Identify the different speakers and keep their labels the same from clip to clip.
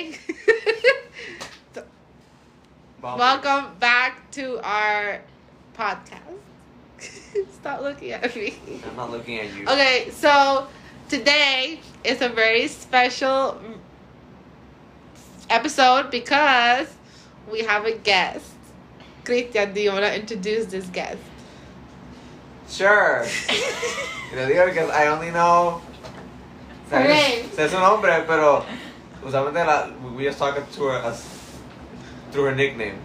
Speaker 1: Welcome back to our podcast. Stop looking at me.
Speaker 2: I'm not looking at you.
Speaker 1: Okay, so today is a very special episode because we have a guest. Christian, do you want to introduce this guest?
Speaker 2: Sure. lo digo because I only know.
Speaker 1: Her name.
Speaker 2: Sé su nombre, pero usualmente la, we just talk to her as, through her nickname.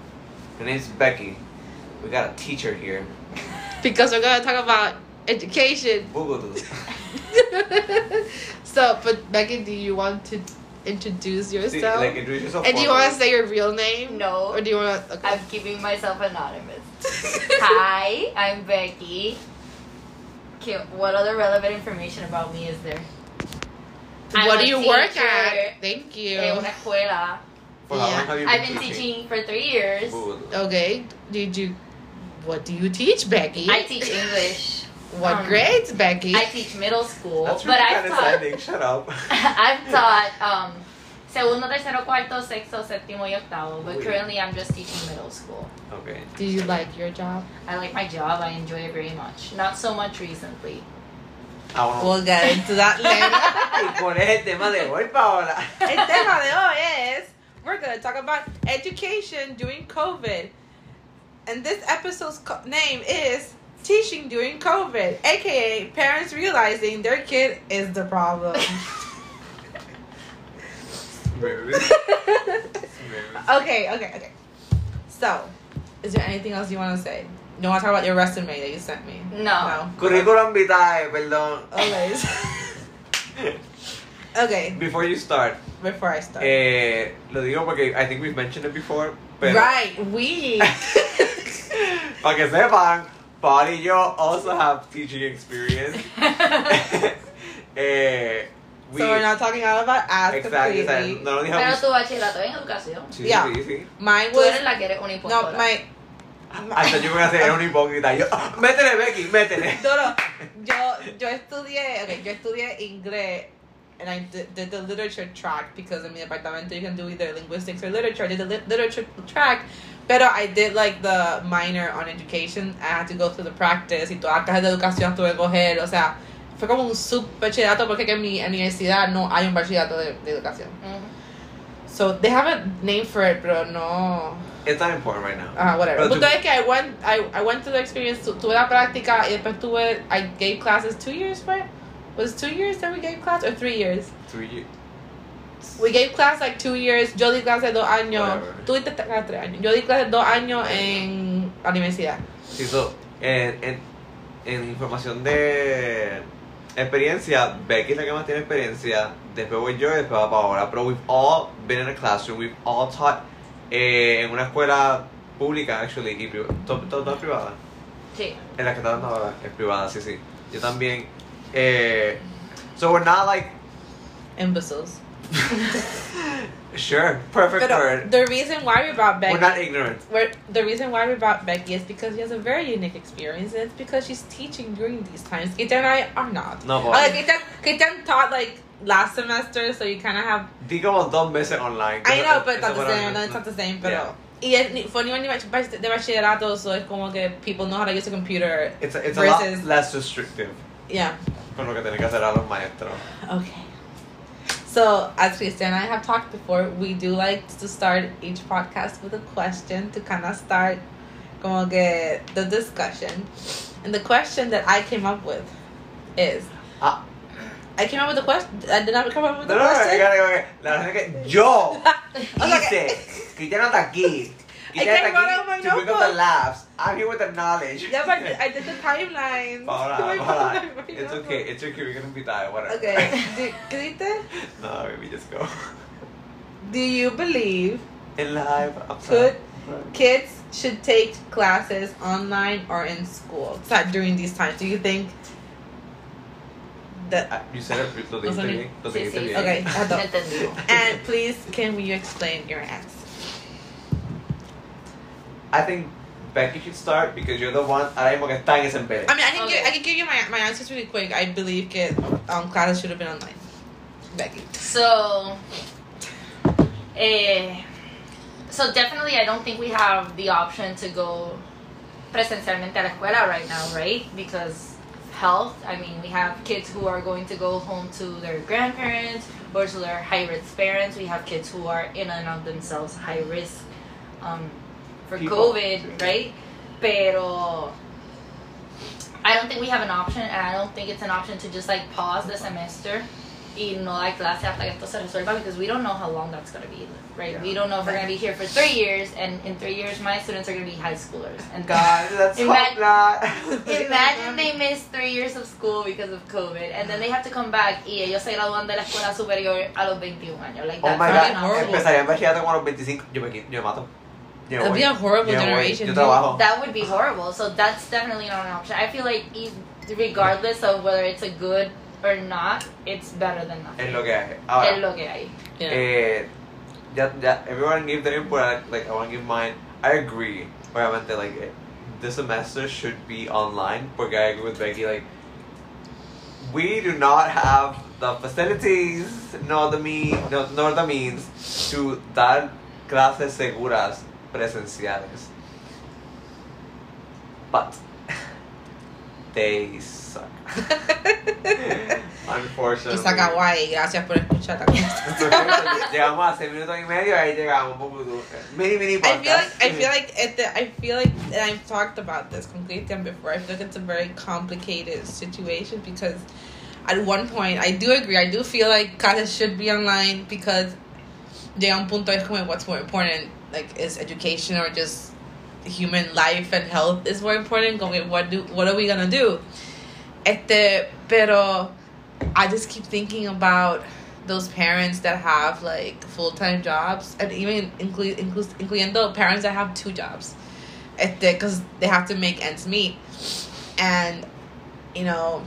Speaker 2: Her name's Becky. We got a teacher here.
Speaker 1: Because we're going to talk about education.
Speaker 2: Boogaloo.
Speaker 1: so, but Becky, do you want to introduce
Speaker 2: Sí,
Speaker 1: yourself?
Speaker 2: like introduce yourself.
Speaker 1: and do you want to say your real name?
Speaker 3: No.
Speaker 1: Or do you want to? Okay.
Speaker 3: I'm keeping myself anonymous. Hi, I'm Becky. Okay, what other relevant information about me is there? I'm
Speaker 1: what do you work at? Thank you.
Speaker 3: En una escuela.
Speaker 2: For how long have you
Speaker 3: I've been teaching for three years.
Speaker 1: Okay. Did you? What do you teach, Becky?
Speaker 3: I teach English.
Speaker 1: What
Speaker 3: um,
Speaker 1: grades, Becky?
Speaker 3: I teach middle school,
Speaker 2: That's
Speaker 3: but
Speaker 2: really
Speaker 3: I've taught.
Speaker 2: Shut up.
Speaker 3: I've taught um, segundo, tercero, cuarto, sexto, séptimo, y octavo. But currently, I'm just teaching middle school.
Speaker 2: Okay.
Speaker 1: do you like your job?
Speaker 3: I like my job. I enjoy it very much. Not so much recently.
Speaker 2: I wanna-
Speaker 1: We'll get into that later.
Speaker 2: Y con el tema de hoy, Paola.
Speaker 1: El tema de hoy es we're gonna talk about education during COVID, and this episode's co- name is teaching during COVID, aka parents realizing their kid is the problem.
Speaker 2: Smooth.
Speaker 1: okay, okay, okay. So, is there anything else you want to say? You want to talk about your resume that you sent me?
Speaker 3: No.
Speaker 2: Curriculum vitae, perdón.
Speaker 1: Always. okay,
Speaker 2: Before you start,
Speaker 1: before I start.
Speaker 2: eh, lo digo porque I think we've mentioned it before, pero
Speaker 1: right, we.
Speaker 2: para que sepan, Paul y yo also have teaching experience. eh, we,
Speaker 1: so we're not talking all about us
Speaker 2: exactly, o sea,
Speaker 1: completely.
Speaker 2: no lo
Speaker 3: Pero
Speaker 2: dejamos.
Speaker 3: tu bachillerato en educación.
Speaker 2: Sí,
Speaker 1: Yeah.
Speaker 2: sí, sí.
Speaker 1: Mine
Speaker 3: Tú
Speaker 1: was
Speaker 3: eres la que eres una
Speaker 1: no
Speaker 3: impostora.
Speaker 1: my.
Speaker 2: Hasta yo voy a hacer era un hipócrita. Yo, "Ah, métele, Becky, métele.
Speaker 1: No, no. Yo, yo estudié, okay, yo estudié inglés and I did, did the literature track because in mi departamento you can do either linguistics or literature. I did the lit- literature track, pero I did like the minor on education. I had to go through the practice y todas las clases de educación tuve que coger, o sea, fue como un sub bachillerato porque que en mi universidad no hay un bachillerato de, de educación.
Speaker 3: Ujú.
Speaker 1: So they have a name for it, pero no.
Speaker 2: It's not important right now.
Speaker 1: Ah, whatever.
Speaker 2: Pero
Speaker 1: El
Speaker 2: tú-
Speaker 1: punto es que I went, I, I went through the experience, tu- tuve la práctica y después tuve, I gave classes two years, fue? Was it two years that we gave class or three years?
Speaker 2: Three years.
Speaker 1: We gave class like two years. Yo di clases dos años.
Speaker 2: Whatever.
Speaker 1: Tú diste clases tres años. Yo di clases dos años en la universidad.
Speaker 2: Sí, so, en, en, en información de experiencia, Becky es la que más tiene experiencia, después voy yo y después va Paola, pero we've all been in a classroom, we've all taught eh, en una escuela pública, actually, y privada, toda privada,
Speaker 3: Sí.
Speaker 2: en la que está dando ahora, es privada, sí, sí, yo también, eh, so we're not like,
Speaker 1: Imbeciles.
Speaker 2: sure, perfect
Speaker 1: Pero
Speaker 2: word,
Speaker 1: the reason why we brought Becky.
Speaker 2: we're not ignorant,
Speaker 1: we're, the reason why we brought Becky is because she has a very unique experience, and it's because she's teaching during these times. Kita and I are not.
Speaker 2: no,
Speaker 1: Okay,
Speaker 2: Paola,
Speaker 1: Kita, Kita taught like last semester, so you kind of have
Speaker 2: di como dos meses online.
Speaker 1: I know, but it's not the same. No, it's not the same. Pero
Speaker 2: Yeah.
Speaker 1: y es fue nivel de bach- de bachillerato, so es como que people know how to use a computer.
Speaker 2: It's, a, it's a lot less restrictive
Speaker 1: Yeah.
Speaker 2: con lo que tienen que hacer a los maestros.
Speaker 1: Okay. So as Christian and I have talked before, we do like to start each podcast with a question to kind of start como que the discussion. And the question that I came up with is.
Speaker 2: Ah.
Speaker 1: I came up with a question. I did not come up with
Speaker 2: No,
Speaker 1: a
Speaker 2: no, no,
Speaker 1: question.
Speaker 2: oiga, oiga, oiga. La verdad es que yo hice. Cristiano está aquí.
Speaker 1: I
Speaker 2: Cristiano
Speaker 1: came out of my
Speaker 2: está aquí to bring up the laughs. I'm here with the knowledge.
Speaker 1: Yeah, but I did the timeline.
Speaker 2: Paola,
Speaker 1: my
Speaker 2: it's okay. It's okay. We're gonna be tired. Whatever.
Speaker 1: Okay. Do, ¿qué dices?
Speaker 2: no, maybe just go.
Speaker 1: Do you believe
Speaker 2: In live. I'm
Speaker 1: Could- kids should take classes online or in school? Sea, during these times, do you think that?
Speaker 2: You said it. Lo dijiste bien. Lo
Speaker 3: Sí,
Speaker 2: dijiste
Speaker 3: sí,
Speaker 2: bien.
Speaker 1: Okay,
Speaker 3: sí.
Speaker 1: I thought-
Speaker 3: Entendí.
Speaker 1: And please, can you explain your answer?
Speaker 2: I think Becky should start because you're the one ahora mismo que está en ese empere.
Speaker 1: I mean, I can give I can give you my my answers really quick. I believe that um, classes should have been online. Becky.
Speaker 3: So, Eh, so definitely, I don't think we have the option to go presencialmente a la escuela right now, right? Because health. I mean, we have kids who are going to go home to their grandparents or to their high risk parents. We have kids who are in and of themselves high risk um, for
Speaker 2: People.
Speaker 3: COVID, right? Pero I don't think we have an option, and I don't think it's an option to just like pause the semester y no dar clase hasta que esto se resuelva because we don't know how long that's going to be, right?
Speaker 2: Yeah.
Speaker 3: We don't know if we're going to be here for three years, and in three years, my students are going to be high schoolers. And
Speaker 2: God, let's
Speaker 3: Ima-
Speaker 2: not.
Speaker 3: Imagine they missed three years of school because of COVID, and then they have to come back y ellos se gradúan de la escuela superior a los 21 años. Like,
Speaker 2: Oh my god,
Speaker 3: not
Speaker 1: horrible.
Speaker 3: cool.
Speaker 2: empezaría en bachillerato como a los 25. Yo me, yo me mato. Yo
Speaker 1: That'd
Speaker 2: voy.
Speaker 1: be a horrible
Speaker 2: Yo
Speaker 1: generation,
Speaker 2: Yo
Speaker 1: dude.
Speaker 2: trabajo.
Speaker 3: That would be horrible. So that's definitely not an option. I feel like e- regardless of whether it's a good or not, it's better than nothing.
Speaker 2: Es lo que hay. Ahora,
Speaker 3: Es lo que hay.
Speaker 1: Yeah.
Speaker 2: eh, ya, ya, everyone gave their input. Like, I want to give mine. I agree. Obviamente, like, eh, this semester should be online. Porque I agree with Becky. Like, we do not have the facilities, nor the mean, no, nor the means to dar clases seguras presenciales. But they Unfortunately.
Speaker 1: Isa Kawaii, gracias por escuchar la
Speaker 2: llegamos a 6 minutos y medio, ahí llegamos un poco duro. Mini, mini
Speaker 1: I feel like
Speaker 2: podcast.
Speaker 1: I feel like at the, I feel like and I've talked about this completely before. I feel like it's a very complicated situation because at one point I do agree. I do feel like classes should be online because llega un punto es como what's more important, like is education or just human life and health is more important. Que what do what are we gonna do? Este, pero I just keep thinking about those parents that have like full time jobs, and even include include incluyendo parents that have two jobs, because they have to make ends meet, and you know,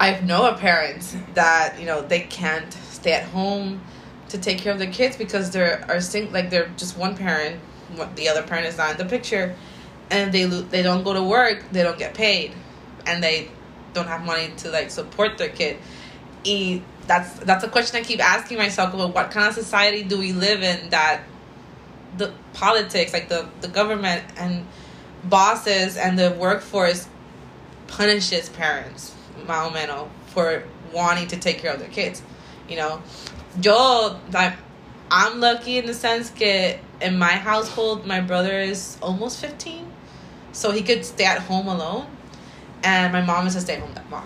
Speaker 1: I know of parents that you know they can't stay at home to take care of their kids because they're are sing like they're just one parent, the other parent is not in the picture, and they they don't go to work, they don't get paid, and they don't have money to like support their kid. Y that's that's a question I keep asking myself about what kind of society do we live in that the politics, like the, the government and bosses and the workforce punishes parents, más menos, for wanting to take care of their kids. You know, yo, I'm, I'm lucky in the sense that in my household, my brother is almost 15, so he could stay at home alone, and my mom is a stay-at-home mom.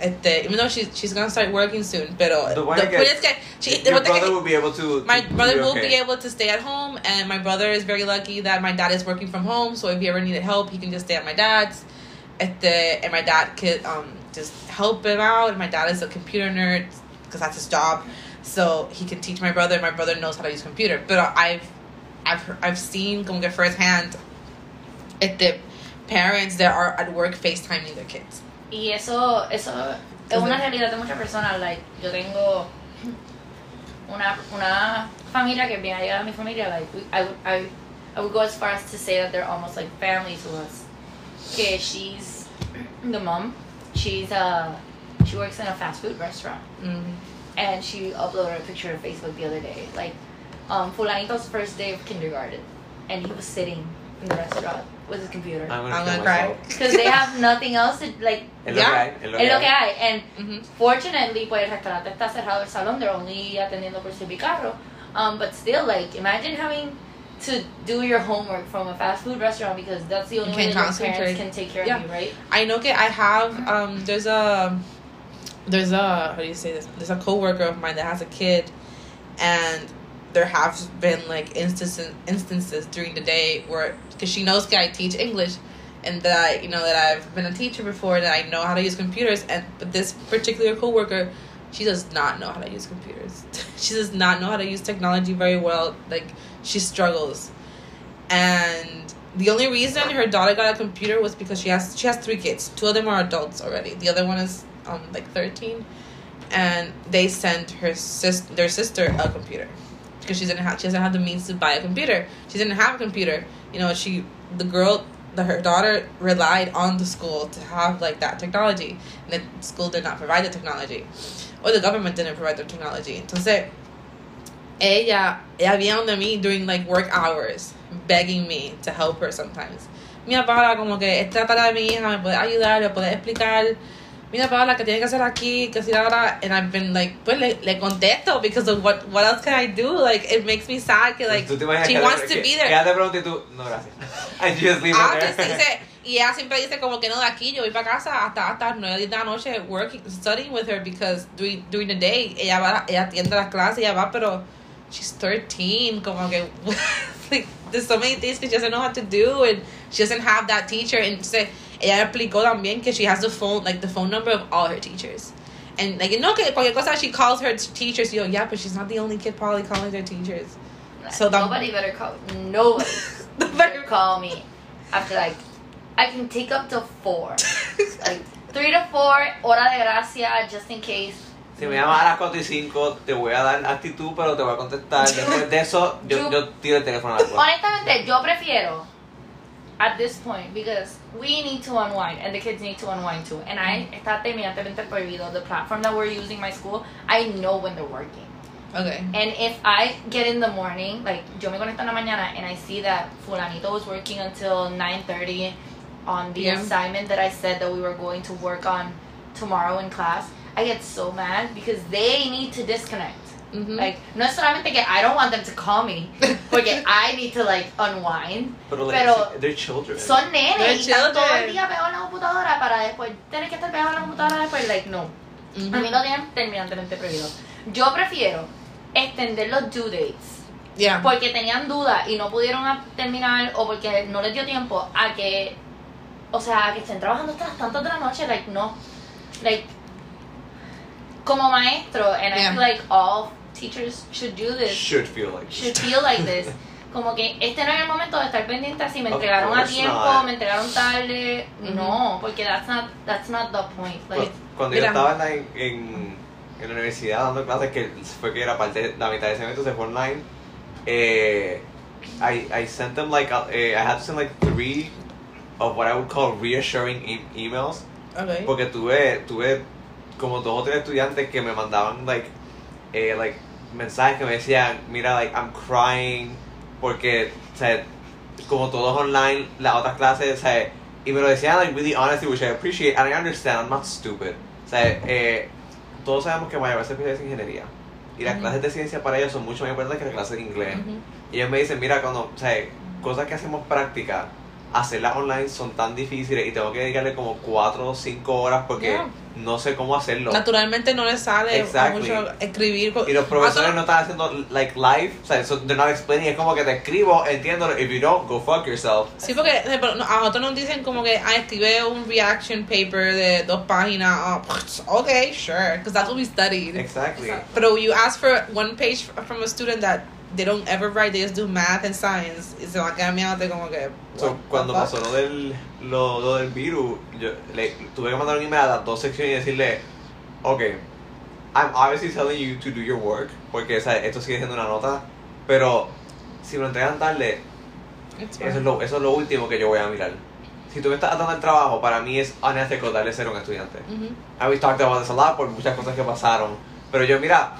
Speaker 1: Este, even though she's she's gonna start working soon, pero
Speaker 2: The point
Speaker 1: is que she,
Speaker 2: Your brother will be able to.
Speaker 1: my brother
Speaker 2: be
Speaker 1: will
Speaker 2: okay.
Speaker 1: be able to stay at home and my brother is very lucky that my dad is working from home so if he ever needed help he can just stay at my dad's the and my dad could um just help him out my dad is a computer nerd because that's his job so he can teach my brother my brother knows how to use computer but i've i've i've seen como que firsthand at the parents that are at work facetiming their kids
Speaker 3: Y eso, eso es una realidad de muchas personas. Like, yo tengo una, una familia que bien allegada a mi familia. Like, I, would, I, I would go as far as to say that they're almost like family to us. Que she's the mom. She's uh, she works in a fast food restaurant.
Speaker 1: mm-hmm.
Speaker 3: and she uploaded a picture to Facebook the other day. Like, um, Fulanito's first day of kindergarten, and he was sitting in the restaurant with his computer.
Speaker 2: I'm gonna,
Speaker 1: I'm gonna cry.
Speaker 3: Because they have nothing else to, like,
Speaker 2: Es lo
Speaker 1: Yeah.
Speaker 2: que hay. Es lo
Speaker 3: es lo
Speaker 2: que
Speaker 3: que
Speaker 2: hay.
Speaker 3: hay. And
Speaker 1: Mm-hmm.
Speaker 3: fortunately, pues el restaurante está cerrado el salón, they're only atendiendo por su carro. Um, but still, like, imagine having to do your homework from a fast food restaurant because that's the only way
Speaker 1: can't
Speaker 3: that your parents can take care
Speaker 1: Yeah.
Speaker 3: of you, right?
Speaker 1: I know Okay, I have um there's a there's a how do you say this? There's a coworker of mine that has a kid and there have been like instances instances during the day where because she knows that I teach English and that I you know that I've been a teacher before that I know how to use computers and but this particular coworker she does not know how to use computers. she does not know how to use technology very well. Like she struggles. And the only reason her daughter got a computer was because she has she has three kids. Two of them are adults already. The other one is um like thirteen, and they sent her sis their sister a computer because she didn't have she doesn't have the means to buy a computer. She didn't have a computer. You know she the girl the, her daughter relied on the school to have like that technology, and the school did not provide the technology, or the government didn't provide the technology. Entonces, ella, ella viene donde mí during like work hours, begging me to help her sometimes. Mira, Paola, como que esta tarea de mi hija me puede ayudar, me puede explicar. Mira, Paola, que tiene que hacer aquí, que si ahora. And I've been like, pues le, le contesto because of what, what else can I do? Like, it makes me sad que like,
Speaker 2: te imaginas
Speaker 1: she
Speaker 2: que-
Speaker 1: wants
Speaker 2: que-
Speaker 1: to be there.
Speaker 2: ella te pregunta y tú, no, gracias. And you just leave
Speaker 1: Ah,
Speaker 2: it there.
Speaker 1: dice, y ella siempre dice como que no de aquí, yo voy para casa hasta hasta 9 de la noche working, studying with her because during, during the day ella va, ella atiende las clases, ella va, pero she's 13, como que like there's so many things that she doesn't know how to do and she doesn't have that teacher and entonces ella explicó también que she has the phone like the phone number of all her teachers. And like no que cualquier cosa she calls her teachers, yo, yeah, but she's not the only kid probably calling their teachers. So
Speaker 3: nobody better call. Nobody better call me after like I can take up to four, like three to four. Hora de gracia, just in case.
Speaker 2: Si me llamas a las 4 y 5, te voy a dar actitud, pero te voy a contestar. Después de eso, yo,
Speaker 3: Yo-
Speaker 2: yo tiro el teléfono a la puerta.
Speaker 3: Honestamente, yo prefiero at this point because we need to unwind and the kids need to unwind too. And I mm-hmm. está terminantemente prohibido. The platform that we're using, my school, I know when they're working.
Speaker 1: Okay.
Speaker 3: And if I get in the morning, like yo me conecto en la mañana and I see that fulanito was working until 9:30 on the
Speaker 1: Yeah.
Speaker 3: assignment that I said that we were going to work on tomorrow in class, I get so mad because they need to disconnect.
Speaker 1: Mhm.
Speaker 3: Like no es solamente que I don't want them to call me, porque I need to like unwind.
Speaker 2: Pero, like,
Speaker 3: Pero
Speaker 2: they're children.
Speaker 3: son nenes
Speaker 1: They're
Speaker 3: y están todo el día pegados en la computadora para después tener que estar pegados en la computadora después. Like no.
Speaker 1: Mhm.
Speaker 3: A mí lo tienen terminantemente prohibido. Yo prefiero extender los due dates
Speaker 1: Yeah.
Speaker 3: porque tenían dudas y no pudieron terminar o porque no les dio tiempo a que, o sea, a que estén trabajando hasta las tantas de la noche. Like, no. Like, como maestro, and
Speaker 1: Yeah.
Speaker 3: I feel like all teachers should do this
Speaker 2: Should feel like
Speaker 3: should
Speaker 2: this.
Speaker 3: feel like this. Como que este no es el momento de estar pendiente si me
Speaker 2: Of
Speaker 3: entregaron a tiempo,
Speaker 2: not.
Speaker 3: me entregaron tarde.
Speaker 1: Mhm.
Speaker 3: No, porque that's not that's not the point. Like,
Speaker 2: Cuando
Speaker 1: Mira.
Speaker 2: yo estaba en la, en, en la universidad dando clases, que fue que era parte, la mitad de ese evento se fue online, eh, I, I sent them like, uh, I had to send like three of what I would call reassuring e- emails,
Speaker 1: Okay.
Speaker 2: porque tuve, tuve como dos o tres estudiantes que me mandaban like, eh, like mensajes que me decían, mira, like, I'm crying, porque, o sea, como todos online, las otras clases, o sea, y me lo decían like really honestly, which I appreciate, and I understand, I'm not stupid. O sea, eh, todos sabemos que Mayagüez en ingeniería. Y las clases de ciencia para ellos son mucho más importantes que las clases de inglés. Y ellos me dicen, mira, cuando, o sea, cosas que hacemos práctica, hacerlas online son tan difíciles y tengo que dedicarle como 4 o 5 horas porque
Speaker 1: Yeah.
Speaker 2: no sé cómo hacerlo.
Speaker 1: Naturalmente no les sale
Speaker 2: Exactly.
Speaker 1: mucho escribir.
Speaker 2: Y los profesores
Speaker 1: Ah,
Speaker 2: no están haciendo like live, o sea, so they're not explaining, es como que te escribo, entiendo, if you don't, go fuck yourself.
Speaker 1: Sí, porque a nosotros nos dicen como que ah, escribe un reaction paper de dos páginas. Ah, okay, sure, because that's what we studied.
Speaker 2: Exactly.
Speaker 1: But you ask for one page from a student that they don't ever write, they just do math and science, y se van a quedar mirándote como que.
Speaker 2: So, cuando pasó lo del, lo, lo del virus, yo le, tuve que mandar un email a las dos secciones y decirle, ok, I'm obviously telling you to do your work, porque o sea, esto sigue siendo una nota, pero si me lo entregan tarde, eso es, lo, eso es lo último que yo voy a mirar. Si tú me estás dando el trabajo, para mí es unethical darle a un estudiante.
Speaker 1: Mhm.
Speaker 2: And we talked about this a lot por muchas cosas que pasaron. Pero yo, mira,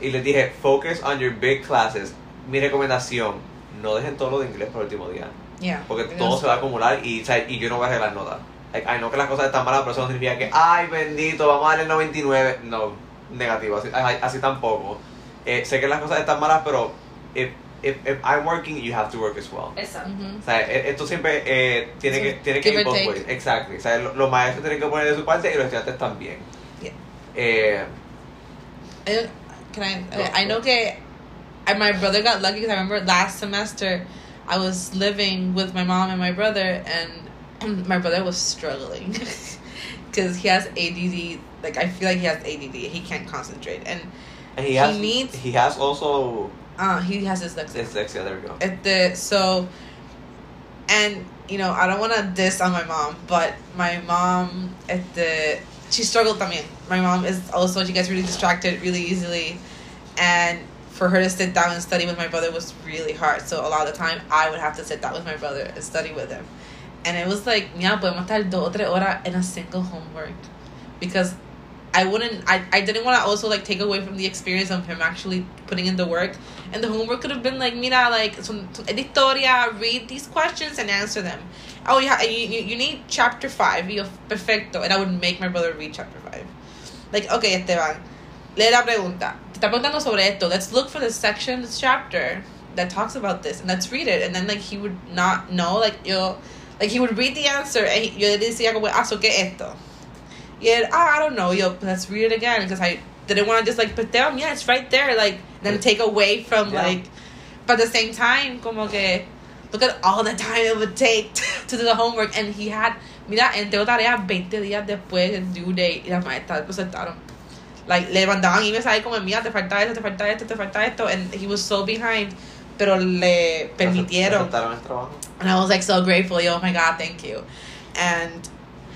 Speaker 2: y les dije, focus on your big classes. Mi recomendación, no dejen todo lo de inglés por el último día.
Speaker 1: Yeah.
Speaker 2: Porque todo se va a acumular y, o sea, y yo no voy a arreglar notas. Like, I know que las cosas están malas, pero eso no significa que, ay, bendito, vamos a darle el 99. No, negativo, así, así- así tampoco. Eh, sé que las cosas están malas, pero if, if, if I'm working, you have to work as well.
Speaker 3: Exacto.
Speaker 1: Mhm.
Speaker 2: O sea, e- esto siempre eh, tiene
Speaker 1: Sí,
Speaker 2: que, tiene que ir
Speaker 1: and
Speaker 2: both ways. Exactly. O sea, lo- los maestros tienen que poner de su parte y los estudiantes también.
Speaker 1: Yeah.
Speaker 2: Eh,
Speaker 1: I, can I?
Speaker 2: Go
Speaker 1: I, I know
Speaker 2: Okay,
Speaker 1: que I, my brother got lucky because I remember last semester I was living with my mom and my brother, and my brother was struggling because he has ADD. Like I feel like he has ADD. He can't concentrate, and
Speaker 2: and he
Speaker 1: He
Speaker 2: has
Speaker 1: needs-
Speaker 2: he has also
Speaker 1: uh, he has his dyslexia.
Speaker 2: dyslexia. There we go.
Speaker 1: At the so, and you know I don't want to diss on my mom, but my mom at the she struggled también. My mom is also she gets really distracted really easily, and for her to sit down and study with my brother was really hard. So a lot of the time I would have to sit down with my brother and study with him, and it was like yeah, podemos estar dos o tres horas in a single homework, because I wouldn't. I, I didn't want to also like take away from the experience of him actually putting in the work. And the homework could have been like, mira, like some, some historia, read these questions and answer them. Oh yeah, you, you you need chapter five. Yo, perfecto. And I would make my brother read chapter five. Like, okay, Esteban, lee la pregunta. Te está preguntando sobre esto. Let's look for the section, this chapter that talks about this, and let's read it. And then like he would not know, like yo, like he would read the answer, and he, yo le decía como, ah, so qué esto. Y él, ah, I don't know, yo, let's read it again because I didn't want to just like put down, yeah, it's right there, like then take away from
Speaker 2: Yeah.
Speaker 1: like, but at the same time, como que look at all the time it would take to do the homework, and he had, mira, entregó tareas 20 días después del due date y las maestras lo sentaron. Like, le mandaban emails ahí como, mira, te falta esto, te falta esto, te falta esto, and he was so behind, pero le permitieron.
Speaker 2: Aceptaron el trabajo.
Speaker 1: And I was like so grateful. Yo, oh my god, thank you. And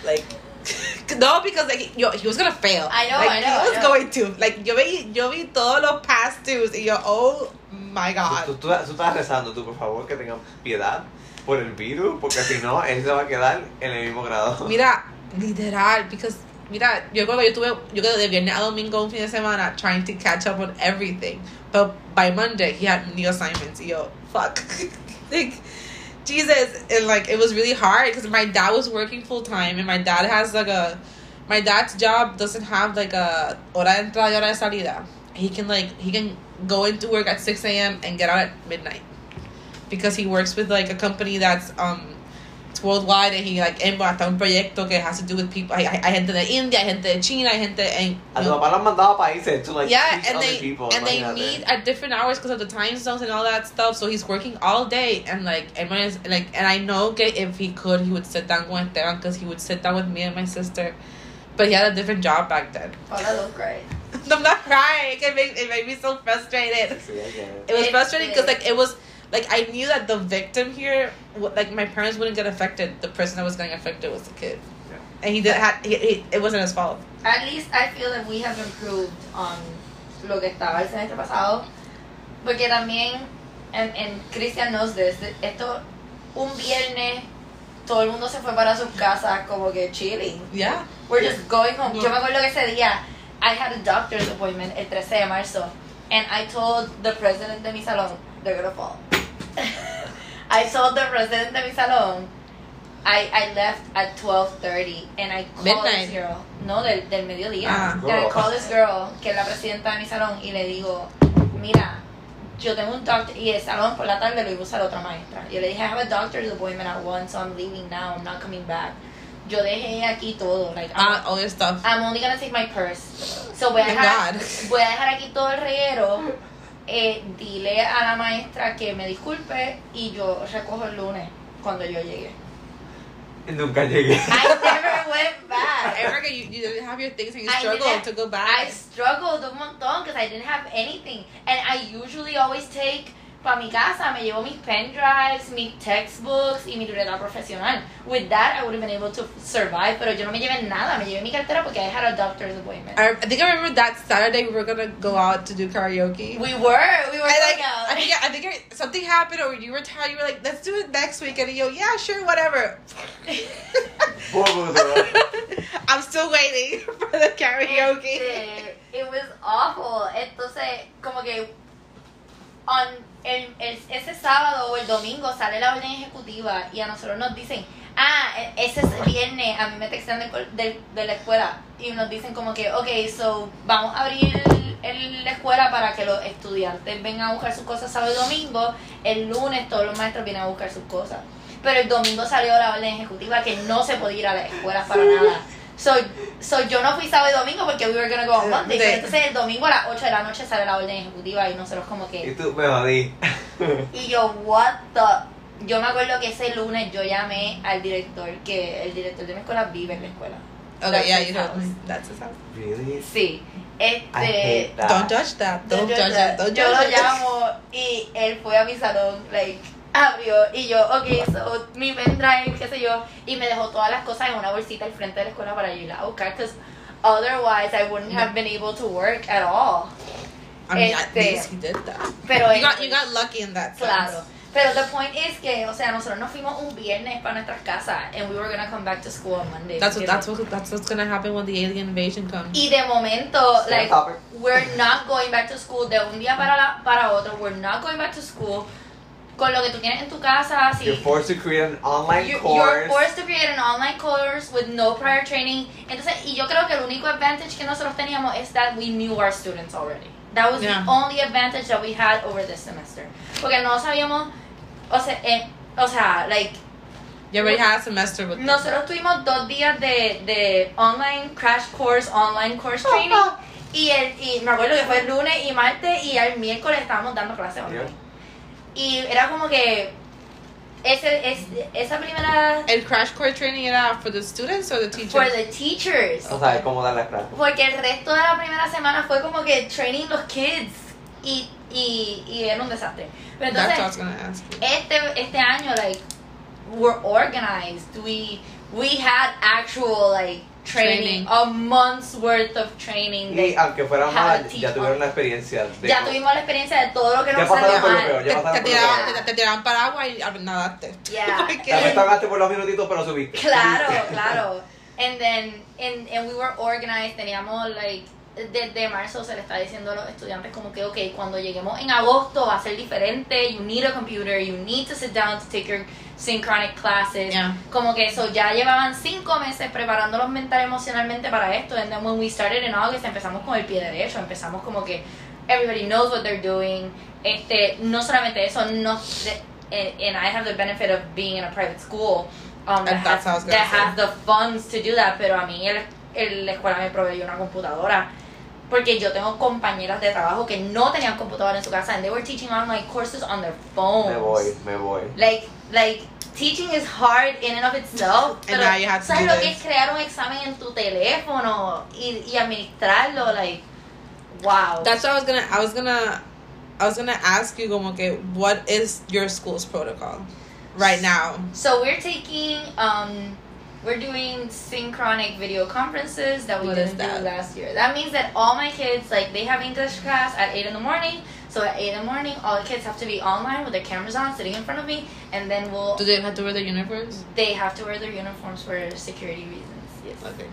Speaker 1: like, no, because like yo, he was gonna fail.
Speaker 3: I know,
Speaker 1: like,
Speaker 3: I know,
Speaker 1: He was
Speaker 3: know.
Speaker 1: going to. Like, yo vi, yo vi todos los past dues y yo, oh my
Speaker 2: Tú,
Speaker 1: god.
Speaker 2: tú, tú, tú estás rezando, tú, por favor, que tengan piedad por el virus, porque si no, él se va a quedar en el mismo grado.
Speaker 1: Mira, literal, because mira, yo creo que yo tuve, yo creo que de viernes a domingo un fin de semana trying to catch up on everything. But by Monday he had new assignments. y Yo, fuck. like, Jesus, and like it was really hard because my dad was working full time and my dad has like a, my dad's job doesn't have like a hora de entrada y hora de salida. He can like he can go into work at six a.m. and get out at midnight because he works with like a company that's um worldwide and he like embarked un proyecto que has to do with people. Hay, hay, hay gente de India, hay gente de China, hay gente en
Speaker 2: A tu papá lo han mandado a países to like
Speaker 1: yeah,
Speaker 2: teach
Speaker 1: and
Speaker 2: other
Speaker 1: they
Speaker 2: people.
Speaker 1: and they
Speaker 2: imagínate.
Speaker 1: meet at different hours because of the time zones and all that stuff. So he's working all day and like everyone is like, and I know that if he could, he would sit down with Esteban because he would sit down with me and my sister. But he had a different job back then.
Speaker 3: Paula, don't cry.
Speaker 1: I'm not crying. It made it made me so frustrated.
Speaker 2: Sí, I get it.
Speaker 1: It was frustrating because like it was like I knew that the victim here, like my parents wouldn't get affected. The person that was getting affected was the kid,
Speaker 2: Yeah.
Speaker 1: and he did had he, he, it wasn't his fault.
Speaker 3: At least I feel that we have improved on lo que estaba el semestre pasado. Porque también, and, and Christian knows this, esto, un viernes, todo el mundo se fue para sus casas como que chilling.
Speaker 1: Yeah.
Speaker 3: We're just going home.
Speaker 1: Yeah.
Speaker 3: Yo me acuerdo que ese día, I had a doctor's appointment el 13 de marzo, and I told the president de mi salón, they're gonna fall. I told the president de mi salón, I, I left at 12.30, and I called
Speaker 1: Midnight.
Speaker 3: this girl, no, del, del mediodía,
Speaker 1: Ah.
Speaker 3: and I called this girl, que es la presidenta de mi salón, y le digo, mira, yo tengo un doctor, y el salón por la tarde lo iba a usar otra maestra. Yo le dije, I have a doctor's appointment at 1, so I'm leaving now, I'm not coming back. Yo dejé aquí todo, like, I'm,
Speaker 1: Uh, all your stuff.
Speaker 3: I'm only gonna take my purse. So voy a dejar, voy a dejar aquí todo el reguero. Eh, dile a la maestra que me disculpe y yo recojo el lunes cuando yo llegue.
Speaker 2: Nunca llegué.
Speaker 3: I never went back.
Speaker 1: Erica, you, you didn't have your things and you
Speaker 3: I
Speaker 1: struggled to go
Speaker 3: I
Speaker 1: back.
Speaker 3: struggled un montón because I didn't have anything. And I usually always take para mi casa, me llevo mis pen drives, mis textbooks y mi libreta profesional. With that, I would have been able to survive, pero yo no me llevé nada. Me llevé mi cartera porque I had a doctor's appointment.
Speaker 1: I, I think I remember that Saturday we were gonna go out to do karaoke.
Speaker 3: We were, we were
Speaker 1: I
Speaker 3: going
Speaker 1: like,
Speaker 3: out.
Speaker 1: I think, I think I, something happened, or you were tired. You were like, "Let's do it next week," and you go, "Yeah, sure, whatever."
Speaker 2: Bobo, bro.
Speaker 1: I'm still waiting for the karaoke.
Speaker 3: Este, it was awful. Entonces, como que on, el, el- ese sábado o el domingo sale la orden ejecutiva y a nosotros nos dicen, ah, e- ese es viernes, a mí me textan de, de, de la escuela y nos dicen como que, ok, so vamos a abrir el- la escuela para que los estudiantes vengan a buscar sus cosas sábado y domingo, el lunes todos los maestros vienen a buscar sus cosas. Pero el domingo salió la orden ejecutiva que no se podía ir a la escuela para nada. So, so yo no fui sábado y domingo porque we were gonna go on Monday.
Speaker 1: Sí.
Speaker 3: Pero entonces el domingo a las 8 de la noche sale la orden ejecutiva y nosotros como
Speaker 2: Y
Speaker 3: que...
Speaker 2: tú me jodí.
Speaker 3: Y yo, what the... Yo me acuerdo que ese lunes yo llamé al director, que el director de mi escuela vive en la escuela.
Speaker 1: Okay,
Speaker 3: That's
Speaker 1: yeah, you know that's his house.
Speaker 2: Really?
Speaker 3: Sí.
Speaker 2: I
Speaker 3: Este...
Speaker 2: hate that.
Speaker 1: Don't judge that. Don't
Speaker 3: yo,
Speaker 1: judge that. Don't
Speaker 3: yo
Speaker 1: judge
Speaker 3: lo llamo y él fue a mi salón, like, abrió y yo, ok, so, mi pendrive, qué sé yo, y me dejó todas las cosas en una bolsita al frente de la escuela para yo ir a buscar, because otherwise I wouldn't have been able to work at all.
Speaker 1: I mean, at
Speaker 3: Este-
Speaker 1: least he did that.
Speaker 3: Pero
Speaker 1: You got you got lucky in that sense.
Speaker 3: Claro. Pero the point is que, o sea, nosotros nos fuimos un viernes para nuestras casas and we were gonna come back to school on Monday.
Speaker 1: That's what that's what that's what's gonna happen when the alien invasion comes.
Speaker 3: Y de momento,
Speaker 2: Same
Speaker 3: like, we're not going back to school de un día para, la, para otro. We're not going back to school con lo que tú tienes en tu casa. Si
Speaker 2: You're forced to create an online
Speaker 3: you-
Speaker 2: course.
Speaker 3: you're forced to create an online course with no prior training. Entonces, y yo creo que el único advantage que nosotros teníamos es that we knew our students already. That was
Speaker 1: Yeah.
Speaker 3: the only advantage that we had over this semester. Porque no sabíamos, o sea, eh, o sea, like,
Speaker 1: You already had a semester with them.
Speaker 3: nosotros tuvimos dos días de, de online crash course, online course training. Y, el, y me acuerdo que fue el lunes y martes y el miércoles estábamos dando clases online. Y era como que ese, es, esa primera
Speaker 1: El crash course training era for the students or the teachers?
Speaker 3: for the teachers.
Speaker 2: O sea, cómo dar las clases.
Speaker 3: Porque el resto de la primera semana fue como que training los kids. Y, y, y era un desastre. Pero
Speaker 1: That's what I was
Speaker 3: entonces,
Speaker 1: gonna ask you.
Speaker 3: este, este año, like, we're organized. We, we had actual, like, training,
Speaker 1: Training.
Speaker 3: a month's worth of training.
Speaker 2: Y aunque fuera
Speaker 3: teach
Speaker 2: ya tuvieron la experiencia de
Speaker 3: ya tuvimos la experiencia de todo lo que nos salió mal.
Speaker 1: Te, te
Speaker 2: peor.
Speaker 1: te, te tiraban para agua y nadaste.
Speaker 3: Yeah.
Speaker 2: Vez tardaste por los minutitos, pero subiste.
Speaker 3: Claro, claro. And then, and, and we were organized, teníamos, like, desde marzo se le está diciendo a los estudiantes como que, ok, cuando lleguemos en agosto va a ser diferente, you need a computer, you need to sit down to take your synchronic classes.
Speaker 1: Yeah.
Speaker 3: Como que eso, ya llevaban cinco meses preparándolos mental emocionalmente para esto. And then when we started in August, empezamos con el pie derecho, empezamos como que everybody knows what they're doing. Este, no solamente eso, no, and, and I have the benefit of being in a private school um, that, has, that has the funds to do that, pero a mí el, el- la escuela me proveyó una computadora. Porque yo tengo compañeras de trabajo que no tenían computadora en su casa and they were teaching online courses on their phones.
Speaker 2: Me voy, me voy.
Speaker 3: Like, like, teaching is hard in and of itself.
Speaker 1: And
Speaker 3: pero,
Speaker 1: now you have to
Speaker 3: ¿sabes
Speaker 1: do
Speaker 3: lo que
Speaker 1: this.
Speaker 3: es crear un examen en tu teléfono y, y administrarlo? Like, wow.
Speaker 1: That's what I was gonna. I was gonna. I was gonna ask you, como que, what is your school's protocol right now?
Speaker 3: so we're taking, um, we're doing synchronic video conferences that we
Speaker 1: What
Speaker 3: didn't
Speaker 1: that?
Speaker 3: do last year. That means that all my kids, like, they have English class at 8 in the morning. So at 8 in the morning, all the kids have to be online with their cameras on, sitting in front of me, and then we'll,
Speaker 1: Do they have to wear their uniforms?
Speaker 3: they have to wear their uniforms for security reasons. Yes.
Speaker 1: Okay.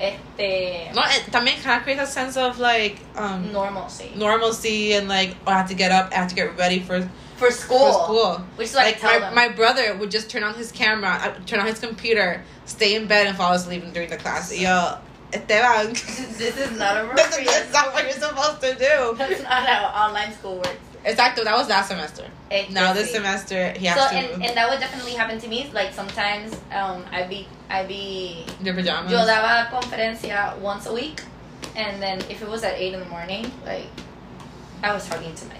Speaker 3: Este,
Speaker 1: No, it, también kind of creates a sense of like um
Speaker 3: normalcy.
Speaker 1: normalcy and like oh, I have to get up, I have to get ready for
Speaker 3: for school.
Speaker 1: for school.
Speaker 3: Which is
Speaker 1: Like my,
Speaker 3: them.
Speaker 1: my brother would just turn on his camera, uh, turn on his computer, stay in bed and fall asleep during the class. Yo, Esteban,
Speaker 3: this is not
Speaker 1: this
Speaker 3: appropriate.
Speaker 1: is not what you're supposed to do.
Speaker 3: That's not how online school works.
Speaker 1: Exactly, that was last semester.
Speaker 3: Este,
Speaker 1: Now this semester he
Speaker 3: So
Speaker 1: has to
Speaker 3: and, and that would definitely happen to me. Like sometimes um I be I be
Speaker 1: your pajamas.
Speaker 3: yo daba conferencia once a week, and then if it was at eight in the morning, like I was talking to myself.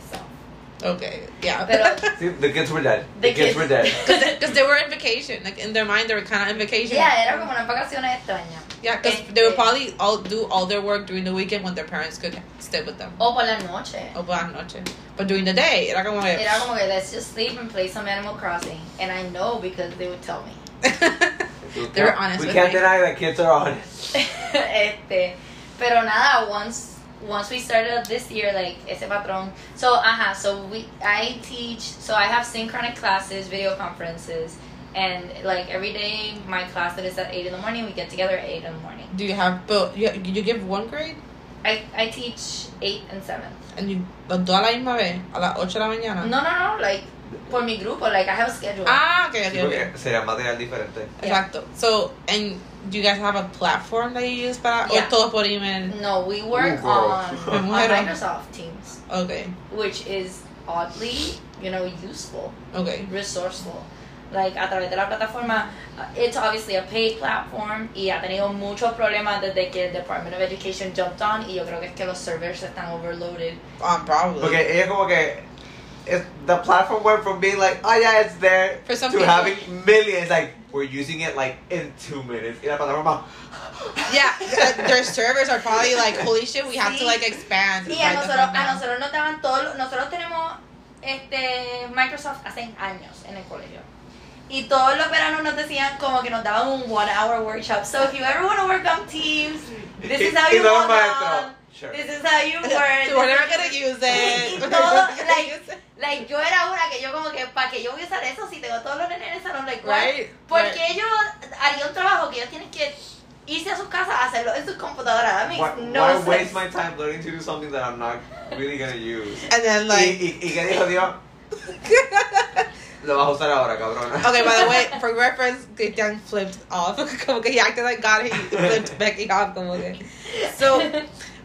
Speaker 1: Okay, yeah.
Speaker 3: Pero-
Speaker 2: See, the kids were dead.
Speaker 3: The
Speaker 2: The, kids,
Speaker 3: kids-
Speaker 2: were dead.
Speaker 1: Because they were in vacation. Like in their mind, they were kind of in vacation.
Speaker 3: Yeah, era como unas vacaciones extrañas.
Speaker 1: Yeah, because
Speaker 3: Este-
Speaker 1: they would probably all do all their work during the weekend when their parents could stay with them.
Speaker 3: O por la noche.
Speaker 1: O por la noche. But during the day, era como que.
Speaker 3: Era como que let's just sleep and play some Animal Crossing, and I know because they would tell me.
Speaker 1: they were honest
Speaker 2: We
Speaker 1: with
Speaker 2: can't
Speaker 1: me.
Speaker 2: deny that kids are honest.
Speaker 3: este, pero nada, once once we started this year, like ese patrón. So, ajá, so we I teach. So I have synchronic classes, video conferences, and like every day my class that is at eight in the morning, we get together at eight in the morning.
Speaker 1: Do you have but you, you give one grade
Speaker 3: I I teach eight and seventh.
Speaker 1: and you los dos a la misma vez a las 8 de la mañana?
Speaker 3: No, no, no, like por mi grupo, like I have a schedule.
Speaker 1: Ah, okay,
Speaker 2: Sí,
Speaker 1: okay,
Speaker 2: sería material diferente.
Speaker 1: Exacto. So, and do you guys have a platform that you use para
Speaker 3: Yeah.
Speaker 1: o todo por email?
Speaker 3: No, we work
Speaker 2: Ooh,
Speaker 3: on, on. Microsoft Teams,
Speaker 1: Okay,
Speaker 3: which is oddly, you know, useful.
Speaker 1: okay.
Speaker 3: resourceful. Like a través de la plataforma, uh, it's obviously a paid platform y ha tenido muchos problemas desde que el Department of Education jumped on y yo creo que es que los servers están overloaded.
Speaker 1: Um, probably.
Speaker 2: Porque ella como que it, the platform went from being like, oh yeah, it's there,
Speaker 1: For some
Speaker 2: to
Speaker 1: people-
Speaker 2: having millions. Like we're using it like in two minutes. Y la plataforma.
Speaker 1: Yeah, th- uh, their servers are probably like, holy shit, we have to like expand.
Speaker 3: Y a
Speaker 1: right the
Speaker 3: nosotros, a nosotros nos daban todo, lo- nosotros tenemos este Microsoft hace años en el colegio. Y todos los veranos nos decían como que nos daban un one hour workshop. So if you ever want to work on Teams, this is how you
Speaker 2: todo
Speaker 3: log
Speaker 2: maestro.
Speaker 3: on.
Speaker 2: Sure.
Speaker 3: This is how you work.
Speaker 1: So we're never gonna use it.
Speaker 3: Y
Speaker 1: We're
Speaker 3: todo, like,
Speaker 1: use it.
Speaker 3: Like yo era una que yo como que, ¿para que yo voy a usar eso si tengo todos los nenes en el salón? Like?
Speaker 1: Right?
Speaker 3: Porque
Speaker 1: Right.
Speaker 3: ellos harían un trabajo que ellos tienen que irse a sus casas a hacerlo en sus computadoras. That makes
Speaker 2: Why,
Speaker 3: no
Speaker 2: why
Speaker 3: sense.
Speaker 2: waste my time learning to do something that I'm not really gonna use?
Speaker 1: And then
Speaker 2: y,
Speaker 1: like
Speaker 2: y, ¿Y qué dijo Dios? Lo vas a usar ahora, cabrona.
Speaker 1: Okay, by the way, for reference, Christian flipped off. Como que he acted like God, he flipped Becky off. Como que. So,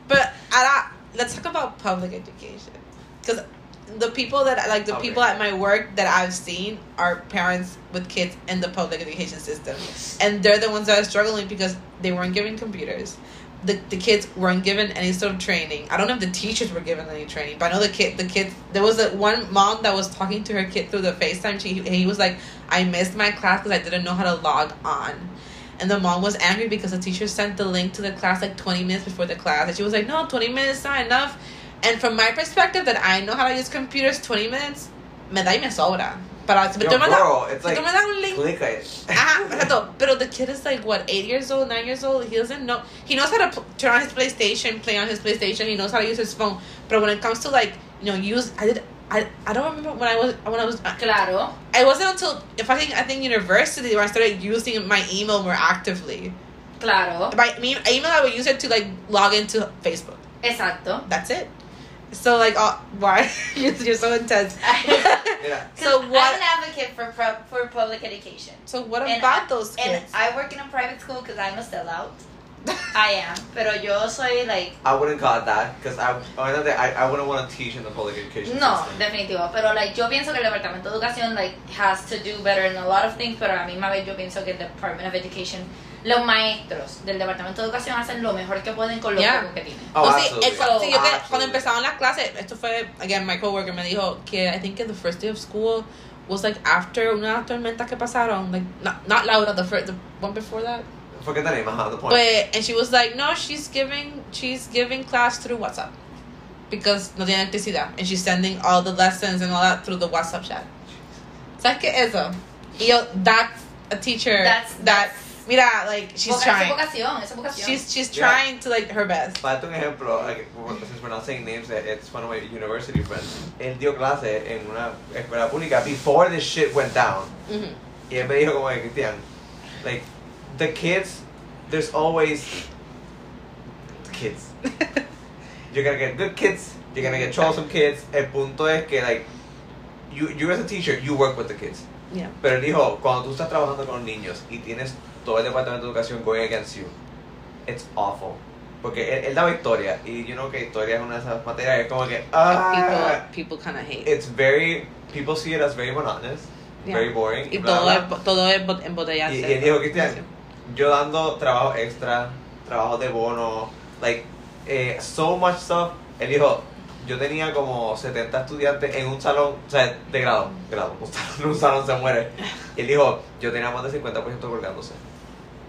Speaker 1: but Ara, let's talk about public education. Because the people that, like, the
Speaker 2: Okay.
Speaker 1: people at my work that I've seen are parents with kids in the public education system. And they're the ones that are struggling because they weren't given computers. The, the kids weren't given any sort of training. I don't know if the teachers were given any training, but I know the kid the kids there was a one mom that was talking to her kid through the FaceTime. She he was like, I missed my class because I didn't know how to log on. And the mom was angry because the teacher sent the link to the class like 20 minutes before the class. And she was like, No, 20 minutes is not enough. And from my perspective, that I know how to use computers, 20 minutes, me da y me sobra. Para, si
Speaker 2: Yo,
Speaker 1: tú me das-
Speaker 2: girl, it's like,
Speaker 1: tú un link
Speaker 2: click it.
Speaker 1: Ajá, exacto. Pero the kid is like what, eight years old, nine years old. He doesn't know. He knows how to pl- turn on his PlayStation, play on his PlayStation. He knows how to use his phone. But when it comes to like, you know, use, I did. I, I don't remember when I was when I was.
Speaker 3: Uh, claro.
Speaker 1: It wasn't until if I think I think university where I started using my email more actively.
Speaker 3: Claro.
Speaker 1: By me, email I would use it to like log into Facebook.
Speaker 3: Exacto.
Speaker 1: That's it. So like, uh, why you're, you're so intense.
Speaker 2: Mira,
Speaker 1: so
Speaker 3: I'm an advocate for pro- for public education.
Speaker 1: So what
Speaker 3: And
Speaker 1: about
Speaker 3: I-
Speaker 1: those
Speaker 3: And? I work in a private school because I'm a sellout. I am. Pero yo soy like
Speaker 2: I wouldn't call it that because I, I, I, I wouldn't want to teach in the public education
Speaker 3: No,
Speaker 2: system.
Speaker 3: definitivo. Pero like yo pienso que el departamento de educación like has to do better in a lot of things, pero a la misma vez yo pienso que el Department of Education, los maestros del departamento de educación hacen lo mejor que pueden con lo
Speaker 1: Yeah.
Speaker 3: que tienen.
Speaker 2: Oh,
Speaker 1: No, sí, el- sí, yo que
Speaker 2: Absolutely.
Speaker 1: cuando empezaban las clases, esto fue, again, my coworker me dijo que I think the first day of school was like after una tormenta que pasaron, like, not, not Laura, the, first, the one before that.
Speaker 2: Forget the name, uh-huh, the point.
Speaker 1: But, and she was like, no, she's giving, she's giving class through WhatsApp. Because no tiene electricidad. And she's sending all the lessons and all that through the WhatsApp chat. ¿Sabes qué es eso? Y yo, that's a teacher
Speaker 3: That's-
Speaker 1: that,
Speaker 3: that's-
Speaker 1: mira, like, she's
Speaker 3: Voca-
Speaker 1: trying.
Speaker 3: Vocación, vocación.
Speaker 1: She's, she's
Speaker 2: Yeah.
Speaker 1: trying to, like, her best.
Speaker 2: Para darte un ejemplo, like, since we're not saying names, it's one of my university friends. Él dio clase en una escuela pública before this shit went down.
Speaker 1: Mhm.
Speaker 2: Y él me dijo como que, Cristian, like, the kids, there's always kids. You're gonna get good kids, you're gonna get troublesome kids. El punto es que, like, you, you as a teacher, you work with the kids.
Speaker 1: Yeah.
Speaker 2: Pero él dijo, cuando tú estás trabajando con niños y tienes todo el departamento de educación going against you, it's awful. Porque él, él daba historia y yo know que historia es una de esas materias es como que, ah,
Speaker 1: people, people kind of hate.
Speaker 2: it's very, people see it as very monotonous,
Speaker 1: Yeah.
Speaker 2: very boring.
Speaker 1: Y
Speaker 2: bla,
Speaker 1: todo
Speaker 2: bla.
Speaker 1: es, todo es embotellarse.
Speaker 2: Y, él dijo, Cristian, yo dando trabajo extra, trabajo de bono, like, eh, so much stuff. Él dijo, yo tenía como 70 estudiantes en un salón, o sea, de grado, grado, un salón, un salón se muere. Y él dijo, yo tenía más del 50% colgándose.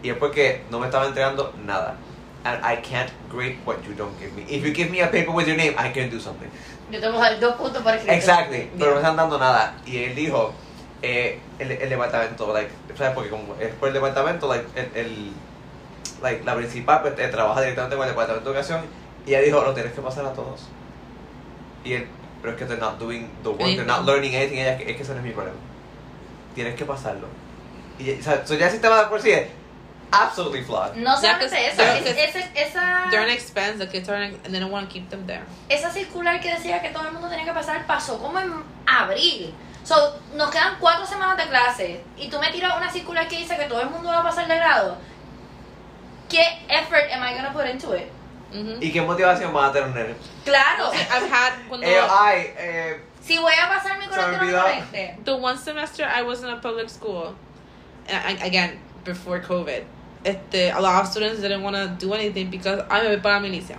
Speaker 2: Y es porque no me estaba entregando nada. And I can't grade what you don't give me. If you give me a paper with your name, I can do something.
Speaker 3: Yo tengo que dar dos puntos por escrito.
Speaker 2: Exactly, pero no me están dando nada. Y él dijo, eh, el, el departamento, like, ¿sabes? Porque como es por el departamento, like, el, el- like, la principal pues, eh, trabaja directamente con el departamento de educación. Y ella dijo, lo tienes que pasar a todos. Y él, pero es que they're not doing the work, they're not learning anything. Ella, es que ese no es mi problema. Tienes que pasarlo. Y, o sea, so ya el sistema de por sí es absolutely flawed.
Speaker 3: No solamente
Speaker 1: pues,
Speaker 3: eso, es-
Speaker 1: pues,
Speaker 3: esa,
Speaker 1: They're an expense, the kids are an, and they don't want to keep them there.
Speaker 3: esa circular que decía que todo el mundo tenía que pasar pasó como en abril. So, nos quedan cuatro semanas de clase y tú me tiras una circular que dice que todo el mundo va a pasar de grado. ¿Qué effort am I gonna put into it?
Speaker 1: Mhm.
Speaker 2: ¿Y qué motivación va a tener?
Speaker 3: Claro,
Speaker 1: I've had cuando
Speaker 2: Eh, ay, eh,
Speaker 3: si voy a pasar mi correctamente.
Speaker 1: the one semester I was in a public school, I, again before COVID, este, a lot of students didn't want to do anything because I me voy para milicia.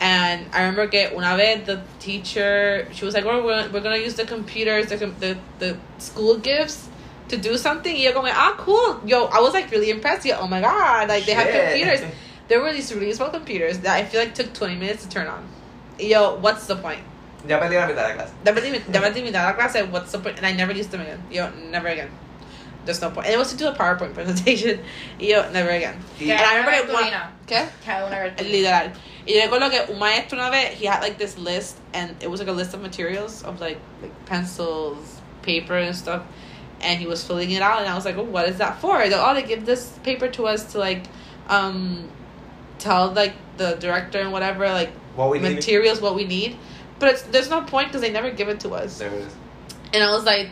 Speaker 1: And I remember que una vez the teacher, she was like, "Well, we're, we're gonna use the computers, the, the the school gives to do something." Y yo como, "Ah, cool." Yo, I was like really impressed. Yo, oh my god, like they have computers. There were these really small computers that I feel like took twenty minutes to turn on. Yo, what's the point?
Speaker 2: ya perdí la mitad de la clase.
Speaker 1: Did never did me that class. Like, what's the point? And I never used them again. Yo, never again. There's no point. And it was to do a PowerPoint presentation. Yo, never again.
Speaker 2: Y-
Speaker 1: And I remember
Speaker 3: Cada
Speaker 1: one.
Speaker 3: cartulina.
Speaker 1: ¿Qué?
Speaker 3: Una.
Speaker 1: Literal. Y yo recuerdo que un maestro una vez, he had like this list, and it was like a list of materials of like, like pencils, paper, and stuff. And he was filling it out, and I was like, oh, what is that for? They're, oh, they give this paper to us to like, um, tell like the director and whatever, like
Speaker 2: What we need.
Speaker 1: materials, what we need. But it's, there's no point because they never give it to us.
Speaker 2: There it is.
Speaker 1: And I was like,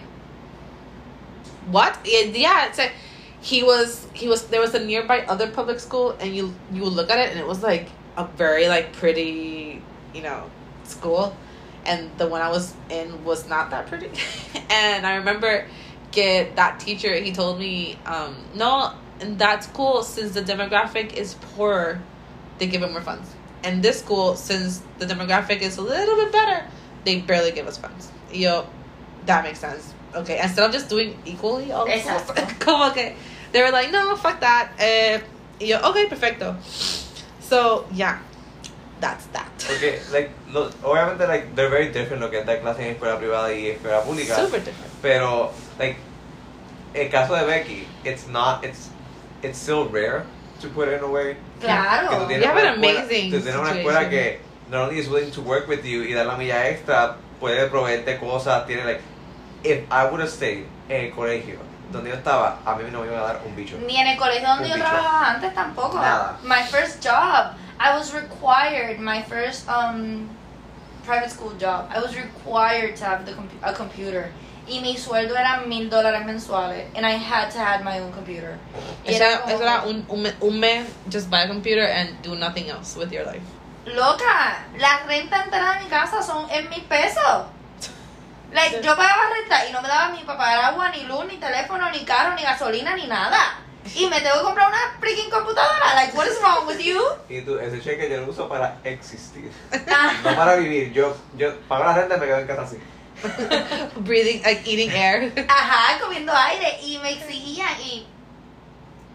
Speaker 1: what? Yeah, yeah, it's like he was he was there was a nearby other public school and you you look at it and it was like a very like pretty, you know, school. And the one I was in was not that pretty. and I remember get that teacher he told me, um, no, in that school since the demographic is poorer, they give it more funds. And this school, since the demographic is a little bit better, they barely give us funds. Yo, that makes sense. Okay, instead of just doing equally all
Speaker 3: Exacto.
Speaker 1: como que they were like, no, fuck that. Eh, y yo, okay, perfecto. So yeah, that's that.
Speaker 2: Porque, like, lo, obviamente, like, they're very different lo que es dar clase en escuela privada y escuela pública.
Speaker 1: Super different.
Speaker 2: Pero, like, el caso de Becky, it's not, it's, it's still rare to put it in a way. Que tú
Speaker 3: Claro.
Speaker 2: tienes
Speaker 1: You have
Speaker 2: una
Speaker 1: an
Speaker 2: escuela-
Speaker 1: amazing
Speaker 2: tú tienes una escuela que not only is willing to work with you y dar la milla extra, puede proveerte cosas, tiene, like, if I would have stayed en el colegio donde yo estaba, a mí no me iban a dar un bicho.
Speaker 3: Ni en el colegio donde
Speaker 2: Un
Speaker 3: yo
Speaker 2: bicho.
Speaker 3: trabajaba antes tampoco.
Speaker 2: Nada.
Speaker 3: My first job, I was required, my first um, private school job, I was required to have the compu- a computer. Y mi sueldo era mil dólares mensuales. And I had to have my own computer. Y
Speaker 1: Eso
Speaker 3: era
Speaker 1: eso era un, un, un mes, just buy a computer and do nothing else with your life.
Speaker 3: Loca, la renta entera de mi casa son en mil pesos. Like, yo pagaba renta y no me daba ni para pagar agua, ni luz, ni teléfono, ni carro, ni gasolina, ni nada. Y me tengo que comprar una freaking computadora. Like, what is wrong with you?
Speaker 2: Y tú, ese cheque yo lo uso para existir,
Speaker 3: Ah,
Speaker 2: no para vivir. Yo, yo pago la renta y me quedo en casa así.
Speaker 1: Breathing, like eating air.
Speaker 3: Ajá, comiendo aire. Y me exigían. Y,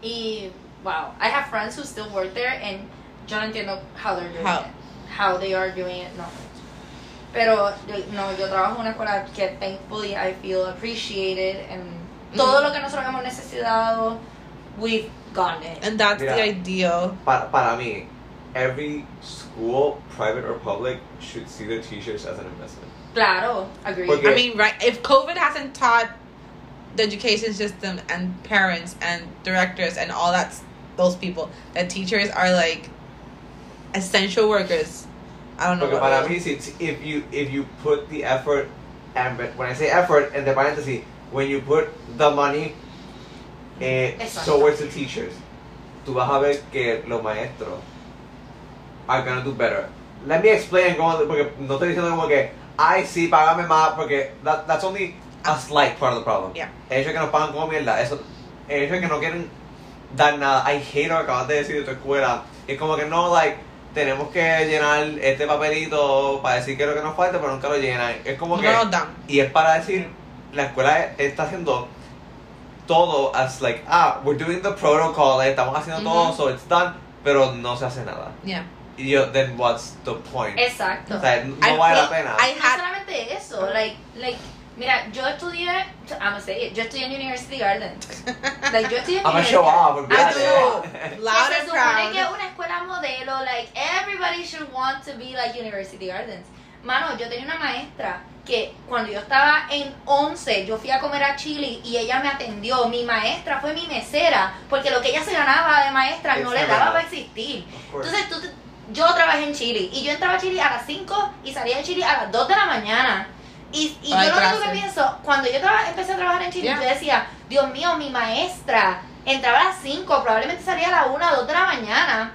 Speaker 3: y, wow. I have friends who still work there and yo no entiendo how they're doing
Speaker 1: How?
Speaker 3: it. How they are doing it, no. Pero, yo- no, yo trabajo en una escuela que thankfully I feel appreciated and todo
Speaker 1: Mm.
Speaker 3: lo que nosotros hemos necesitado, we've gotten it.
Speaker 1: And that's
Speaker 2: Mira.
Speaker 1: the ideal.
Speaker 2: Para, para mí, every school, private or public, should see their teachers as an investment.
Speaker 3: Claro, agree.
Speaker 2: Porque-
Speaker 1: I mean, right? If COVID hasn't taught the education system and parents and directors and all that, those people, that teachers are like essential workers. I don't know.
Speaker 2: Porque para mí, si, si- if you if you put the effort, and when I say effort, entre paréntesis, when you put the money eh, towards the teachers, tú vas a ver que los maestros are gonna do better. Let me explain cómo, porque no estoy diciendo como que, ay, sí, págame más, porque that, that's only a slight part of the problem.
Speaker 1: Yeah.
Speaker 2: El hecho de que nos pagan como mierda, eso, el hecho de que no quieren dar nada, I hate lo que acabas de decir de tu escuela, es como que no, like, tenemos que llenar este papelito para decir que es lo que nos falta, pero nunca lo llenan. Es como que,
Speaker 1: No nos dan.
Speaker 2: y es para decir, la escuela está haciendo todo as like, ah, we're doing the protocol, eh, estamos haciendo todo, so it's done, pero no se hace nada.
Speaker 1: Yeah.
Speaker 2: Y yo, then what's the point?
Speaker 3: Exacto.
Speaker 2: O sea, no
Speaker 1: I
Speaker 2: vale la pena.
Speaker 1: I
Speaker 3: no solamente eso, like, like, mira, yo estudié, I'm gonna say it, yo estudié en University Gardens. Like, yo estudié en
Speaker 2: I'm gonna show off,
Speaker 1: I
Speaker 2: olvídate.
Speaker 1: do. Loud and
Speaker 3: supone que es
Speaker 1: proud.
Speaker 3: una escuela modelo, like, everybody should want to be like University Gardens. Mano, yo tenía una maestra que cuando yo estaba en 11, yo fui a comer a Chile y ella me atendió. Mi maestra fue mi mesera, porque lo que ella se ganaba de maestra no le daba para existir. Entonces, tú te- yo trabajé en Chile y yo entraba a Chile a las 5 y salía de Chile a las 2 de la mañana. Y, y yo lo único que pienso, cuando yo empecé a trabajar en Chile,
Speaker 1: Yeah.
Speaker 3: yo decía, Dios mío, mi maestra entraba a las 5, probablemente salía a las 1 o 2 de la mañana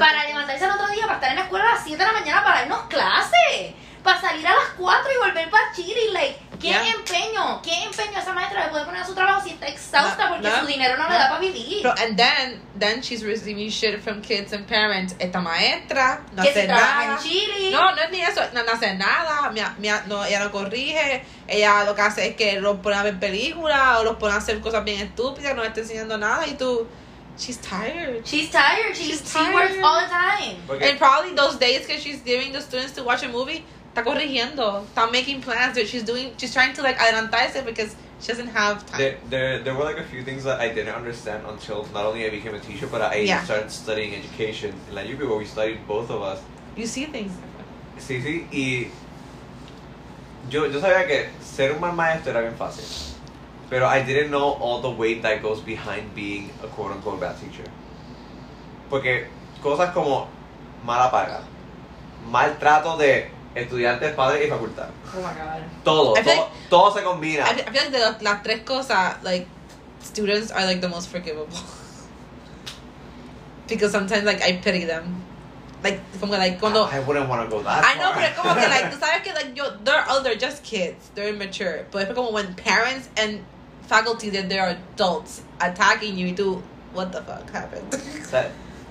Speaker 3: para levantarse al otro día, para estar en la escuela a las 7 de la mañana para darnos clases. Para salir a las 4 y volver para Chile. Like, ¿Qué
Speaker 1: Yeah.
Speaker 3: empeño? ¿Qué empeño esa maestra le puede poner a su trabajo si está exhausta
Speaker 1: No,
Speaker 3: porque
Speaker 1: no,
Speaker 3: su dinero no, le
Speaker 1: no.
Speaker 3: da para vivir?
Speaker 1: Pero, and then, then she's receiving shit from kids and parents. Esta maestra no
Speaker 3: que
Speaker 1: hace
Speaker 3: si
Speaker 1: nada.
Speaker 3: en Chile.
Speaker 1: No, no es ni eso, no, no hace nada, mi- mi- no, ella no corrige, ella lo que hace es que los pone a ver películas o los pone a hacer cosas bien estúpidas, no está enseñando nada y tú, she's tired.
Speaker 3: She's tired. She's,
Speaker 1: She's
Speaker 3: she works
Speaker 1: tired.
Speaker 3: all the time.
Speaker 2: Porque-
Speaker 1: And probably those days que she's giving the students to watch a movie, está corrigiendo, está making plans, that she's doing, she's trying to like adelantarse because She doesn't have time.
Speaker 2: There, there, there were like a few things that I didn't understand until not only I became a teacher, but I
Speaker 1: Yeah.
Speaker 2: started studying education in la UP where we studied both of us.
Speaker 1: you see things.
Speaker 2: Sí, sí, y yo, yo sabía que ser un mal maestro era bien fácil. Pero I didn't know all the weight that goes behind being a quote unquote bad teacher. Porque cosas como mala paga, maltrato de estudiantes, padres y facultad.
Speaker 3: Oh my god.
Speaker 2: Todo, todo, todo se combina.
Speaker 1: I, feel- I feel like the, las tres cosas, like, students are like the most forgivable. because sometimes, like, I pity them. Like, como like, cuando.
Speaker 2: I wouldn't want to go that
Speaker 1: I know,
Speaker 2: far.
Speaker 1: pero como que, like, tú sabes que, like, yo, they're, they're just kids. They're immature. But es como when parents and faculty, that they're adults attacking you, tú, what the fuck happened?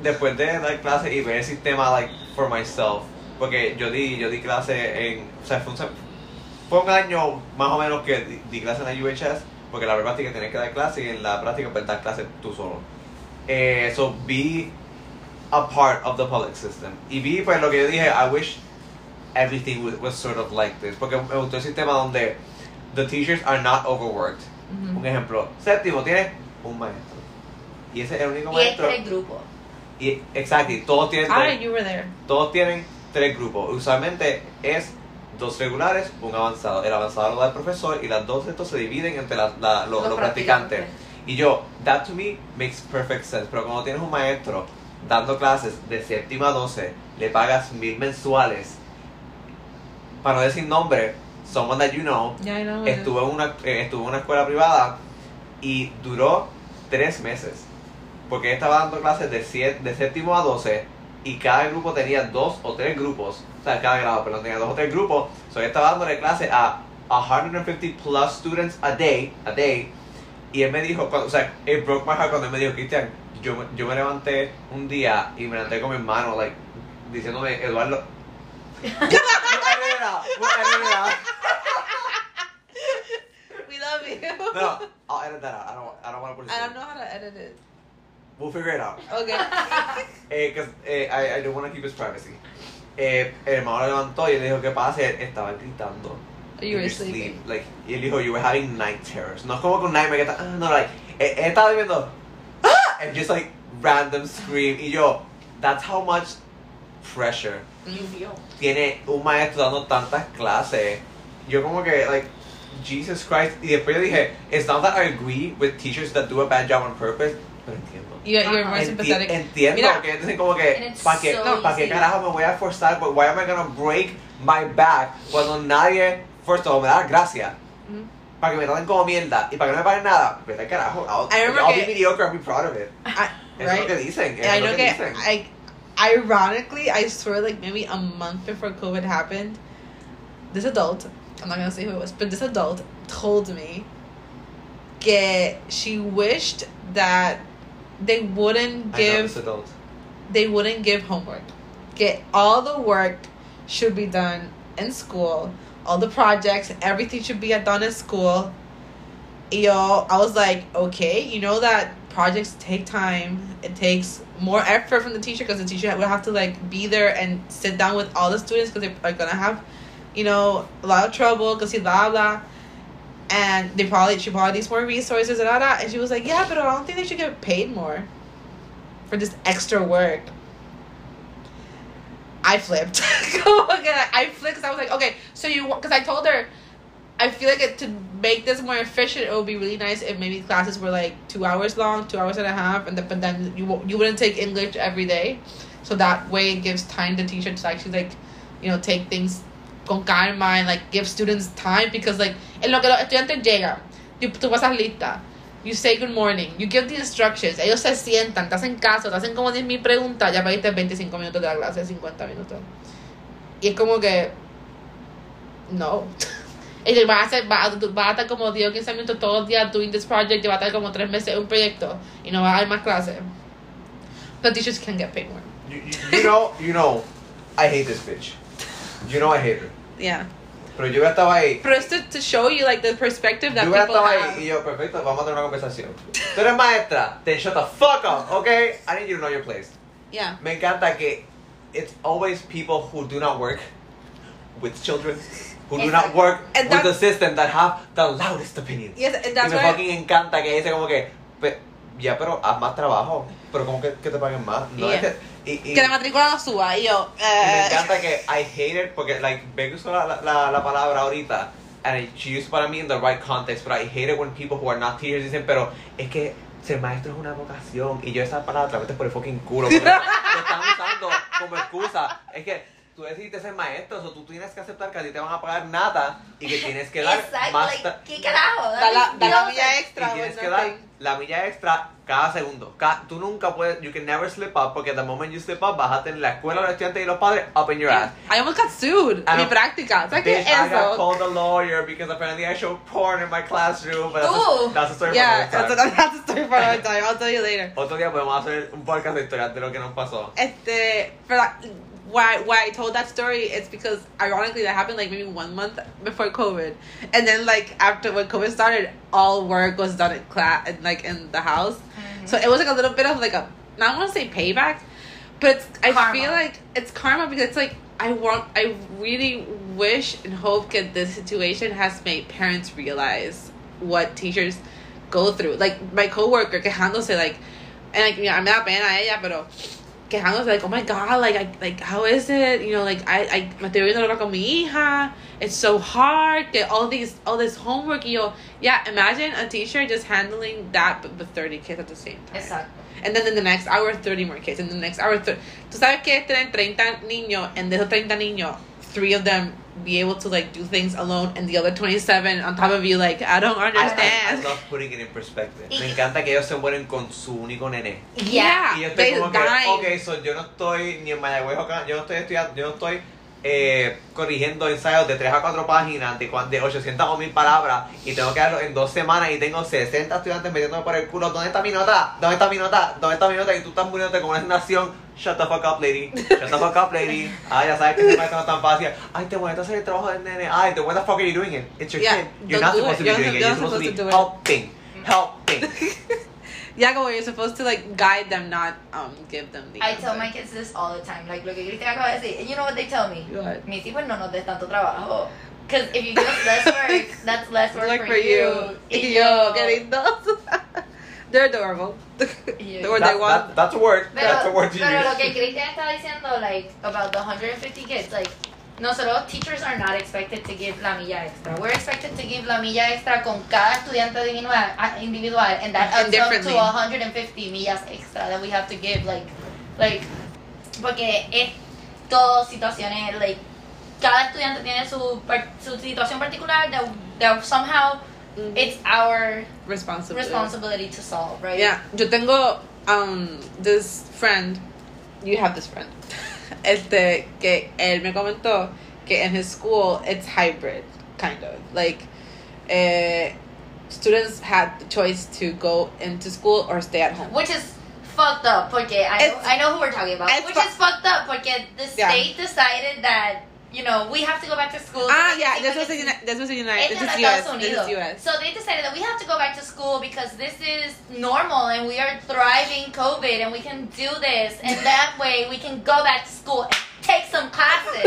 Speaker 2: Después de dar clase y ver el sistema like for myself porque yo di yo di clase en o sea fue un, fue un año más o menos que di, di clase en la UHS porque la práctica tienes que dar clase y en la práctica pues dar clase tú solo eh, so be a part of the public system y vi pues lo que yo dije I wish everything was, was sort of like this porque me gustó el sistema donde the teachers are not overworked
Speaker 1: Mhm.
Speaker 2: un ejemplo séptimo tienes un maestro y ese es el único
Speaker 3: Y es
Speaker 2: maestro
Speaker 3: tres grupos.
Speaker 2: y, exacto, todos tienen,
Speaker 1: Ah, you were there.
Speaker 2: todos tienen tres grupos. Usualmente es dos regulares, un avanzado. El avanzado lo da el profesor y las dos de estos se dividen entre la- la- lo- los, practicantes. Y yo, that to me makes perfect sense. Pero cuando tienes un maestro dando clases de séptima a 12, le pagas mil mensuales. Para no decir nombre, someone that you know,
Speaker 1: Yeah, I know.
Speaker 2: estuvo en una, eh, estuvo en una escuela privada y duró tres meses. Porque estaba dando clases de, siete, de séptimo a 12 y cada grupo tenía dos o tres grupos. O sea, cada grado, perdón, tenía dos o tres grupos. So él estaba dándole clase a 150 plus students a day, a day. Y él me dijo, cuando, o sea, it broke my heart cuando él me dijo, Cristian, yo, yo me levanté un día y me levanté con mi hermano, like, diciéndome, Eduardo.
Speaker 1: We love you.
Speaker 2: No, I'll edit that out. I don't, I don't want to put it
Speaker 1: I don't know how to edit it.
Speaker 2: We'll figure it out.
Speaker 1: Okay.
Speaker 2: Eh, 'cause, eh, I, I don't want to keep his privacy. Eh, el hermano levantó y él dijo, ¿qué pasa? Él estaba gritando.
Speaker 1: you were sleeping.
Speaker 2: sleep. Like, y él dijo, you were having night terrors. No es como un nightmare que está, ah, no, like, él, él estaba viendo, ah, and just like, random scream. Y yo, that's how much pressure
Speaker 3: You feel.
Speaker 2: tiene un maestro dando tantas clases. Yo como que, like, Jesus Christ. Y después yo dije, it's not that I agree with teachers that do a bad job on purpose, pero entiendo.
Speaker 1: You're, you're more
Speaker 3: Ajá.
Speaker 2: Enti-
Speaker 1: sympathetic.
Speaker 2: entiendo
Speaker 1: Mira.
Speaker 2: que dicen como
Speaker 3: And
Speaker 2: que
Speaker 3: it's
Speaker 2: ¿para qué,
Speaker 3: so
Speaker 2: no, ¿para qué
Speaker 3: easy.
Speaker 2: carajo me voy a forzar? But why am I gonna break my back cuando nadie, first of all, me da gracia?
Speaker 1: Mhm.
Speaker 2: Para que me traten como mierda y para que no me paguen nada, vete al carajo. I'll,
Speaker 1: I remember
Speaker 2: I'll
Speaker 1: que-
Speaker 2: be mediocre, I'll be proud of it.
Speaker 1: I,
Speaker 2: Eso es lo que
Speaker 1: right?
Speaker 2: dicen. Eso
Speaker 1: I
Speaker 2: es
Speaker 1: know
Speaker 2: lo que
Speaker 1: que,
Speaker 2: dicen.
Speaker 1: I, ironically, I swear, like maybe a month before COVID happened, this adult, I'm not gonna say who it was, but this adult told me que she wished that they wouldn't
Speaker 2: know
Speaker 1: give
Speaker 2: adult.
Speaker 1: they wouldn't give homework. Get all the work should be done in school. All the projects, everything should be done in school. Yo, I was like, okay, you know that projects take time. It takes more effort from the teacher because the teacher will have to like be there and sit down with all the students because they are gonna have, you know, a lot of trouble because he blah blah. And they probably she probably needs more resources and all that. And she was like, yeah, but I don't think they should get paid more for this extra work. I flipped. I flipped because I was like, okay, so you, because I told her, I feel like it, to make this more efficient, it would be really nice if maybe classes were like two hours long, two hours and a half, and the, but then you you wouldn't take English every day, so that way it gives time to teacher to actually like, you know, take things con calma and like give students time because like en lo que los estudiantes llegan, tú pasas lista, you say good morning, you give the instructions, ellos se sientan, te hacen caso, te hacen como 10 mil preguntas, ya perdiste 25 minutos de la clase, 50 minutos. Y es como que, no. Te vas a, hacer, vas, a, tú vas a estar como 10 o 15 minutos todos los días doing this project, y vas a estar como 3 meses un proyecto, y no vas a dar más clases. The teachers can get paid more.
Speaker 2: You, you, you know, you know, I hate this bitch. You know I hate her.
Speaker 1: Yeah.
Speaker 2: Pero yo estaba ahí.
Speaker 1: But it's to, show you like the perspective that
Speaker 2: Yo
Speaker 1: people
Speaker 2: estaba
Speaker 1: have.
Speaker 2: ahí y yo, perfecto, vamos a tener una conversación. Tú eres maestra, then shut the fuck up, okay? I need you to know your place.
Speaker 1: Yeah.
Speaker 2: Me encanta que it's always people who do not work with children who do
Speaker 3: Exacto.
Speaker 2: not work
Speaker 1: And
Speaker 2: with the
Speaker 1: that's-
Speaker 2: system that have the loudest opinions.
Speaker 1: Yes, and
Speaker 2: Y
Speaker 1: that's
Speaker 2: me
Speaker 1: why
Speaker 2: fucking encanta que dice como que, "Pe- ya, pero haz más trabajo. Pero como que, que te paguen más. No
Speaker 1: Yeah.
Speaker 2: es que, y, y-
Speaker 1: que la matrícula no suba y yo
Speaker 2: y me
Speaker 1: eh,
Speaker 2: encanta que I hate it porque, like, Becky usó la, la, la palabra ahorita and she used it para mí in the right context, but I hate it when people who are not teachers dicen, pero es que ser maestro es una vocación y yo esa palabra la metes por el fucking culo porque lo están usando como excusa. Es que tú decidiste ser maestro, o tú tienes que aceptar que a ti te van a pagar nada y que tienes que dar
Speaker 3: Exacto,
Speaker 2: más...
Speaker 3: like, ¿qué carajo?
Speaker 1: da la, da la milla
Speaker 3: sé.
Speaker 2: y
Speaker 1: extra
Speaker 2: tienes que dar la milla extra cada segundo. Ca- tú nunca puedes, you can never slip up porque the moment you slip up vas a tener la escuela, los estudiantes y los padres up in your ass.
Speaker 1: I almost got sued
Speaker 2: I
Speaker 1: mi práctica ¿sabes qué
Speaker 2: Bitch, I got
Speaker 1: eso?
Speaker 2: called a lawyer because apparently I showed porn in my classroom. But that's,
Speaker 3: Ooh.
Speaker 2: a, that's a story
Speaker 1: yeah
Speaker 2: for another time.
Speaker 1: a- that's a story for another time I'll tell you later
Speaker 2: Otro día podemos hacer un podcast de historias de lo que nos pasó.
Speaker 1: este that, why why I told that story it's because ironically that happened like maybe one month before COVID, and then like after when COVID started, all work was done in class and like in the house,
Speaker 3: Mhm.
Speaker 1: so it was like a little bit of like a not want to say payback, but it's I
Speaker 3: Karma.
Speaker 1: feel like it's karma because it's like I want I really wish and hope that this situation has made parents realize what teachers go through. Like my coworker quejándose like, and like you know, I'm not pena a ella, pero quejándose like, oh my god, like I like how is it? You know, like I I me estoy viendo loca con mi hija. It's so hard. Get all these all this homework. Y yo, yeah. Imagine a teacher just handling that but with thirty kids at the same time.
Speaker 3: Exacto.
Speaker 1: And then in the next hour, 30 more kids. And the next hour, 30. Tú sabes que tienen 30 niños, and de esos 30 niños, three of them be able to like do things alone, and the other 27 on top of you, like, I don't
Speaker 2: I, I, I
Speaker 1: understand.
Speaker 2: love putting it in perspective.
Speaker 3: Y-
Speaker 2: Me encanta que ellos se mueren con su único nene.
Speaker 1: yeah,
Speaker 2: Y yo estoy como que,
Speaker 1: dying.
Speaker 2: ok, so yo no estoy ni en Mayagüez yo no estoy estudiando, yo no estoy eh, corrigiendo ensayos de 3 a 4 páginas de, de 800 o 1000 palabras y tengo que darlo en dos semanas y tengo 60 estudiantes metiéndome por el culo. ¿Dónde está mi nota? ¿Dónde está mi nota? ¿Dónde está mi nota? Y tú estás muriéndote como una nación. Shut the fuck up, lady. Shut the fuck up, lady. Ah, ya sabes que ese maestro no es tan fácil. Ay, te voy a hacer el trabajo del nene. Ay, then what the fuck are you doing it? It's your
Speaker 1: Yeah,
Speaker 2: kid. You're
Speaker 1: don't
Speaker 2: supposed
Speaker 1: it.
Speaker 2: to be
Speaker 1: You're
Speaker 2: doing it.
Speaker 1: you're
Speaker 2: You're supposed to
Speaker 1: supposed
Speaker 2: be
Speaker 1: to do it.
Speaker 2: helping. Helping.
Speaker 1: yeah, como you're supposed to like guide them, not um give them the.
Speaker 3: I tell my kids this all the time, like lo que Cristian acaba de decir. And you know what they tell me?
Speaker 1: What?
Speaker 3: Mis hijos no nos des tanto trabajo. Because if you give us less work, that's less work
Speaker 1: like
Speaker 3: for, you.
Speaker 1: Y
Speaker 3: Y
Speaker 1: yo, qué lindos. They're adorable.
Speaker 3: Yeah.
Speaker 1: Or they want.
Speaker 2: that- that's a word.
Speaker 3: Pero,
Speaker 2: that's a word to
Speaker 3: pero
Speaker 2: use.
Speaker 3: lo que Cristian estaba diciendo, like, about the 150 kids, like, nosotros teachers are not expected to give la milla extra. We're expected to give la milla extra con cada estudiante individual, individual and that adds up to
Speaker 1: differently.
Speaker 3: 150 millas extra that we have to give, like, like, porque es todo situaciones, like, cada estudiante tiene su, par- su situación particular that, that somehow
Speaker 1: Mhm.
Speaker 3: it's our
Speaker 1: responsibility.
Speaker 3: responsibility to solve, right?
Speaker 1: Yeah, yo tengo um this friend. You have this friend. Este que él me comentó que in his school it's hybrid kind of like uh, students had the choice to go into school or stay at home.
Speaker 3: Which is fucked up porque I know, I know who we're talking about. Which
Speaker 1: fu-
Speaker 3: is fucked up porque the
Speaker 1: Yeah.
Speaker 3: state decided that you know we have to go back to school.
Speaker 1: Ah, yeah, this was the Uni- this was the United.
Speaker 3: it's
Speaker 1: This is US.
Speaker 3: Estados
Speaker 1: This
Speaker 3: Unidos.
Speaker 1: is US.
Speaker 3: So they decided that we have to go back to school because this is normal and we are thriving COVID and we can do this and that way we can go back to school and take some classes.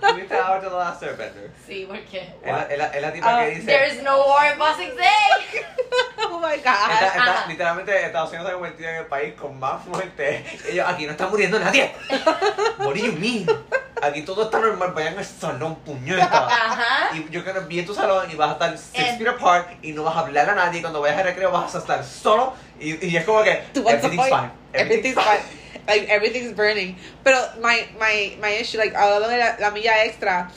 Speaker 2: ¿Tuviste Avatar The Last Airbender?
Speaker 3: sí, porque
Speaker 2: Es la, es la- la tipa
Speaker 1: Ah,
Speaker 2: que dice...
Speaker 3: there is no war in Boston Day.
Speaker 1: oh my
Speaker 2: Esta-
Speaker 1: god.
Speaker 2: literalmente Estados Unidos se ha convertido en el país con más muertes. Ellos, aquí no está muriendo nadie. What do you mean? Aquí todo está normal, vayan al salón, puñeta.
Speaker 3: Ajá.
Speaker 2: Y yo creo que vi en tu salón y vas a estar six
Speaker 3: And-
Speaker 2: feet apart y no vas a hablar a nadie. Cuando vayas al recreo vas a estar solo y, y es como que everything's fine.
Speaker 1: Everything's fine. Like everything's burning. But my my my issue, like la, la milla extra.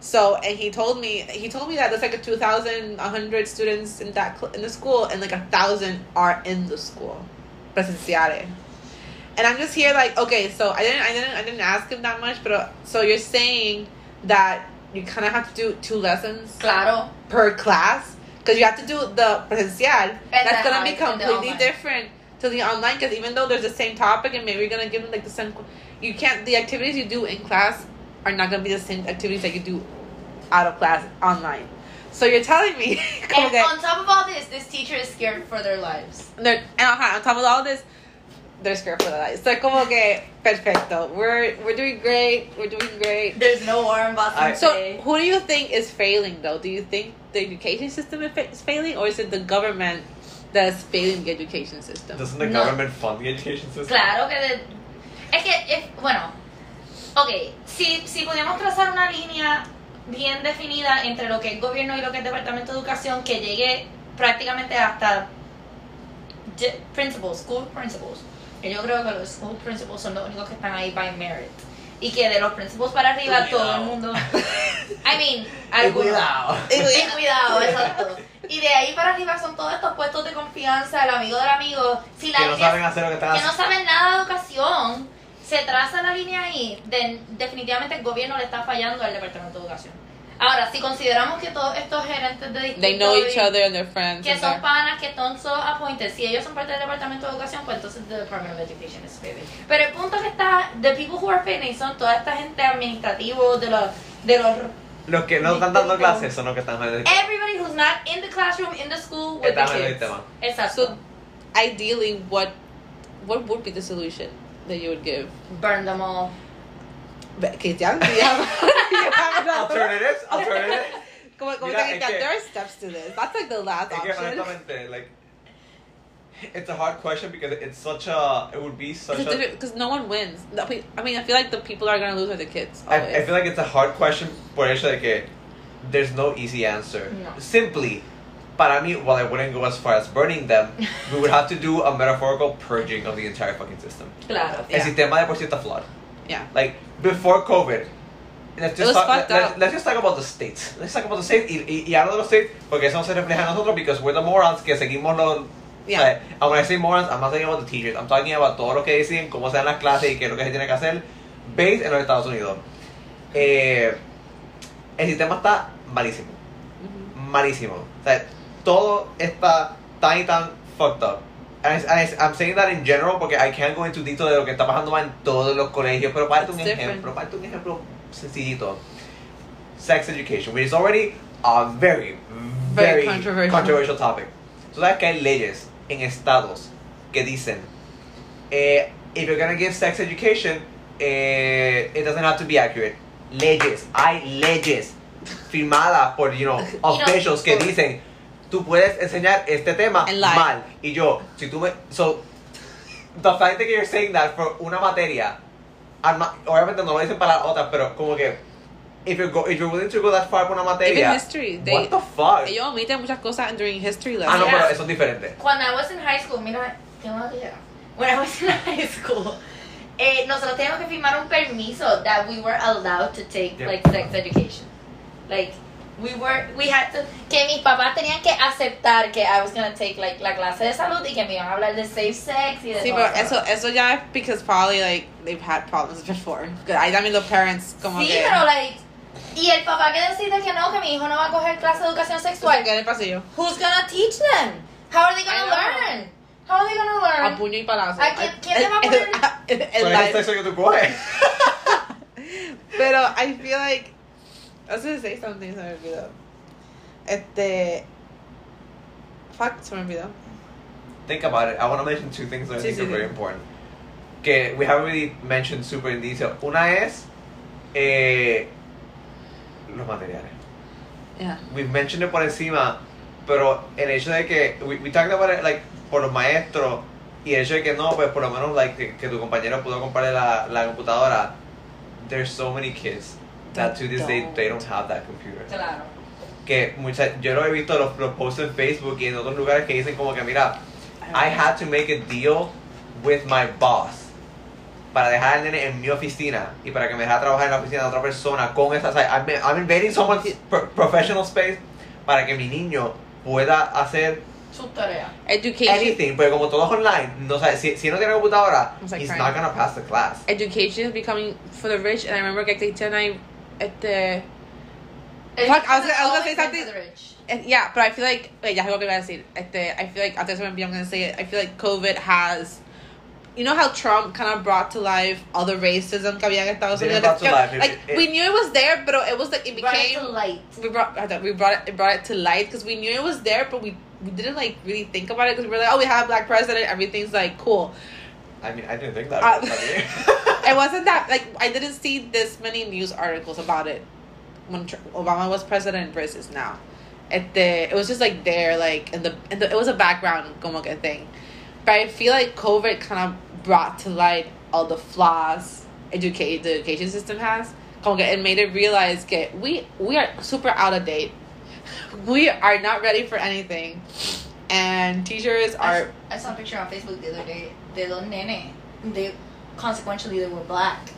Speaker 1: So and he told me he told me that there's like a 2,100 students in that cl- in the school and like a thousand are in the school, presenciales. And I'm just here like okay, so I didn't I didn't I didn't ask him that much, but so you're saying that you kind of have to do two lessons
Speaker 3: Claro.
Speaker 1: per class because you have to do the presencial. That's gonna be
Speaker 3: and
Speaker 1: completely different to the online because even though there's the same topic and maybe you're gonna give them like the same, you can't. The activities you do in class are not gonna be the same activities that you do out of class online. So you're telling me,
Speaker 3: And
Speaker 1: okay,
Speaker 3: on top of all this, this teacher is scared for their lives.
Speaker 1: and, they're- and on on top of all this, they're scared for their lives. So como que perfecto. We're we're doing great. We're doing great.
Speaker 3: There's no war in Boston
Speaker 2: I-
Speaker 1: So who do you think is failing though? Do you think the education system is failing, or is it the government that's failing the education system?
Speaker 2: Doesn't the
Speaker 3: No.
Speaker 2: government fund the education system?
Speaker 3: Claro que de- es que es- bueno, ok, si si pudiéramos trazar una línea bien definida entre lo que es gobierno y lo que es departamento de educación que llegue prácticamente hasta principals, school principals. Que yo creo que los school principals son los únicos que están ahí by merit. Y que de los principals para arriba
Speaker 2: Cuidado.
Speaker 3: todo el mundo. I mean,
Speaker 2: Y
Speaker 3: algunos.
Speaker 2: cuidado.
Speaker 3: Ten cuidado, exacto. Y de ahí para arriba son todos estos puestos de confianza, el amigo del amigo. Si la
Speaker 2: Que no saben hacer lo que están
Speaker 3: que no saben nada de educación, se traza la línea ahí, de- definitivamente el gobierno le está fallando al departamento de educación. Ahora, si consideramos que todos estos gerentes de
Speaker 1: They know each other and they're friends.
Speaker 3: que
Speaker 1: and
Speaker 3: son
Speaker 1: they're-
Speaker 3: panas, que son so appointed, si ellos son parte del departamento de educación, pues entonces the Department of Education is failing. Pero el punto que está, the people who are failing son toda esta gente administrativos de los, de los
Speaker 2: Los que no están dando clases son los que están jodiendo.
Speaker 3: everybody who's not in the classroom, in the school with the
Speaker 2: Están el
Speaker 3: kids. Exacto.
Speaker 1: So, ideally, what what would be the solution that you would give?
Speaker 3: Burn them all.
Speaker 1: Have another-
Speaker 2: Alternatives, alternatives.
Speaker 1: Como, como
Speaker 2: Mira,
Speaker 1: que,
Speaker 2: que-
Speaker 1: there are steps to this. That's like the last
Speaker 2: que
Speaker 1: option.
Speaker 2: honestamente, like, it's a hard question because it's such a, it would be such a,
Speaker 1: Because no one wins. I mean, I feel like the people are gonna lose are the kids.
Speaker 2: I. I feel like it's a hard question por el hecho de que there's no easy answer.
Speaker 3: No.
Speaker 2: Simply, para mí, while I wouldn't go as far as burning them, we would have to do a metaphorical purging of the entire fucking system.
Speaker 3: Claro.
Speaker 1: Yeah.
Speaker 2: El sistema de por sí está flawed.
Speaker 1: yeah.
Speaker 2: Like, before COVID, let's just, talk, let,
Speaker 1: up.
Speaker 2: let's just talk about the states. Let's talk about the states y, y, y hablo de los states porque eso no se refleja en nosotros because we're the morons que seguimos los...
Speaker 1: Yeah.
Speaker 2: Like, when I say morons, I'm not talking about the teachers. I'm talking about todo lo que dicen, cómo se dan las clases y qué es lo que se tiene que hacer based en los Estados Unidos. Eh, el sistema está malísimo.
Speaker 1: Mhm.
Speaker 2: Malísimo. O sea, todo está tan y tan fucked up. And I, and I- I'm saying that in general porque I can't go into detail de lo que está pasando en todos los colegios, pero para darte un
Speaker 1: different.
Speaker 2: ejemplo, para darte un ejemplo sencillito. Sex education, which is already a very,
Speaker 1: Very
Speaker 2: very,
Speaker 1: controversial.
Speaker 2: controversial topic. Tú sabes que hay leyes en estados que dicen, eh, if you're gonna give sex education, eh, it doesn't have to be accurate. Leyes, hay leyes firmadas por, you know, officials que dicen, tú puedes enseñar este tema mal. Y yo, si tú me, so, the fact that you're saying that for una materia, I'm not- obviamente no lo dicen para otras, pero como que, if you're, go, if you're willing to go that far por una materia,
Speaker 1: Even history, they-
Speaker 2: what the fuck?
Speaker 1: Ellos omiten muchas cosas during history
Speaker 2: ah,
Speaker 1: lessons.
Speaker 2: no,
Speaker 3: Yeah.
Speaker 2: pero eso es diferente.
Speaker 3: Cuando I was in high school, mira, tengo una tijera. When I was in high school, eh, nosotros teníamos que firmar un permiso that we were allowed to take
Speaker 2: Yeah.
Speaker 3: like sex education. Like we were, we had to, que mis papás tenían que aceptar que I was gonna take like la clase de salud y que me iban a hablar de safe sex y de
Speaker 1: Sí, pero eso, eso ya es because probably like they've had problems before. I, I mean, the parents como
Speaker 3: Sí,
Speaker 1: que.
Speaker 3: pero like, y el papá que decide que no, que mi hijo no va a coger clase de educación sexual.
Speaker 1: ¿qué en el pasillo?
Speaker 3: Who's gonna teach them? How are they
Speaker 1: I
Speaker 3: gonna learn? How are they gonna
Speaker 1: A
Speaker 3: learn?
Speaker 1: puño y palazo.
Speaker 3: ¿A quién- quién le va a
Speaker 1: El-
Speaker 3: poner?
Speaker 1: el- el
Speaker 2: ¿Cuál es
Speaker 1: live.
Speaker 2: el sexo que tú coges?
Speaker 1: Pero I feel like. I was gonna say something, se me olvidó. Este. Fuck, se me olvidó.
Speaker 2: Think about it. I want to mention two things that I
Speaker 1: Sí,
Speaker 2: think
Speaker 1: sí,
Speaker 2: are
Speaker 1: sí.
Speaker 2: very important. Que we haven't really mentioned super in detail. Una es eh, los materiales.
Speaker 1: Yeah.
Speaker 2: We've mentioned it por encima, pero el hecho de que we, we talked about it like por los maestros y el hecho de que no, pues por lo menos like que, que tu compañero pudo comprarle la, la computadora. There's so many kids that to this day they don't have that computer.
Speaker 3: Claro.
Speaker 2: que mucha, yo lo he visto los, los posts en Facebook y en otros lugares que dicen como que mira I had to make a deal with my boss para dejar al nene en mi oficina y para que me dejara trabajar en la oficina de otra persona con esa o sea, I'm, I'm invading someone's pro- professional space para que mi niño pueda hacer
Speaker 3: Su tarea.
Speaker 1: Education.
Speaker 2: anything porque como todo es online no sabe si, si no tiene computadora
Speaker 1: like
Speaker 2: he's
Speaker 1: crying.
Speaker 2: not gonna pass the class
Speaker 1: Education is becoming for the rich, and I remember que and I, este.
Speaker 3: It's
Speaker 1: Fuck, I was gonna- I was gonna say something-
Speaker 3: for the rich.
Speaker 1: Eh, Yeah, but I feel like wait, ya sé lo que iba a decir. Este, I feel like antes de me I'm gonna say it. I feel like COVID has, you know how Trump kind of brought to life all the racism que había en Unidos.
Speaker 2: brought to life,
Speaker 1: like
Speaker 2: it-
Speaker 1: we knew it was there, but it was like it
Speaker 3: Brought it
Speaker 1: became.
Speaker 3: to light.
Speaker 1: we brought I we brought it, it brought it to light because we knew it was there, but we we didn't like really think about it because we were like, oh, we have a black president, everything's like cool.
Speaker 2: I mean, I didn't think that.
Speaker 1: Uh, it wasn't that like I didn't see this many news articles about it when Tr- Obama was president versus now. At the it was just like there like in the, in the it was a background como que thing, but I feel like COVID kind of brought to light all the flaws educate the education system has. Como que it made it realize que we we are super out of date. We are not ready for anything, and teachers are
Speaker 3: I saw a picture on Facebook the other day de dos nenes. They consequentially they were black,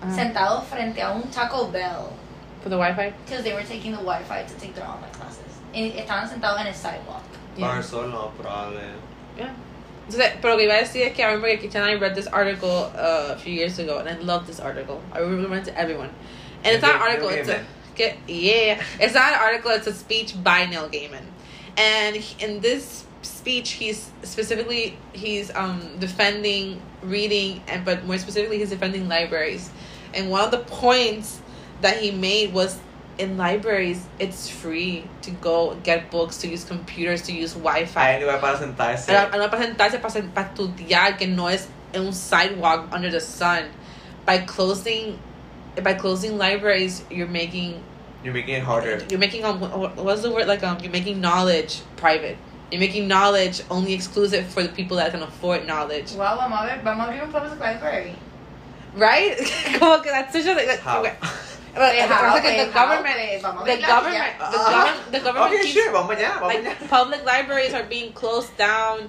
Speaker 1: uh,
Speaker 3: sentados frente a un Taco Bell
Speaker 1: for the Wi-Fi.
Speaker 3: because they were taking the Wi-Fi to take their online classes. Y estaban sentados en el sidewalk.
Speaker 2: Para el sol, no, probable.
Speaker 1: Entonces, pero lo que iba a decir es que I remember que Kitchen and I read this article uh, a few years ago, and I love this article. I recommend it to everyone. And it's not an
Speaker 2: Neil
Speaker 1: article, it's a get, yeah, it's not an article. It's a speech by Neil Gaiman, and he- in this speech, he's specifically he's um defending reading, and but more specifically, he's defending libraries. And one of the points that he made was in libraries, it's free to go get books, to use computers, to use Wi-Fi.
Speaker 2: Hay lugar para sentarse.
Speaker 1: Era era para sentarse, para, sen- para estudiar, que no es en un sidewalk under the sun. By closing, by closing libraries, you're making
Speaker 2: You're making it harder.
Speaker 1: you're making um what- what's the word like um you're making knowledge private. You're making knowledge only exclusive for the people that can afford knowledge,
Speaker 3: Wow, vamos a ver, vamos a abrir un public library.
Speaker 1: right? Como que that's such a like,
Speaker 2: How?
Speaker 1: okay. But it's like
Speaker 3: eh,
Speaker 1: the government,
Speaker 3: vamos
Speaker 1: the government, the, gov- the government
Speaker 2: Okay,
Speaker 1: keeps
Speaker 2: sure, vamos allá, vamos allá.
Speaker 1: like public libraries are being closed down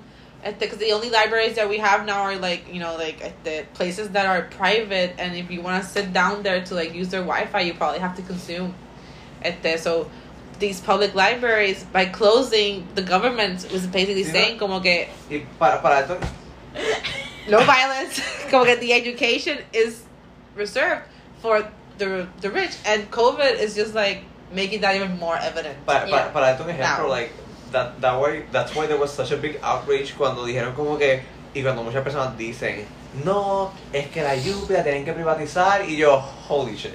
Speaker 1: because the only libraries that we have now are like you know like at the places that are private and if you want to sit down there to like use their wi-fi you probably have to consume at the so these public libraries by closing the government was basically
Speaker 2: Sí,
Speaker 1: saying como que
Speaker 2: Y para, para esto,
Speaker 1: no violence como que the education is reserved for the the rich and covid is just like making that even more evident
Speaker 2: But
Speaker 3: Yeah.
Speaker 2: para, para darte un ejemplo,
Speaker 1: Now.
Speaker 2: like, that, that way, that's why there was such a big outrage cuando dijeron como que, y cuando muchas personas dicen, no, es que la lluvia tienen que privatizar, y yo, holy shit.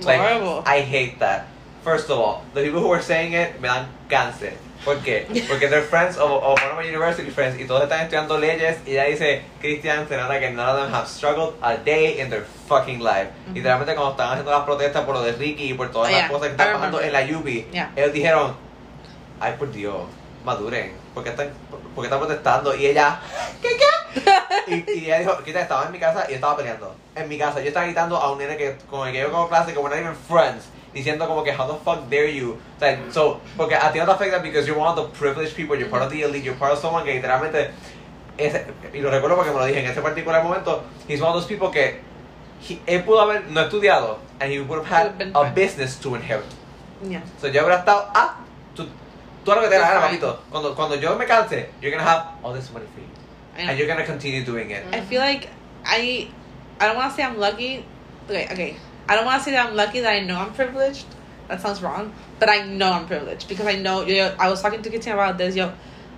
Speaker 2: Like,
Speaker 1: horrible
Speaker 2: I hate that. First of all, the people who are saying it me dan cáncer. ¿Por qué? Porque they're friends of, of one of my university friends y todos están estudiando leyes y ella dice, Christian, se nota que none of them have struggled a day in their fucking life.
Speaker 1: Ujú.
Speaker 2: Literalmente cuando estaban haciendo las protestas por lo de Ricky y por todas
Speaker 1: Oh,
Speaker 2: las
Speaker 1: yeah.
Speaker 2: cosas que están pasando en la UBI,
Speaker 1: Yeah.
Speaker 2: ellos dijeron, ay por Dios, maduren, ¿por qué están, por qué están protestando? Y ella, ¿qué qué? Y, y ella dijo, Christian, estaba en mi casa y yo estaba peleando. En mi casa, yo estaba gritando a un nene que, con el que yo como clase, que we're not even friends diciendo como que how the fuck dare you like, so porque a ti no te afecta because you're one of the privileged people you're part of the elite you're part of someone que literalmente ese, y lo recuerdo porque me lo dije en ese particular momento he's one of those people que he, él pudo haber no estudiado and he would have had a business to inherit.
Speaker 1: Yeah.
Speaker 2: So yo hubiera estado ah tú tú lo que te la gana papito. cuando, cuando yo me canse you're gonna have all this money for you. And you're gonna continue doing it.
Speaker 1: I feel like I I don't want to say I'm lucky. Okay, okay. I don't want to say that I'm lucky that I know I'm privileged. That sounds wrong, but I know I'm privileged because I know. Yo, I was talking to Kitty about this. Yo,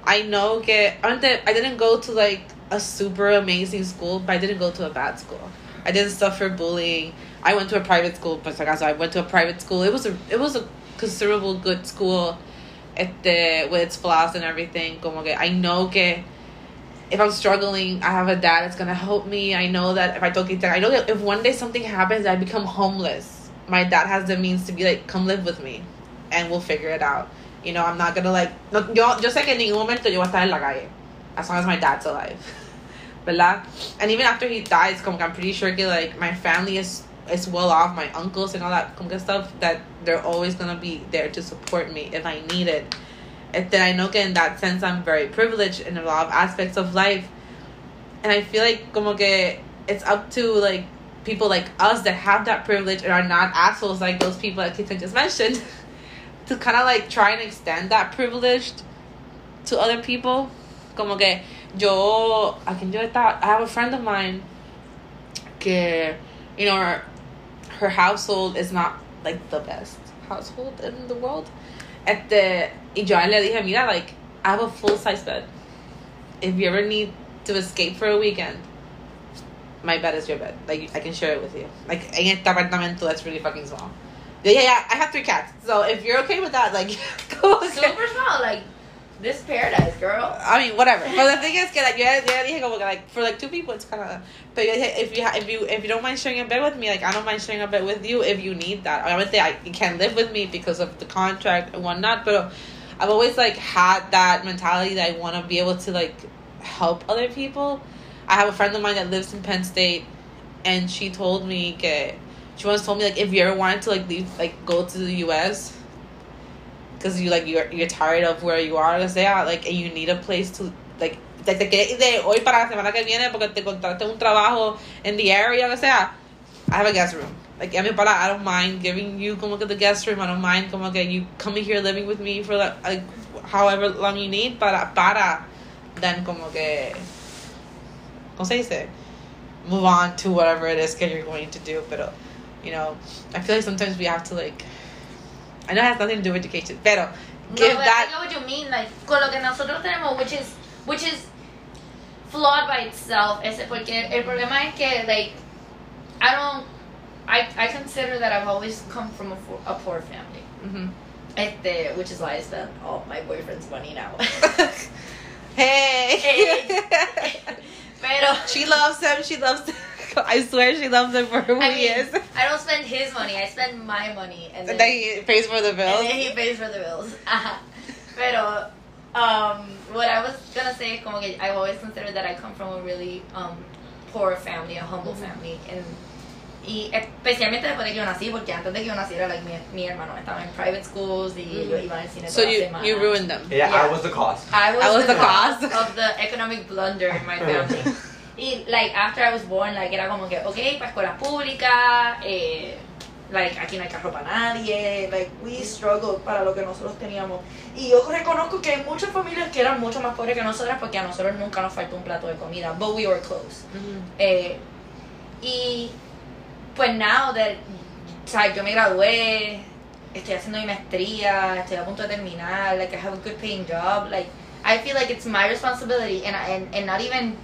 Speaker 1: I know I I didn't go to like a super amazing school, but I didn't go to a bad school. I didn't suffer bullying. I went to a private school, but like I went to a private school. It was a it was a considerable good school, este, with its flaws and everything. Como que I know que if I'm struggling, I have a dad that's gonna help me. I know that if I don't get that, I know that if one day something happens, I become homeless. My dad has the means to be like, come live with me, and we'll figure it out. You know, I'm not gonna like. No, yo, yo sé que en ningún momento yo voy a estar en la calle, as long as my dad's alive, ¿verdad? And even after he dies, como que I'm pretty sure que like my family is is well off, my uncles and all that como que stuff that they're always gonna be there to support me if I need it. Then I know que in that sense I'm very privileged in a lot of aspects of life. And I feel like como que it's up to like people like us that have that privilege and are not assholes like those people that Kita just mentioned to kind of like try and extend that privilege to other people. Como que yo, I can do it that. I have a friend of mine que, you know, her, her household is not like the best household in the world. Este, y yo le dije, mira, like, I have a full size bed. If you ever need to escape for a weekend, my bed is your bed. Like, I can share it with you. Like, en este apartamento that's really fucking small. Yeah, yeah, yeah, I have three cats. So if you're okay with that, like, go
Speaker 3: Super small, like This paradise, girl.
Speaker 1: I mean, whatever. But the thing is que like, yo ya dije como que like for like two people it's kind of. But if you if you if you don't mind sharing a bed with me, like I don't mind sharing a bed with you if you need that. Obviamente, I you can't live with me because of the contract and whatnot. But I've always like had that mentality that I want to be able to like help other people. I have a friend of mine that lives in Penn State, and she told me que she once told me like if you ever wanted to like leave like go to the U.S because you like you're you're tired of where you are, o sea, like and you need a place to like quieres ir de hoy para la semana que viene porque te contrataste un trabajo in the area, o sea, I have a guest room. Like I mean, I don't mind giving you como que the guest room. I don't mind como que you coming here living with me for like, like however long you need para para then como que ¿cómo se dice? Move on to whatever it is que you're going to do, But you know, I feel like sometimes we have to like I know it has nothing to do with education, pero
Speaker 3: No,
Speaker 1: give
Speaker 3: but I know what you mean. Like, con lo que nosotros tenemos, which is, which is flawed by itself. Ese, porque el problema es que, like, I don't, I, I consider that I've always come from a, a poor family.
Speaker 1: Mhm.
Speaker 3: Este, which is why I spend all my boyfriend's money now.
Speaker 1: hey.
Speaker 3: Hey. Pero
Speaker 1: she loves him. She loves. I swear she loves him for who
Speaker 3: I
Speaker 1: he
Speaker 3: mean,
Speaker 1: is.
Speaker 3: I don't spend his money. I spend my money, and then,
Speaker 1: And then he pays for the bills.
Speaker 3: and
Speaker 1: bills.
Speaker 3: then he pays for the bills. Ajá. Pero, um, what I was gonna say, como que I've always considered that I come from a really um, poor family, a humble
Speaker 1: Mhm.
Speaker 3: family, and y especialmente después de que yo nací, porque antes de que yo naciera, like, mi, mi hermano estaba en private schools y
Speaker 1: Mhm.
Speaker 3: ellos iban al cine
Speaker 1: So
Speaker 3: toda la
Speaker 1: you
Speaker 3: semana.
Speaker 1: you ruined them.
Speaker 2: Yeah,
Speaker 3: Yeah.
Speaker 2: I was the cause.
Speaker 3: I was,
Speaker 1: I was
Speaker 3: the,
Speaker 1: the
Speaker 3: cause
Speaker 1: cause.
Speaker 3: of the economic blunder in my family. Y, like, after I was born, like, era como que, ok, para escuelas públicas, eh, like, aquí no hay carro para nadie, like, we struggled para lo que nosotros teníamos. Y yo reconozco que hay muchas familias que eran mucho más pobres que nosotras porque a nosotros nunca nos faltó un plato de comida, but we were close.
Speaker 1: Mhm.
Speaker 3: Eh, y pues now that o sea, yo me gradué, estoy haciendo mi maestría, estoy a punto de terminar, like I have a good paying job, like I feel like it's my responsibility and and, and not even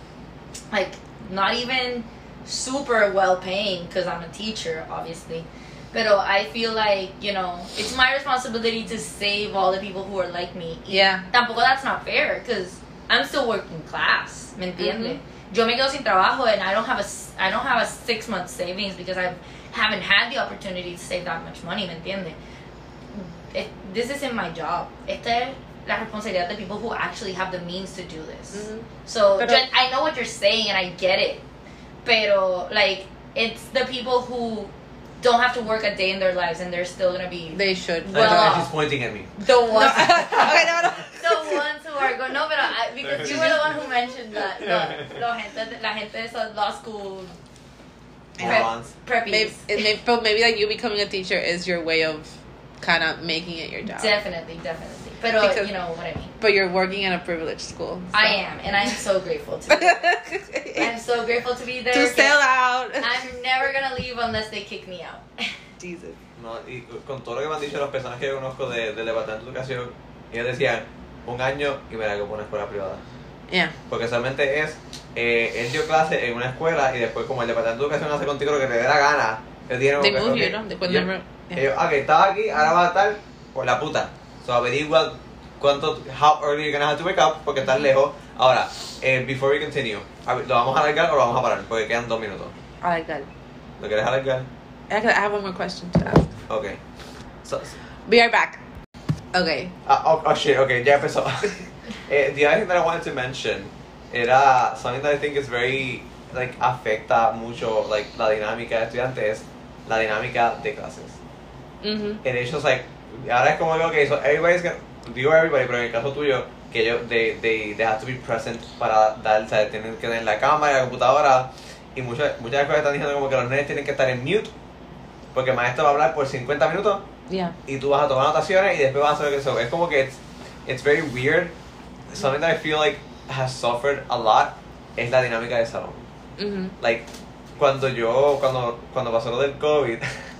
Speaker 3: like not even super well paying because I'm a teacher obviously. But I feel like, you know, it's my responsibility to save all the people who are like me.
Speaker 1: Yeah.
Speaker 3: Tampoco that's not fair because I'm still working class, ¿me entiendes? Mm-hmm. Yo me quedo sin trabajo and I don't have a I don't have a six month savings because I haven't had the opportunity to save that much money, ¿me entiendes? It, this isn't my job. Esta es la responsabilidad de people who actually have the means to do this.
Speaker 1: Mhm.
Speaker 3: So
Speaker 1: Pero-
Speaker 3: yo- I know what you're saying and I get it. Pero like it's the people who don't have to work a day in their lives and they're still gonna be
Speaker 1: They should.
Speaker 2: I
Speaker 3: Well,
Speaker 2: know
Speaker 3: uh,
Speaker 2: she's pointing at me.
Speaker 3: the
Speaker 1: No.
Speaker 3: ones
Speaker 1: okay, no, no.
Speaker 3: the ones who are going no but I, because you were the one who mentioned that no, la gente la gente de esos law school Prep-
Speaker 2: Morons.
Speaker 3: preppies
Speaker 1: Maybe, it may, but maybe like you becoming a teacher is your way of kind of making it your job.
Speaker 3: definitely definitely pero
Speaker 1: Because-
Speaker 3: you know what I mean
Speaker 1: But you're working in a privileged school. so.
Speaker 3: I am and I'm so grateful to be I'm so grateful to be there
Speaker 1: to sell out.
Speaker 3: I'm never gonna leave unless they kick me out
Speaker 1: Jesus.
Speaker 2: No, y con todo lo que me han dicho las personas que yo conozco de, del departamento de educación, ellos decían un año y me la que una escuela privada.
Speaker 1: Yeah.
Speaker 2: Porque solamente es, eh, él dio clase en una escuela y después como el departamento de educación hace contigo lo que te dé la gana, él tiene
Speaker 1: They
Speaker 2: como
Speaker 1: move
Speaker 2: que,
Speaker 1: you,
Speaker 2: ok,
Speaker 1: ¿no? They put
Speaker 2: yo-
Speaker 1: them. Yeah.
Speaker 2: ellos, ok, estaba aquí, ahora va a estar por la puta. So averigua cuánto, how early you're gonna have to wake up porque estás lejos. Ahora, eh, before we continue, a ver, ¿lo vamos a alargar o lo vamos a parar? Porque quedan dos minutos.
Speaker 1: That.
Speaker 2: ¿Lo quieres alargar?
Speaker 1: I have one more question to ask.
Speaker 2: Ok. So,
Speaker 1: Be right back. Okay.
Speaker 2: Ah, oh, oh shit, okay, ya empezó. eh, the other thing that I wanted to mention era something that I think is very, like, afecta mucho, like, la dinámica de estudiantes, la dinámica de clases. El hecho es, like, ahora es como que, okay, so everybody's gonna, digo everybody, pero en el caso tuyo, que ellos, they, they, they have to be present para dar, o sea, tienen que tener la cámara la computadora, y muchas, muchas escuelas están diciendo como que los nenes tienen que estar en mute, porque el maestro va a hablar por 50 minutos,
Speaker 1: Yeah.
Speaker 2: y tú vas a tomar anotaciones y después vas a hacer eso. Es como que it's, it's very weird. Something that I feel like has suffered a lot es la dinámica del salón.
Speaker 1: Mm-hmm.
Speaker 2: Like, cuando yo, cuando, cuando pasó lo del COVID,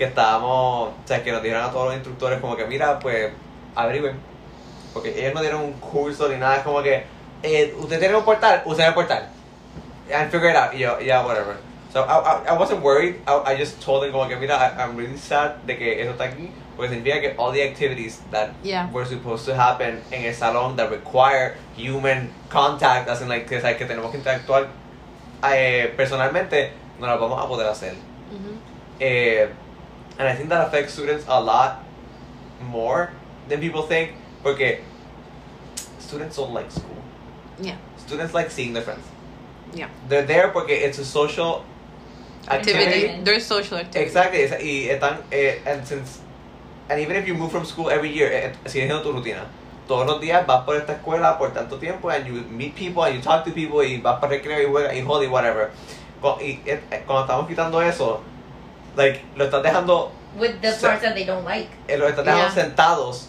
Speaker 2: que estábamos, o sea, que nos dijeron a todos los instructores como que, mira, pues, averigüen. Porque ellos no dieron un curso ni nada, es como que, eh, usted tiene un portal, usen el portal. And figure it out. Y yo, yeah, whatever. So I, I, I wasn't worried. I, I just told them como que mira, I, I'm really sad de que eso está aquí porque significa que all the activities that
Speaker 1: Yeah.
Speaker 2: were supposed to happen en el salón that require human contact, as in like que, que tenemos que interactuar eh, personalmente, no las vamos a poder hacer.
Speaker 1: Mhm.
Speaker 2: Eh, and I think that affects students a lot more than people think porque students don't like school.
Speaker 1: Yeah.
Speaker 2: Students like seeing their friends.
Speaker 1: Yeah.
Speaker 2: They're there porque it's a social activity.
Speaker 1: Activity. There's social activity.
Speaker 2: Exactly. Y están, eh, and since, and even if you move from school every year, eh, sigues siendo tu rutina. Todos los días vas por esta escuela por tanto tiempo and you meet people and you talk to people y vas para recreo y juegas y jode whatever. Cu- Y eh, eh, cuando estamos quitando eso, like, lo estás dejando,
Speaker 3: With the parts that they don't like.
Speaker 2: eh, lo estás dejando
Speaker 1: Yeah.
Speaker 2: sentados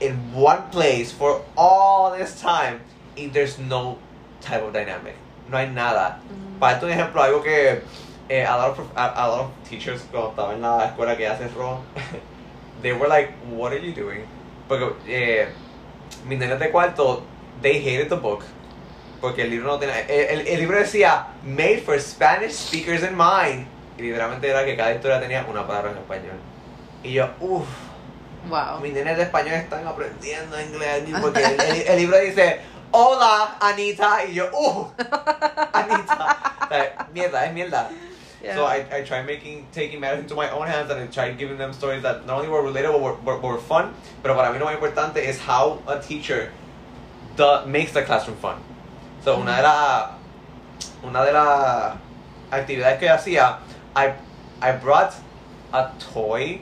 Speaker 2: in one place for all this time y there's no type of dynamic. No hay nada.
Speaker 1: Mhm.
Speaker 2: Para darte un ejemplo, algo que eh, a, lot of, a, a lot of teachers cuando estaba en la escuela que hacen ro, they were like, what are you doing? Porque eh, mis nenes de cuarto, they hated the book. Porque el libro no tenía, el, el- el libro decía, made for Spanish speakers in mind. Y literalmente era que cada historia tenía una palabra en español. Y yo, uff,
Speaker 1: Wow.
Speaker 2: mis nenes de español están aprendiendo inglés. Porque el, el- el libro dice, hola, Anita. Y yo, uff, Anita. Sea, mierda, es mierda.
Speaker 1: Yeah.
Speaker 2: So I, I tried making taking matters into my own hands and I tried giving them stories that not only were relatable but were, were, were fun, pero para mí lo más importante es how a teacher the, makes the classroom fun. So una de las una de las actividades que hacía, I I brought a toy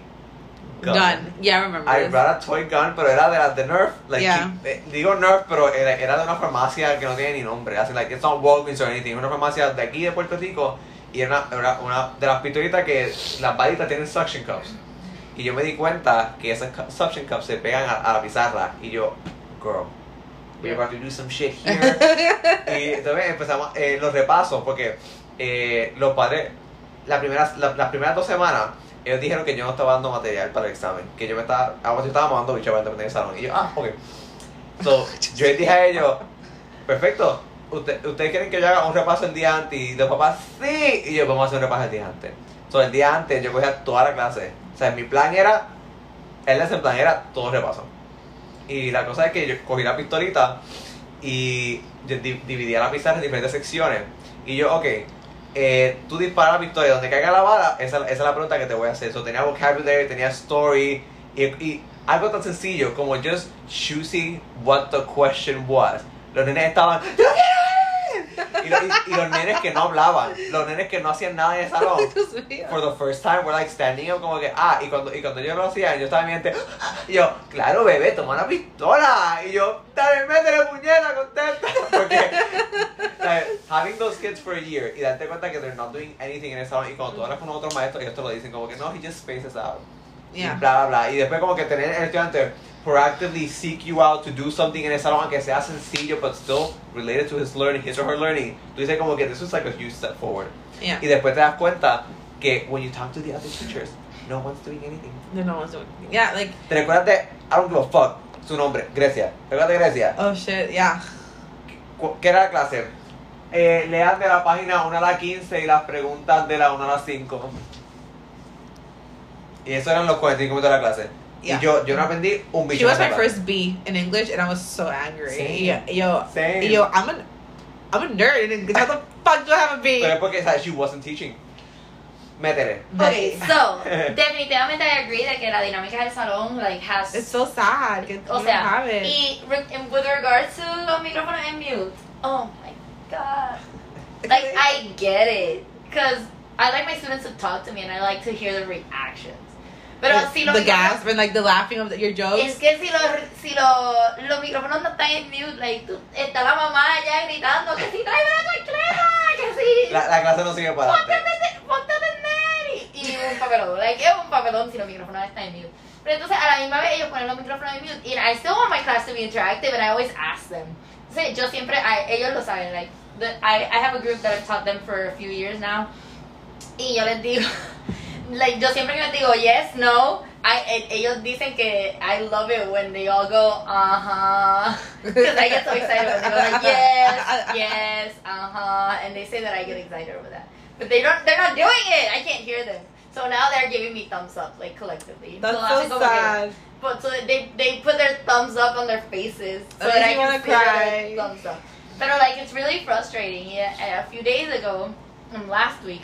Speaker 2: gun.
Speaker 1: Gun. Yeah, I remember.
Speaker 2: I
Speaker 1: this.
Speaker 2: brought a toy gun, pero era de las de Nerf. Like,
Speaker 1: Yeah.
Speaker 2: eh, digo Nerf, pero era, era de una farmacia que no tiene ni nombre. Así, like, it's not Walgreens or anything. Una farmacia de aquí de Puerto Rico. Y era una, era una de las pistolitas que las balitas tienen suction cups. Y yo me di cuenta que esas suction cups se pegan a, a la pizarra. Y yo, girl, we're about to do some shit here. y entonces empezamos eh, los repasos porque eh, los padres, la primera, la- las primeras dos semanas, ellos dijeron que yo no estaba dando material para el examen, que yo me estaba, ah, yo estaba mandando bicho para el salón. Y yo, ah, ok. So, yo les dije a ellos, perfecto, usted- ustedes quieren que yo haga un repaso el día antes y los papás, sí, y yo, vamos a hacer un repaso el día antes. So, el día antes yo cogía toda la clase. O sea, mi plan era, el lesson plan era todo repaso. Y la cosa es que yo cogí la pistolita y yo di- dividía la pizarra en diferentes secciones. Y yo, ok, eh, tú disparas y donde caiga la bala, esa, esa es la pregunta que te voy a hacer. So, tenía vocabulary, tenía story y, y algo tan sencillo como just choosing what the question was. Los nenes estaban, ¡Yo quiero ir!" Y, lo- y- y los nenes que no hablaban, los nenes que no hacían nada en el salón for the first time were like standing up como que ah y cuando y cuando yo lo hacía yo estaba en mi mente y yo claro bebé toma una pistola y yo dale métele puñeta contenta porque like, having those kids for a year y darte cuenta que they're not doing anything en el salón y cuando tú hablas con otros maestros ellos te lo dicen como que no he just spaces out y
Speaker 1: Yeah.
Speaker 2: bla bla bla. Y después como que tener el estudiante proactively seek you out to do something el salón aunque sea sencillo but still related to his learning his or her learning tú dices como que this is like a huge step forward
Speaker 1: Yeah.
Speaker 2: y después te das cuenta que when you talk to the other teachers, no one's doing anything.
Speaker 1: No, no one's doing. Yeah, like
Speaker 2: ¿Te recuerdas de, I don't give a fuck, su nombre, Grecia? ¿Te recuerdas de Grecia?
Speaker 1: oh shit, yeah.
Speaker 2: ¿Qué era la clase? Eh, lean de la página 1 a la 15 y las preguntas de la 1 a la 5. Y eso eran los 45 minutos de la clase.
Speaker 1: Yeah.
Speaker 2: Y yo, yo no aprendí un bicho.
Speaker 1: She was my
Speaker 2: esa
Speaker 1: first B in English, and I was so angry.
Speaker 2: Same.
Speaker 1: Yo, yo,
Speaker 2: Same.
Speaker 1: yo, I'm a, I'm a nerd in English. How the fuck do I have a B?
Speaker 2: Pero es porque, ¿sabes? She wasn't teaching. Métele.
Speaker 3: Okay, so definitivamente I agree de que la dinámica del salón like has
Speaker 1: It's so sad. que
Speaker 3: o
Speaker 1: you
Speaker 3: sea,
Speaker 1: don't have it.
Speaker 3: y re- in- with regards to los micrófonos en mute, oh my god. Like I get it cuz I like my students to talk to me and I like to hear the reactions. Pero
Speaker 1: the,
Speaker 3: si los
Speaker 1: the gasp and like the laughing of the, your jokes.
Speaker 3: Es que si los, si los, los micrófonos no están en mute, like, tú- está la mamá allá gritando que si trae la chancleta, que si...
Speaker 2: La, la clase no sigue para
Speaker 3: ponte a
Speaker 2: adelante.
Speaker 3: ponte a atender. Y, y un papelón, like, es un papelón si los micrófonos están en mute. Pero entonces a la misma vez ellos ponen los micrófonos en mute. Y I still want my class to be interactive and I always ask them. Entonces yo siempre, I- ellos lo saben, like, the, I, I have a group that I've taught them for a few years now. Y yo les digo, like, yo siempre que les digo yes, no, I, ellos dicen que I love it when they all go, uh-huh. Because I get so excited when they go like, yes, yes, uh-huh. And they say that I get excited over that. but they don't. They're not doing it. I can't hear them. So now they're giving me thumbs up, like collectively.
Speaker 1: That's
Speaker 3: So
Speaker 1: so sad.
Speaker 3: But so they they put their thumbs up on their faces so
Speaker 1: That
Speaker 3: I can
Speaker 1: wanna
Speaker 3: see their
Speaker 1: cry.
Speaker 3: thumbs up. But like it's really frustrating. Yeah, a few days ago, um, last week,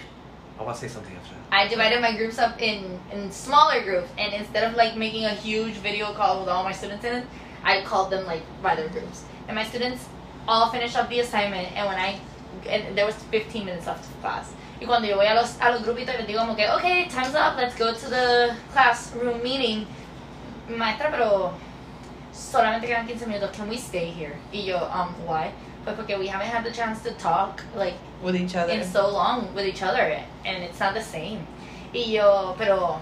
Speaker 2: I want to say something after.
Speaker 3: I divided my groups up in in smaller groups, and instead of like making a huge video call with all my students in it, I called them like by their groups. And my students all finished up the assignment, and when I and there was 15 minutes left of class. Y cuando yo voy a los, a los grupitos y les digo como que, okay, time's up, let's go to the classroom meeting. Maestra, pero solamente quedan 15 minutos, can we stay here? Y yo, um, why? Pues porque we haven't had the chance to talk, like,
Speaker 1: With each other.
Speaker 3: in so long with each other and it's not the same. Y yo, pero,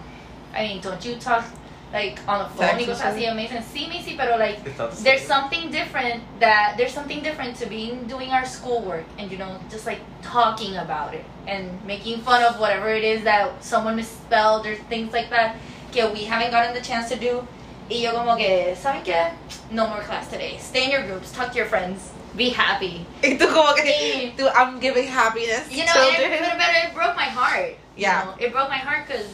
Speaker 3: I mean, don't you talk like on the phone y
Speaker 1: Text
Speaker 3: cosas así?
Speaker 1: each
Speaker 3: Y me sí, pero like,
Speaker 2: the
Speaker 3: there's something different that, there's something different to being, doing our schoolwork and, you know, just like talking about it and making fun of whatever it is that someone misspelled or things like that que we haven't gotten the chance to do. Y yo como que, ¿saben qué? No more class today. Stay in your groups, talk to your friends, be happy.
Speaker 1: Y tú como que,
Speaker 3: Sí.
Speaker 1: dude, I'm giving happiness
Speaker 3: You
Speaker 1: to
Speaker 3: know, it,
Speaker 1: children.
Speaker 3: but, but it broke my heart. you
Speaker 1: Yeah.
Speaker 3: know? it broke my heart because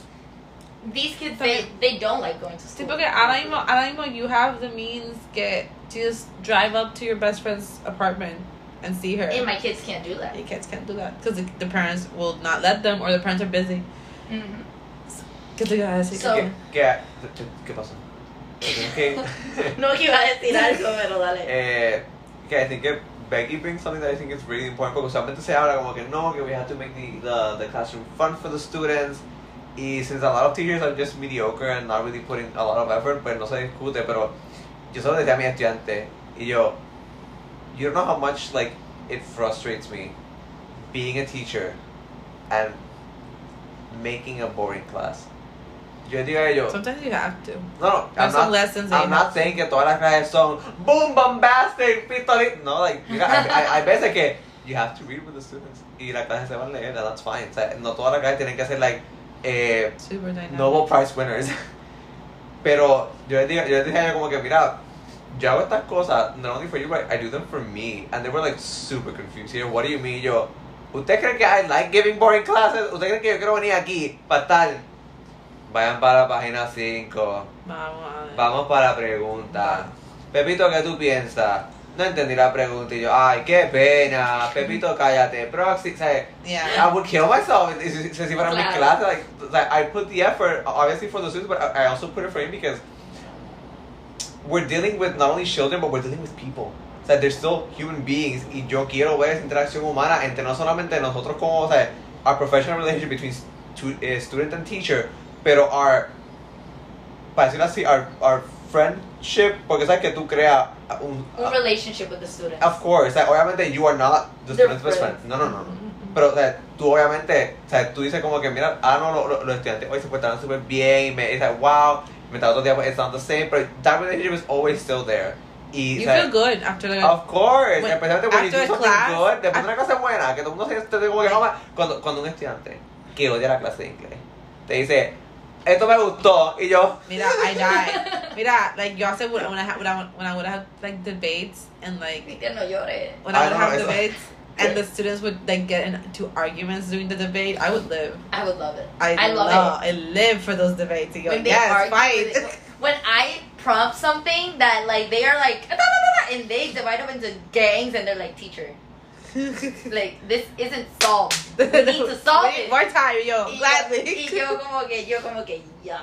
Speaker 3: these kids they, they don't like going to
Speaker 1: Sí,
Speaker 3: school.
Speaker 1: porque ahora mismo, ahora mismo you have the means que to just drive up to your best friend's apartment and see her.
Speaker 3: and my kids can't do that.
Speaker 1: Your kids can't do that because the, the parents will not let them or the parents are busy.
Speaker 3: Mhm.
Speaker 1: ¿Qué te iba a decir?
Speaker 3: So-
Speaker 2: ¿Qué, qué, qué, qué pasó? Okay.
Speaker 3: no que iba a decir algo, pero dale.
Speaker 2: eh, que I think que Becky brings something that I think is really important because I porque usualmente se habla como que no, que we have to make the, the, the classroom fun for the students y since a lot of teachers are just mediocre and not really putting a lot of effort, pues no se discute, pero yo solo decía a mi estudiante y yo, you don't know how much like it frustrates me being a teacher and making a boring class. Yo digo a ellos,
Speaker 1: Sometimes you have to.
Speaker 2: no, no, I'm
Speaker 1: some
Speaker 2: not,
Speaker 1: lessons that
Speaker 2: I'm
Speaker 1: you
Speaker 2: not
Speaker 1: to.
Speaker 2: saying que todas las clases son boom, bombastic, pistolito. No, like, mira, hay, hay, hay veces que you have to read with the students y la clase se van a leer, that's fine. O sea, no todas las clases tienen que ser like eh,
Speaker 1: Super dynamic.
Speaker 2: Nobel Prize winners. Pero yo les dije, yo les dije a ellos como que, mira, yo hago estas cosas not only for you, but I do them for me. And they were like super confused. You what do you mean? Yo, ¿usted cree que I like giving boring classes? ¿Usted cree que yo quiero venir aquí para estar? Vayan para la página 5.
Speaker 1: Vamos a ver.
Speaker 2: Vamos para la pregunta. Pepito, ¿qué tú piensas? No entendí la pregunta y yo, ay, qué pena. Pepito, cállate. Proxy, ¿sabes?
Speaker 1: Yeah.
Speaker 2: I would kill myself if, if fuera mi clase. Like, like, I put the effort, obviously, for the students, but I I also put it for him because we're dealing with not only children, but we're dealing with people. O sea, they're still human beings y yo quiero ver esa interacción humana entre no solamente nosotros como, o sea, our professional relationship between stu- eh, student and teacher, pero our, para decirlo así, our, our friendship, porque sabes que tú creas un...
Speaker 3: Un relationship with the students.
Speaker 2: Of course, sea, obviamente you are not the
Speaker 3: They're
Speaker 2: student's best friend.
Speaker 3: friends.
Speaker 2: No, no, no, no. Pero, o sea, tú obviamente, o sea, tú dices como que, mira, ah, no, lo- lo- los estudiantes hoy se portaron súper bien, y me, it's like, wow, me está otro día, it's not the same, but that relationship is always still there. Y,
Speaker 1: You
Speaker 2: o sea,
Speaker 1: feel good after like
Speaker 2: Of course,
Speaker 1: When-
Speaker 2: especialmente when you do something
Speaker 1: class,
Speaker 2: good, después de una clase buena, que todo el mundo se esté como que, "Oh, ma-". cuando, cuando un estudiante que odia la clase de inglés, te dice, esto me gustó, y yo,
Speaker 1: Mira, I died. Mira, like you also would when I ha- when I when I would have like debates and like
Speaker 3: no llores.
Speaker 1: when I
Speaker 2: I
Speaker 1: would
Speaker 2: know,
Speaker 1: have
Speaker 2: it's like-
Speaker 1: debates and the students would like get into arguments during the debate, I would live.
Speaker 3: I would love it.
Speaker 1: I,
Speaker 3: I love
Speaker 1: love, I live for those debates. You go,
Speaker 3: When they
Speaker 1: yes,
Speaker 3: argue,
Speaker 1: fight.
Speaker 3: when I prompt something that like they are like and they divide up into gangs and they're like teacher like this isn't solved we need to solve it
Speaker 1: More time, yo,
Speaker 3: y, yo,
Speaker 1: gladly.
Speaker 3: y yo como que yo como que yes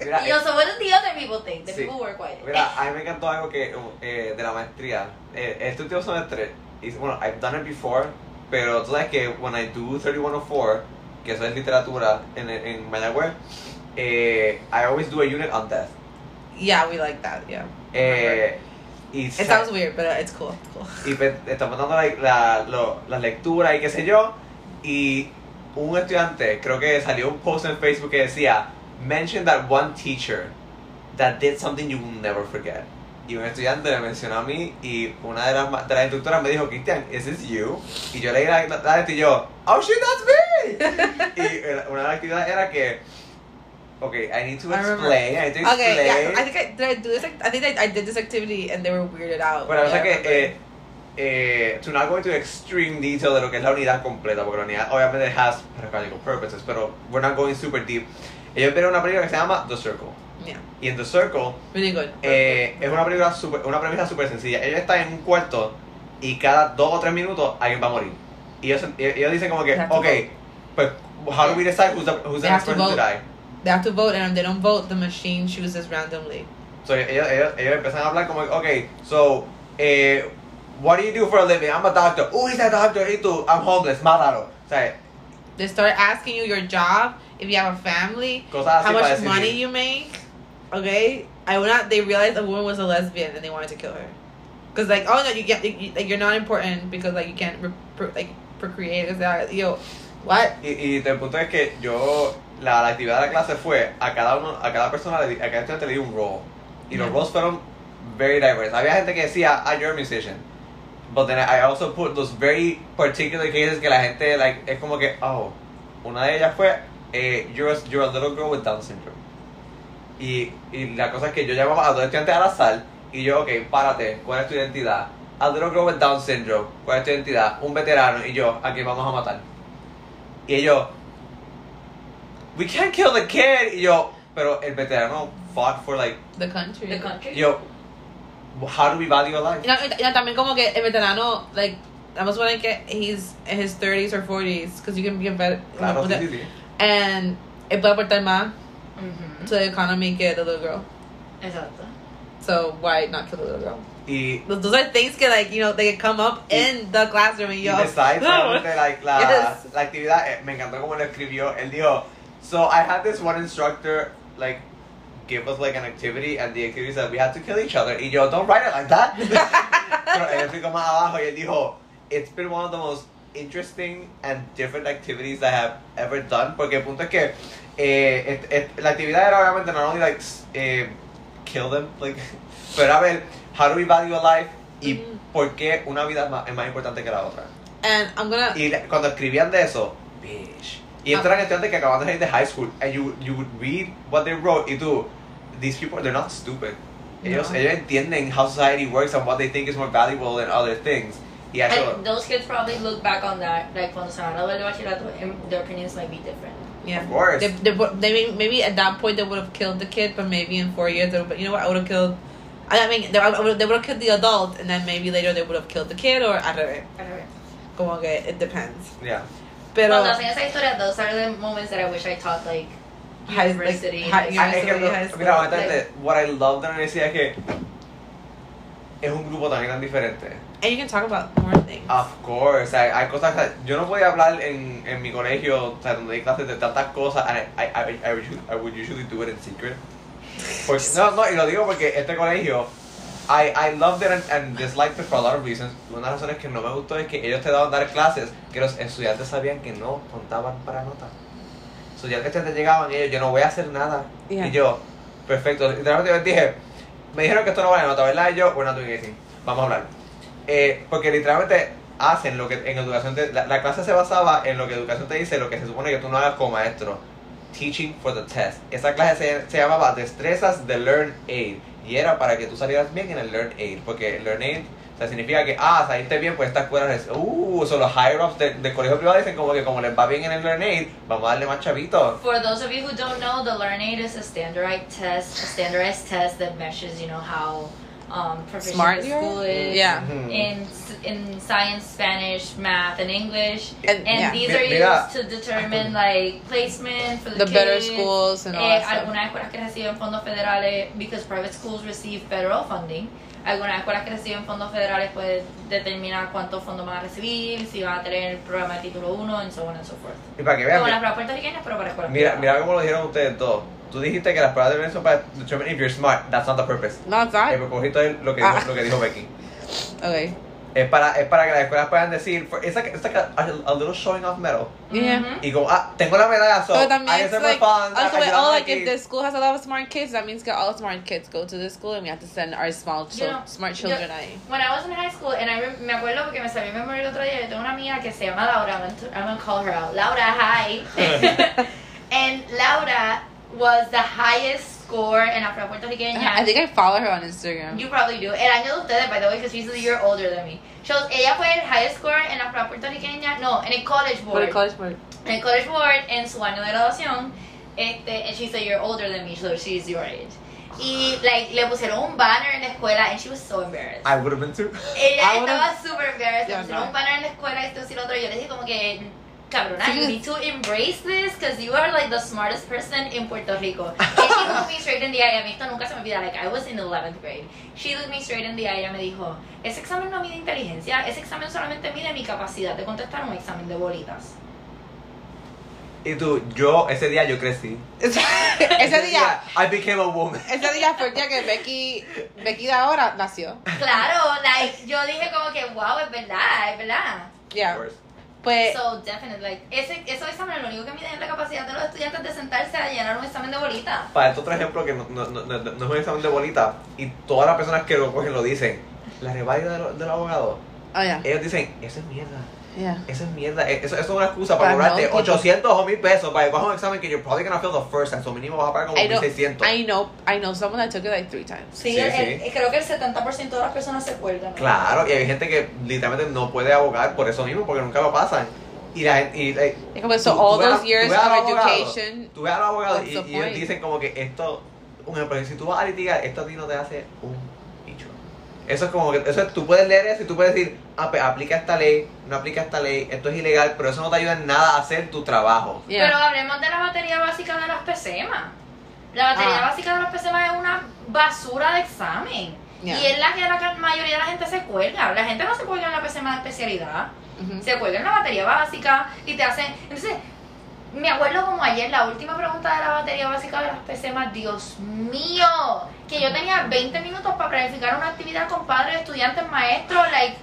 Speaker 2: mira,
Speaker 3: y yo so what do the other people think the
Speaker 2: Sí.
Speaker 3: people who are quiet
Speaker 2: Mira, a mí me encantó algo que eh, de la maestría. Eh, este último semestre, y, bueno, I've done it before, pero tú sabes que when I do 3104, que eso es literatura en, en Mayagüez, eh, I always do a unit on death.
Speaker 1: yeah, we like that. Yeah,
Speaker 2: Eh, y
Speaker 1: it sounds weird, but uh, it's cool. Cool.
Speaker 2: y estamos dando la, la, lo- las lecturas y qué sé yo, y un estudiante, creo que salió un post en Facebook que decía, mention that one teacher that did something you will never forget. Y un estudiante me mencionó a mí y una de las, de las instructoras me dijo, Cristian, ¿is this you? Y yo leí la, la, la y yo, oh shit, that's me! y una de las actividades era que, okay, I need to
Speaker 1: I
Speaker 2: explain, I need to explain.
Speaker 1: Okay, yeah, I think I did I do this. I think I, I did this activity and they were weirded out. Yeah,
Speaker 2: sea
Speaker 1: I
Speaker 2: que
Speaker 1: remember.
Speaker 2: eh, eh, to not go into extreme detail de lo que es la unidad completa, porque la unidad obviamente has pedagogical purposes, pero we're not going super deep. Ellos vieron una película que se llama The Circle.
Speaker 1: Yeah.
Speaker 2: Y en The Circle
Speaker 1: Really good.
Speaker 2: eh, es una película super, una premisa súper sencilla. Ellos están en un cuarto y cada dos o tres minutos alguien va a morir. Y ellos, ellos dicen como que, ok, pues, how do we decide who's the, who's the next
Speaker 1: to
Speaker 2: person to die?
Speaker 1: They have to vote, and if they don't vote, the machine chooses randomly.
Speaker 2: So ellos, ellos, ellos empiezan a hablar como, okay, so, eh, what do you do for a living? I'm a doctor. Oh, he's a doctor. Y tú, I'm homeless. Mátalo. O sea,
Speaker 1: They start asking you your job, if you have a family, how much money you make. Okay, I would not. They realized a woman was a lesbian and they wanted to kill her, because like, oh no, you get you, like you're not important because like you can't re- like procreate. That yo, what?
Speaker 2: Y, y el punto es que yo, la, la actividad de la clase fue, a cada uno, a cada persona, le di- a cada estudiante le di un role. Y los roles fueron very diverse. Había gente que decía, ah, you're a musician. But then I also put those very particular cases que la gente, like, es como que, oh, una de ellas fue, eh, you're, a, you're a little girl with Down syndrome. Y, y la cosa es que yo llamaba a dos estudiantes al azar y yo, ok, párate, ¿cuál es tu identidad? A little girl with Down syndrome, ¿cuál es tu identidad? Un veterano y yo, ¿a quién vamos a matar? Y ellos, we can't kill the kid. Yo, pero el veterano fought for like,
Speaker 1: The country.
Speaker 3: The country.
Speaker 2: yo, how do we value a life?
Speaker 1: Y, no, y- y también como que el veterano, like, vamos a poner que he's in his 30s or 40s, because you can be a vet.
Speaker 2: Claro, sí, sí, sí.
Speaker 1: And it puede aportar más
Speaker 3: Ujú.
Speaker 1: to the economy que the little girl.
Speaker 3: Exacto.
Speaker 1: So why not kill the little girl?
Speaker 2: Y,
Speaker 1: Those those are things que like you know they come up
Speaker 2: Y-
Speaker 1: in the classroom and
Speaker 2: y
Speaker 1: yo.
Speaker 2: besides, solamente, like, la,
Speaker 1: Yes.
Speaker 2: la actividad, eh, me encantó como lo escribió. Él dijo, so I had this one instructor, like, give us like an activity, and the activity said we had to kill each other. Y yo, don't write it like that. Pero él explicó más abajo y él dijo, it's been one of the most interesting and different activities I have ever done. Porque el punto es que eh, et- et- la actividad era obviamente not only like eh, kill them, like, pero era ver how do we value a life y
Speaker 1: Mhm.
Speaker 2: por qué una vida es más, es más importante que la otra.
Speaker 1: And I'm gonna.
Speaker 2: Y le- cuando escribían de eso, bitch. Y estos
Speaker 1: Ah.
Speaker 2: eran estudiantes que acaban de salir de high school, and you, you would read what they wrote, y tú, these people, they're not stupid. Ellos,
Speaker 1: No.
Speaker 2: ellos entienden how society works and what they think is more valuable than other things. Y eso,
Speaker 3: And those kids probably look back on that, like cuando se van a graduar de bachillerato, and their opinions might be different.
Speaker 1: Yeah.
Speaker 2: Of course.
Speaker 1: They, they, would- they may- maybe at that point they would have killed the kid, but maybe in four years they would. You know what? I would have killed. I mean, they, I would, they would have killed the adult, and then maybe later they would have killed the kid, or I don't know. Como que it depends.
Speaker 2: yeah.
Speaker 1: Pero
Speaker 3: Cuando hacen esa historia, those are the moments that I wish I taught, like,
Speaker 1: High- like,
Speaker 3: university.
Speaker 1: high-
Speaker 3: high
Speaker 2: que,
Speaker 1: eso de high school.
Speaker 2: mira, honestamente, what I love de la universidad es que es un grupo también tan diferente.
Speaker 1: and you can talk about more things.
Speaker 2: Of course, sea, hay cosas, sea, yo no podía hablar en, en mi colegio, o sea, donde hay clases de tantas cosas, and I, I, I, I, usually- I would usually do it in secret. Porque, no, no, y lo digo porque este colegio, I, I loved it and, and disliked it for a lot of reasons. Una de las razones que no me gustó es que ellos te daban dar clases que los estudiantes sabían que no contaban para nota. So, ya que estudiantes llegaban y ellos, yo no voy a hacer nada.
Speaker 1: Yeah.
Speaker 2: Y yo, perfecto. Literalmente yo les dije, me dijeron que esto no vale nota, ¿verdad? Y yo, we're not doing anything. Vamos a hablar. Eh, porque literalmente hacen lo que en educación te, la, la clase se basaba en lo que educación te dice, lo que se supone que tú no hagas como maestro. Teaching for the test. Esa clase se, se llamaba Destrezas de Learn Aid. Y era para que tú salieras bien en el Learn Aid. Porque Learn Aid o sea, significa que, ah, saliste bien, pues esta escuela es, uh, son los higher ups de- del colegio privado dicen como que como les va bien en el Learn Aid, vamos a darle más chavitos.
Speaker 3: For those of you who don't know, the LearnAid is a standardized test, a standardized test that measures, you know, how um, proficient
Speaker 1: Smart
Speaker 3: the school is
Speaker 1: Yeah.
Speaker 2: Mhm.
Speaker 3: in in science, Spanish, math, and English.
Speaker 1: And,
Speaker 3: And
Speaker 1: yeah.
Speaker 3: these are
Speaker 2: mira.
Speaker 3: used to determine like placement for the,
Speaker 1: the better schools and all
Speaker 3: Eh,
Speaker 1: that
Speaker 3: algunas escuelas que reciben fondos federales, because private schools receive federal funding. Algunas escuelas que reciben fondos federales pueden determinar cuántos fondos van a recibir, si van a tener el programa de título 1, and so on and so forth.
Speaker 2: Y para que vean,
Speaker 3: Como las puertorriqueñas, pero para escuelas
Speaker 2: Mira, mira cómo lo dijeron ustedes dos. Tú dijiste que las pruebas de veneno son para determine if you're smart. That's not the purpose.
Speaker 1: No, it's
Speaker 2: El
Speaker 1: not.
Speaker 2: propósito es lo que dijo,
Speaker 1: Ah.
Speaker 2: lo que dijo Becky.
Speaker 1: Okay.
Speaker 2: Es para, es para que las escuelas puedan decir, for- it's like, it's like a, a, a little showing off medal.
Speaker 1: Yeah.
Speaker 2: Y como, ah, tengo la medalla, so
Speaker 1: But
Speaker 2: I can
Speaker 1: like,
Speaker 2: fun.
Speaker 1: also, like, oh, like if the school has a lot of smart kids, that means that all smart kids go to this school, and we have to send our small,
Speaker 3: You know,
Speaker 1: smart
Speaker 3: yo-
Speaker 1: children ahí.
Speaker 3: When I was in high school, and I rem- me acuerdo porque me salió en memoria el otro día, yo tengo una amiga que se llama Laura, I'm gonna, I'm gonna call her out. Laura, hi. and Laura was the highest score en Afro Puertorriqueña.
Speaker 1: I think I follow her on Instagram.
Speaker 3: You probably do. El año de ustedes, by the way, because she's a year older than me. Shows, ella fue el high score en la prueba puertorriqueña, no, en el college board.
Speaker 1: El college board.
Speaker 3: En el college board, en su año de graduación, este, and she said, you're older than me, so she's your age. Y, like, le pusieron un banner en la escuela, and she was so embarrassed.
Speaker 2: I would have been too.
Speaker 3: Ella
Speaker 1: I
Speaker 3: estaba super embarrassed.
Speaker 1: Yeah,
Speaker 3: Le pusieron
Speaker 1: no.
Speaker 3: un banner en la escuela, esto y lo otro. y Yo le dije como que, cabrona,
Speaker 1: Sí.
Speaker 3: you need to embrace this because you are like the smartest person in Puerto Rico. And she looked me straight in the eye. A mí esto nunca se me olvida. Like, I was in 11th grade. She looked me straight in the eye y ella me dijo, ese examen no mide inteligencia, ese examen solamente mide mi capacidad de contestar un examen de bolitas.
Speaker 2: Y tú, yo, ese día yo crecí.
Speaker 1: ese día,
Speaker 2: I became a woman.
Speaker 1: ese día fue el día que Becky, Becky de ahora nació.
Speaker 3: Claro, like, yo dije como que, wow, es verdad, es verdad.
Speaker 1: Ya. Pues,
Speaker 3: So, definitely, like, ese, esos exámenes lo único que miden es la capacidad de los estudiantes de sentarse a llenar un examen de bolita.
Speaker 2: Para este otro ejemplo que no, no, no, no, no es un examen de bolita y todas las personas que lo cogen lo dicen. La reválida de los del abogado.
Speaker 1: oh ya,
Speaker 2: Ellos dicen, eso es mierda.
Speaker 1: Ya.
Speaker 2: Eso es mierda. Eh, Eso, eso es una excusa para
Speaker 1: Para
Speaker 2: cobrarte
Speaker 1: no, tipo-
Speaker 2: 800 o 1000 pesos para que cojas un examen que you're probably gonna fail the first time. So mínimo vas a pagar como
Speaker 1: I know,
Speaker 2: 1600.
Speaker 1: I know, I know someone that took it like three times.
Speaker 3: Sí,
Speaker 2: Sí,
Speaker 3: el-
Speaker 2: sí.
Speaker 3: el- creo que el 70% de las personas se cuelgan. ¿no?
Speaker 2: Claro, y hay gente que literalmente no puede abogar por eso mismo, porque nunca lo pasan. Y la gente. Y, like,
Speaker 1: Es como, so
Speaker 2: tú-
Speaker 1: all
Speaker 2: tú ves a-
Speaker 1: those years of education.
Speaker 2: Tú ves a los abogados y, y ellos dicen como que esto. Un ejemplo, si tú vas a litigar, esto a ti no te hace un. Eso es como que. Eso es- tú puedes leer eso y tú puedes decir, "Ah, pues, aplica esta ley, no aplica esta ley, esto es ilegal, pero eso no te ayuda en nada a hacer tu trabajo.
Speaker 1: Yeah.
Speaker 3: Pero hablemos de la batería básica de las PCMA. La batería
Speaker 1: Ah.
Speaker 3: básica de las PCMA es una basura de examen.
Speaker 1: Yeah.
Speaker 3: Y es la que la mayoría de la gente se cuelga. La gente no se cuelga en la PCMA de especialidad. Se cuelga en la batería básica y te hacen... Entonces, me acuerdo como ayer, la última pregunta de la batería básica de las PCMA, Dios mío, que yo tenía 20 minutos para planificar una actividad con padres, estudiantes, maestros, like,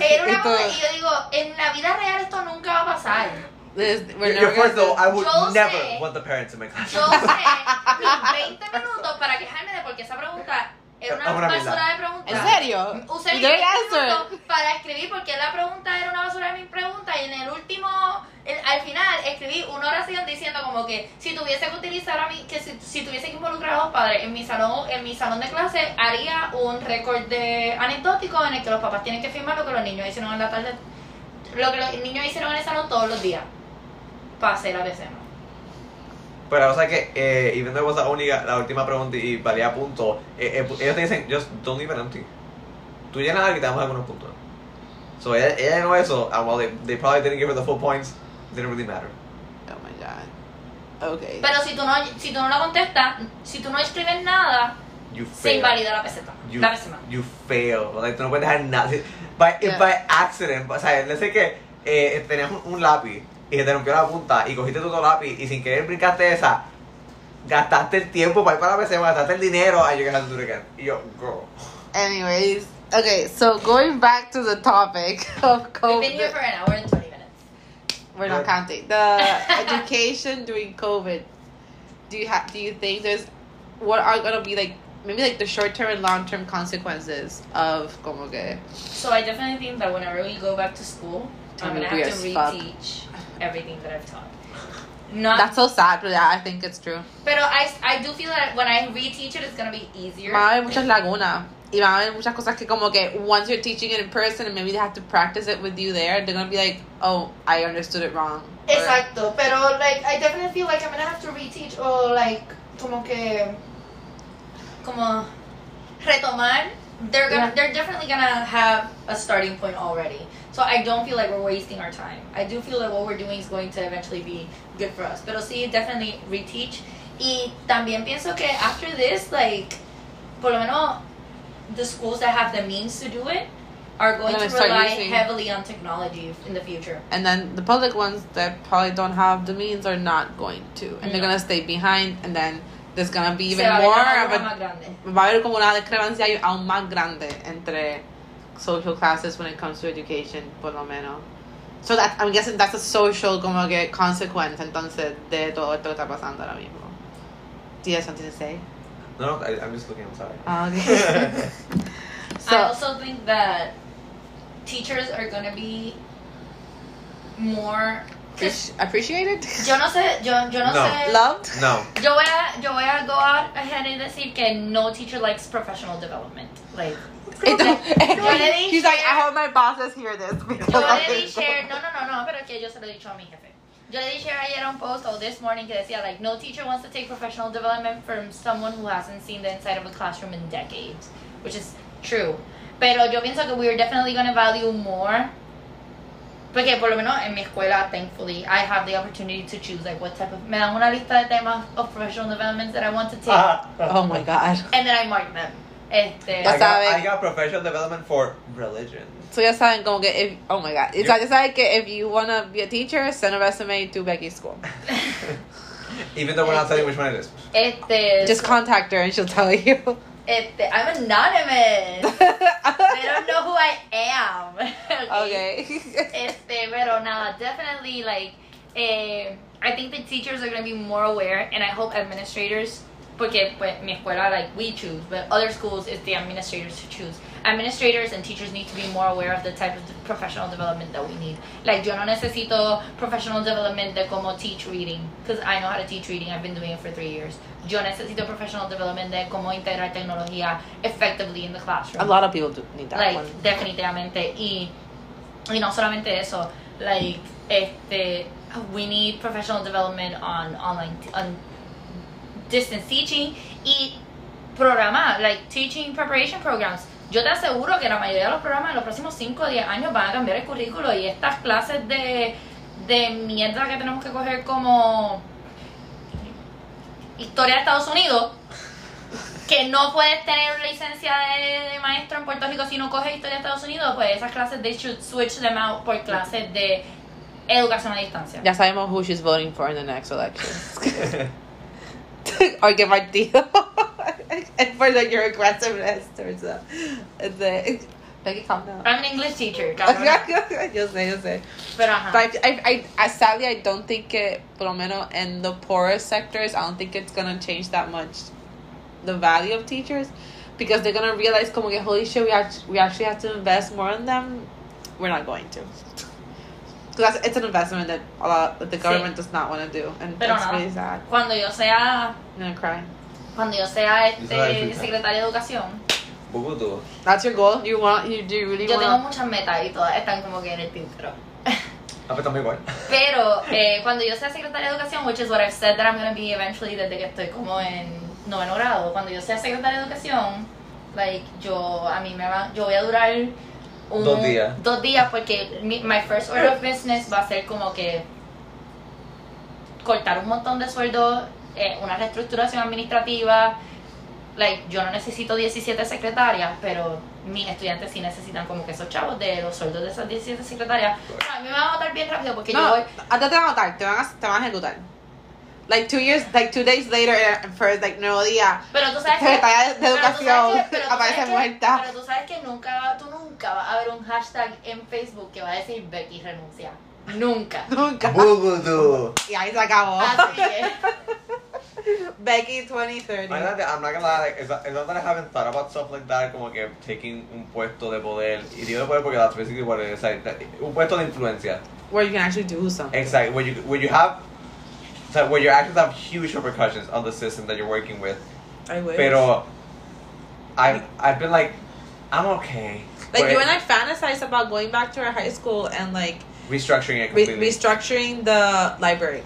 Speaker 3: era una cosa, y yo digo, en la vida real esto nunca va a pasar.
Speaker 1: We're
Speaker 2: Your first
Speaker 1: gonna-
Speaker 2: though, I would
Speaker 3: Yo
Speaker 2: never
Speaker 3: sé.
Speaker 2: want the parents in my class.
Speaker 3: Yo usé mis 20 minutos para quejarme de por qué esa pregunta era una, basura de pregunta.
Speaker 1: ¿En serio?
Speaker 3: Usé
Speaker 1: You
Speaker 3: mis
Speaker 1: didn't
Speaker 3: 20
Speaker 1: answer.
Speaker 3: minutos para escribir por qué la pregunta era una basura de mi pregunta y en el último, el- al final escribí una oración diciendo como que si tuviese que utilizar a mí, que si, si tuviese que involucrar a los padres en mi salón, en mi salón de clase, haría un récord de anecdótico en el que los papás tienen que firmar lo que los niños hicieron en la tarde, lo que los niños hicieron en el salón todos los días. Pasé la PCM.
Speaker 2: Pero la cosa es que, eh, even though it was la única, la última pregunta y valía punto, eh, eh, ellos te dicen, just don't leave it empty. Tú llenas algo y te damos algunos puntos. So ella, ella llenó eso, and while they, they probably didn't give her the full points, didn't really matter.
Speaker 1: Oh my god. Okay.
Speaker 3: Pero si tú no, si tú no la contestas, si tú no escribes nada,
Speaker 2: You
Speaker 3: se
Speaker 2: fail.
Speaker 3: invalida la peseta.
Speaker 2: You,
Speaker 3: La PCMA.
Speaker 2: you fail. Like, tú no puedes dejar nada. By, if
Speaker 1: Yeah.
Speaker 2: by accident, o sea, le sé que eh, tenías un, un lápiz y se te rompió la punta y cogiste tu lápiz y sin querer brincaste esa, gastaste el tiempo para ir para la PC, gastaste el dinero, and you're gonna have to do it again. Y yo, girl.
Speaker 1: Anyways, okay, so going back to the topic of COVID.
Speaker 3: We've been here for an hour and 20 minutes.
Speaker 1: We're not counting. The education during COVID. Do you have do you think there's what are gonna be like maybe like the short term and long term consequences of como que
Speaker 3: So I definitely think that whenever we go back to school, I'm gonna have
Speaker 1: as
Speaker 3: to
Speaker 1: fuck.
Speaker 3: reteach everything that I've taught. Not,
Speaker 1: that's so sad, but yeah, I think it's true.
Speaker 3: pero I, I do feel that when I reteach it, it's gonna be easier.
Speaker 1: Van a haber muchas lagunas. Y van a haber muchas cosas que como que once you're teaching it in person and maybe they have to practice it with you there, they're gonna be like, oh, I understood it wrong. Or-
Speaker 3: Exacto, pero like I definitely feel like I'm gonna have to reteach or like como que como retomar. They're gonna
Speaker 1: Yeah.
Speaker 3: they're definitely gonna have a starting point already. So I don't feel like we're wasting our time. I do feel that what we're doing is going to eventually be good for us. Pero sí, definitely reteach. Y también pienso que after this, like, por lo menos the schools that have the means to do it are going
Speaker 1: Gonna
Speaker 3: rely heavily on technology in the future.
Speaker 1: And then the public ones that probably don't have the means are not going to. And they're gonna stay behind and then there's gonna be even
Speaker 3: Se va a ver
Speaker 1: more of a va a haber como una discrepancia aún más grande entre social classes when it comes to education, por lo menos. So that I'm guessing that's a social como que consequence entonces de todo esto que está pasando ahora mismo. Do you have something to say?
Speaker 2: No, no, I, I'm just looking, I'm sorry.
Speaker 1: Ah, okay.
Speaker 3: I also think that teachers are going to be more
Speaker 1: appreciated?
Speaker 3: Yo no sé, yo, yo no,
Speaker 2: No.
Speaker 3: sé.
Speaker 1: Loved?
Speaker 2: No.
Speaker 3: Yo voy a, yo voy a go out ahead y decir que no teacher likes professional development. Like,
Speaker 1: It don't-
Speaker 3: Yo le di
Speaker 1: She's like. I hope my bosses hear this.
Speaker 3: yo le di share, no, no, no, no, pero que yo se lo he dicho a mi jefe. Yo le di share ayer a un post o this morning que decía like, no teacher wants to take professional development from someone who hasn't seen the inside of a classroom in decades, which is true. Pero yo pienso que we're definitely going to value more porque por lo menos en mi escuela, thankfully, I have the opportunity to choose like what type of. Me dan una lista de temas of professional development that I want to take,
Speaker 1: Oh my god.
Speaker 3: and then I mark them. Este,
Speaker 1: Ya
Speaker 2: I got,
Speaker 1: saben.
Speaker 2: I got professional development for religion.
Speaker 1: So ya saben como que if, oh my god. It's like, ya saben que if you wanna be a teacher, send a resume to Becky's school.
Speaker 2: Even though we're not telling which one it is.
Speaker 3: este,
Speaker 1: Just contact her and she'll tell you.
Speaker 3: este, I'm anonymous. They don't know who I am.
Speaker 1: okay.
Speaker 3: Este, pero nada, definitely like, eh, I think the teachers are going to be more aware, and I hope administrators, porque pues mi escuela like we choose, but other schools it's the administrators who choose. Administrators and teachers need to be more aware of the type of professional development that we need. Like yo no necesito professional development de cómo teach reading, because I know how to teach reading. I've been doing it for three years. Yo necesito professional development de cómo integrar tecnología effectively in the classroom.
Speaker 1: a lot of people do need that
Speaker 3: like
Speaker 1: one.
Speaker 3: definitivamente y y no solamente eso like este we need professional development on online on distance teaching y programar like teaching preparation programs yo te aseguro que la mayoría de los programas en los próximos 5 o 10 años van a cambiar el currículo y estas clases de de mierda que tenemos que coger como historia de Estados Unidos que no puedes tener licencia de, de maestro en Puerto Rico si no coges historia de Estados Unidos, pues esas clases they should switch them out por clases de educación a distancia.
Speaker 1: Ya sabemos who she's voting for in the next election. or que deal. and for like your aggressiveness towards the, the Becky, calm down.
Speaker 3: I'm an English teacher, cabrona.
Speaker 1: yo sé, yo sé.
Speaker 3: Pero ajá.
Speaker 1: But I, I, I, sadly, I don't think it, por lo menos in the poorest sectors, I don't think it's gonna change that much the value of teachers because they're gonna realize, como que, holy shit, we, act- we actually have to invest more in them. We're not going to. Because it's an investment that a lot that the
Speaker 3: Sí.
Speaker 1: government does not want to do, and
Speaker 3: Pero
Speaker 1: it's really sad.
Speaker 3: Cuando yo sea
Speaker 1: I'm gonna cry.
Speaker 3: cuando yo sea este secretaria de educación,
Speaker 2: Bugutu.
Speaker 1: That's your goal. You want you do you really
Speaker 3: yo tengo muchas metas y todas están como que en el tintero.
Speaker 2: Ah, pues igual.
Speaker 3: Pero eh, cuando yo sea secretaria de educación, which is what I've said that I'm going to be eventually desde que estoy como en noveno grado, cuando yo sea secretaria de educación, like, yo, a mí me va, yo voy a durar un,
Speaker 2: Dos días.
Speaker 3: Dos días porque mi, my first order of business va a ser como que cortar un montón de sueldos, eh, una reestructuración administrativa. Like, yo no necesito 17 secretarias, pero mis estudiantes sí necesitan como que esos chavos de los sueldos de esas 17 secretarias. A mí me van a votar bien rápido porque yo voy...
Speaker 1: a ti te van a matar, te van a, te van a ejecutar. Like two years, like two days later, eh, first like nuevo día.
Speaker 3: Pero tú sabes que...
Speaker 1: De
Speaker 3: pero tú sabes
Speaker 1: Educación
Speaker 3: que- pero tú
Speaker 1: aparece
Speaker 3: sabes que-
Speaker 1: muerta.
Speaker 3: Pero tú sabes que nunca, va- tú nunca vas a ver un hashtag en Facebook que va a decir Becky renuncia. Nunca.
Speaker 1: Nunca.
Speaker 2: Bugutu.
Speaker 1: Y ahí se acabó.
Speaker 3: Así que...
Speaker 1: Becky 2030.
Speaker 2: Imagínate, I'm not gonna lie, like, it's, not, it's not that I haven't thought about stuff like that, como que taking un puesto de poder, y digo de poder porque that's basically what it is, like, that- un puesto de influencia.
Speaker 1: Where you can actually do something.
Speaker 2: Exactly, where you, where you have, so where your actions have huge repercussions on the system that you're working with.
Speaker 1: I wish.
Speaker 2: Pero, I've, I've been like, I'm okay.
Speaker 1: like
Speaker 2: But
Speaker 1: you and I fantasize about going back to our high school and like
Speaker 2: restructuring it
Speaker 1: re-
Speaker 2: completely.
Speaker 1: restructuring the library.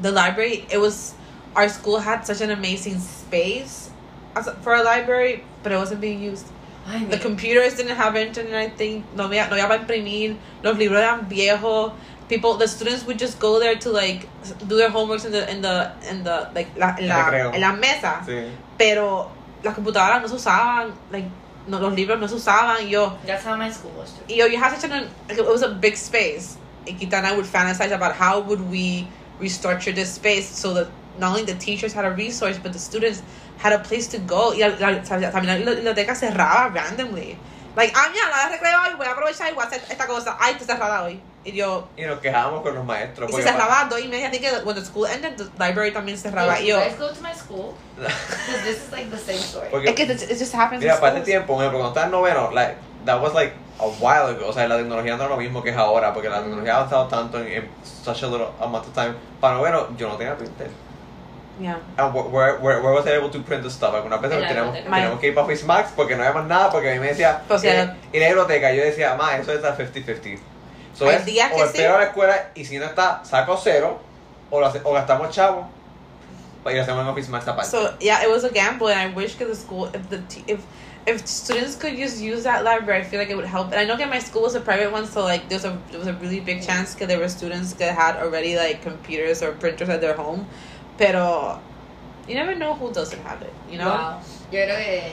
Speaker 1: The library, it was our school had such an amazing space as for a library, but it wasn't being used.
Speaker 3: Ay,
Speaker 1: The computers didn't have internet. I think no había, no había para imprimir. Los libros eran viejos. People, the students would just go there to like do their homeworks in the in the in the like la, en la, en la mesa.
Speaker 2: Sí.
Speaker 1: Pero las computadoras no se usaban. Like no, los libros no se usaban. Yo,
Speaker 3: That's how my school was too.
Speaker 1: yo, you had such an like, it was a big space. Y Kita and I would fantasize about how would we restructure this space so that not only the teachers had a resource, but the students had a place to go. Y la, la, también la biblioteca cerraba randomly. Like, ah, mira, la de recreo hoy, voy a aprovechar y voy a hacer esta cosa. Ay, está cerrada hoy. Y yo,
Speaker 2: Y nos quejábamos con los maestros.
Speaker 1: y se
Speaker 2: porque-
Speaker 1: cerraba a dos y media. I think when the school ended, the library también cerraba. Y yo,
Speaker 3: guys go to my school? Because this is like the same story.
Speaker 2: Porque-
Speaker 1: es que it, just happens
Speaker 2: Mira,
Speaker 1: schools.
Speaker 2: tiempo, por ejemplo, cuando estaba en noveno, like, that was like a while ago. O sea, la tecnología no es lo mismo que es ahora, porque la
Speaker 3: Mm.
Speaker 2: tecnología ha avanzado tanto en, en such a little amount of time. Para bueno, yo no tenía printer.
Speaker 1: Yeah.
Speaker 2: And wh- where, where, where was I able to print the stuff? Algunas veces
Speaker 3: En la
Speaker 2: tenemos,
Speaker 3: biblioteca.
Speaker 2: tenemos que ir para Face Max porque no había más nada, porque a mí me decía,
Speaker 1: Pues,
Speaker 2: eh,
Speaker 1: ya-
Speaker 2: y la biblioteca, yo decía, más, eso es a 50-50. So
Speaker 1: Hay
Speaker 2: es,
Speaker 1: días
Speaker 2: o
Speaker 1: que
Speaker 2: espero
Speaker 1: sí.
Speaker 2: a la escuela y si no está, saco cero, o, lo hace- o gastamos chavo, y lo hacemos en Office Max aparte.
Speaker 1: So yeah, it was a gamble, and I wish that the school, if the t- if if students could just use that library, I feel like it would help. And I know that my school was a private one, so like there's a there was a really big chance that there were students that had already like computers or printers at their home, pero you never know who doesn't have it, you know.
Speaker 3: Wow. Yo creo que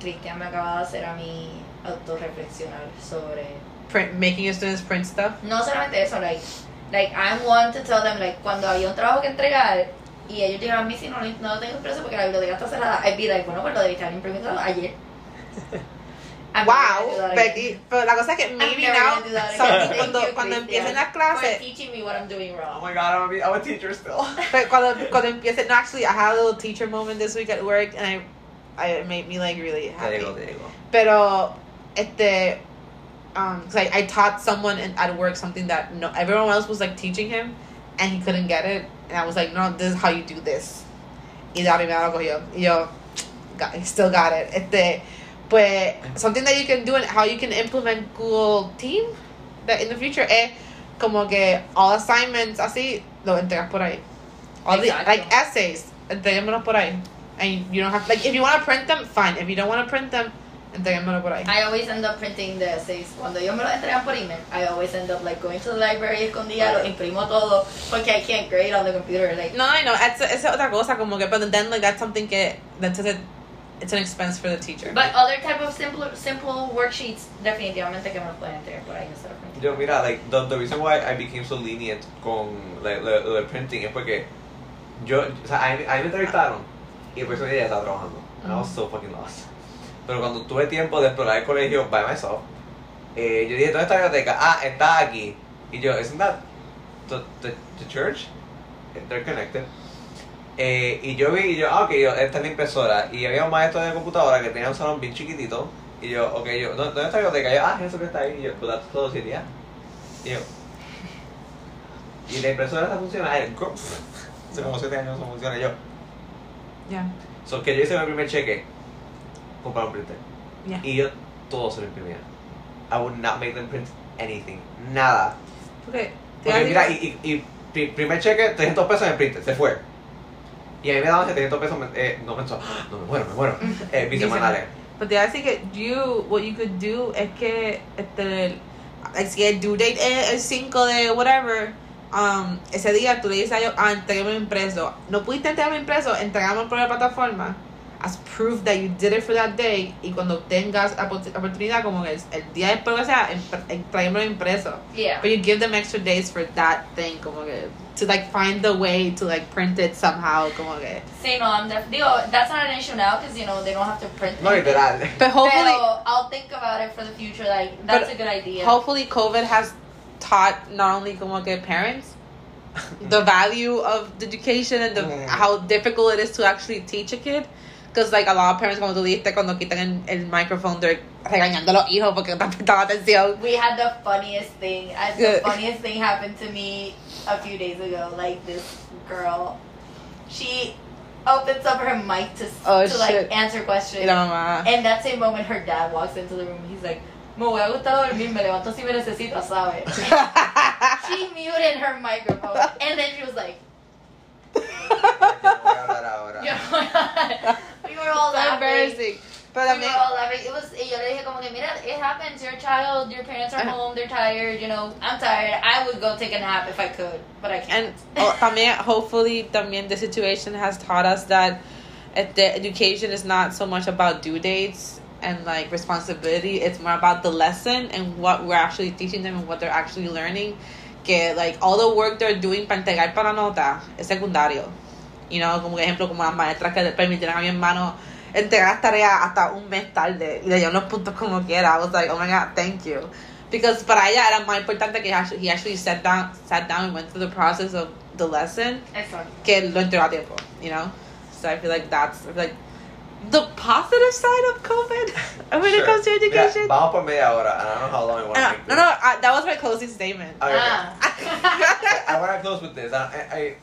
Speaker 3: Cristian me acaba de hacer a mí autorreflexionar sobre
Speaker 1: Print making your students print stuff.
Speaker 3: no solamente eso, like, like I'm one to tell them, like, cuando había un trabajo que entregar y ellos llegaban a mí si no, no lo tengo impreso porque la biblioteca está cerrada, I'd be like, bueno, pues lo debiste haber imprimido ayer.
Speaker 1: Wow,
Speaker 3: that again.
Speaker 1: Becky. Pero la cosa es que maybe now
Speaker 3: gonna do that
Speaker 1: some-
Speaker 3: again. Thank
Speaker 1: cuando
Speaker 3: you,
Speaker 1: cuando
Speaker 3: Cristian,
Speaker 1: empiecen las
Speaker 3: For
Speaker 1: clases,
Speaker 3: teaching me what I'm doing wrong.
Speaker 2: oh my god, I'm a, be- I'm a teacher still.
Speaker 1: But cuando, cuando empiece, no, actually, I had a little teacher moment this week at work, and I, I it made me like really
Speaker 2: Te
Speaker 1: happy.
Speaker 2: digo, te digo.
Speaker 1: Pero, este, um, 'cause I, I taught someone in, at work something that no everyone else was like teaching him, and he couldn't get it, and I was like, no, this is how you do this. Y Dari me lo cogió. Y yo, got, he still got it. Este, pues, something that you can do and how you can implement Google Team that in the future es como que all assignments así lo entregas por ahí. All the,
Speaker 3: Exacto.
Speaker 1: like essays, entrégamelo por ahí. And you don't have like if you want to print them, fine. If you don't want to print them, entrégamelo por ahí.
Speaker 3: I always end up printing the essays. Cuando yo me lo entregan por email, I always end up like going to the library escondida, lo imprimo todo, porque I can't grade on the computer. Like,
Speaker 1: No, I know. Esa es otra cosa como que, but then like that's something que that's a, it's an expense for the teacher.
Speaker 3: But other type of simple simple worksheets, definitivamente que me lo pueden entregar por ahí printing.
Speaker 2: Yo, mira, like, the, the reason why I became so lenient con like, lo de printing es porque yo, o sea, a mí, a mí me entrevistaron y por eso ya estaba trabajando. And I was so fucking lost. Pero cuando tuve tiempo de explorar el colegio by myself, eh, yo dije, ¿dónde está la biblioteca? Ah, está aquí. Y yo, ¿isn't that the, the, the church? They're connected. Eh, y yo vi, y yo, ah, ok, yo, esta es la impresora. Y había un maestro de computadora que tenía un salón bien chiquitito. Y yo, ok, yo, ¿dónde, está la biblioteca? Yo, ah, eso que está ahí. Y yo, pues that's todo ya. Y yo, y la impresora está funcionando. Ay, Hace como 7 años no funciona. Y yo,
Speaker 1: yeah,
Speaker 2: so que yo hice mi primer cheque, comprar un printer.
Speaker 1: yeah.
Speaker 2: Y yo todo se lo imprimía. I would not make them print anything. Nada. Porque
Speaker 1: a
Speaker 2: mira, y, y, y pri- primer cheque, 300 pesos en el printer, se fue. Y a mí me daban 700 pesos, eh, no pensó, "Ah, no me muero, me muero. Eh, bisemanales.
Speaker 1: But te iba a decir que you, what you could do es que este, si el due date es el 5 de whatever, um, ese día tú le dices a ellos, ah, entregame impreso. No pudiste entregarme impreso, entregamos por la plataforma as proof that you did it for that day y cuando tengas la opor- oportunidad como que el, el día después que sea, entregame impreso.
Speaker 3: Yeah.
Speaker 1: But you give them extra days for that thing, como que, to like find the way to like print it somehow, como que.
Speaker 3: Sí, no, I'm def- digo, that's not an issue now because you know they don't have to print.
Speaker 2: No,
Speaker 3: anything.
Speaker 2: literal.
Speaker 1: But hopefully,
Speaker 3: Pero I'll think about it for the future. Like that's a good idea.
Speaker 1: hopefully COVID has taught not only como que parents the value of the education and the
Speaker 2: Mm.
Speaker 1: how difficult it is to actually teach a kid. Because like a lot of parents como tú dijiste cuando quitan el, el microphone they're regañando a los hijos porque están prestando atención.
Speaker 3: We had the funniest thing. uh, The funniest thing happened to me a few days ago. Like this girl, she opens up her mic to
Speaker 1: Oh,
Speaker 3: to like
Speaker 1: shit.
Speaker 3: answer questions, and that same moment her dad walks into the room. He's like, "Me voy a gustar dormir. Me levanto si me necesitas, ¿sabes?" she muted her microphone, and then she was like, "We were all laughing."
Speaker 1: embarrassing. Pero
Speaker 3: We
Speaker 1: también,
Speaker 3: were all laughing. It was, y yo le dije como que, mira, it happens. You're a child. Your parents are home. They're tired. You know, I'm tired. I would go take a nap if I could, but I can't.
Speaker 1: and oh, también hopefully también the situation has taught us that the education is not so much about due dates and like responsibility it's more about the lesson and what we're actually teaching them and what they're actually learning que like all the work they're doing para entregar para nota es secundario you know como por ejemplo como las maestras que le permitieron a mi hermano entregar las tareas hasta un mes tarde y le dieron los puntos como quiera I was like oh my god thank you because para ella era más importante que he actually, he actually sat down sat down and went through the process of the lesson
Speaker 3: Exacto.
Speaker 1: que lo entregó a tiempo, you know? So I feel like that's I feel like the positive side of COVID when it comes to
Speaker 2: Mira,
Speaker 1: education.
Speaker 2: vamos por media hora. and I don't know how long I want to
Speaker 1: Uh,
Speaker 2: make
Speaker 1: no, no, uh, that was my closing statement.
Speaker 2: Okay, okay.
Speaker 3: Ah.
Speaker 2: I want to close with this. I, I, I-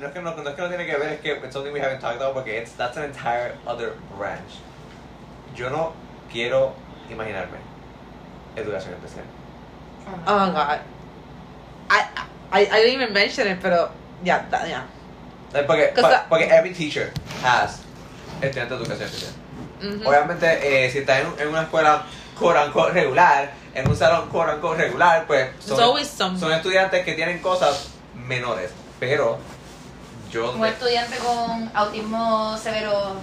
Speaker 2: no, es que no, no es que no tiene que ver, es que it's something we haven't talked about porque it's, that's an entire other branch. Yo no quiero imaginarme educación especial.
Speaker 1: Oh my God, I, I I didn't even mention it, but yeah, that, yeah.
Speaker 2: Like, porque,
Speaker 1: Cause
Speaker 2: porque every teacher has estudiante de educación especial. Obviamente, eh, si estás en, en una escuela unquote regular, en un salón unquote regular, pues
Speaker 1: There's always some.
Speaker 2: son estudiantes que tienen cosas menores. Pero yo.
Speaker 3: Un estudiante con autismo severo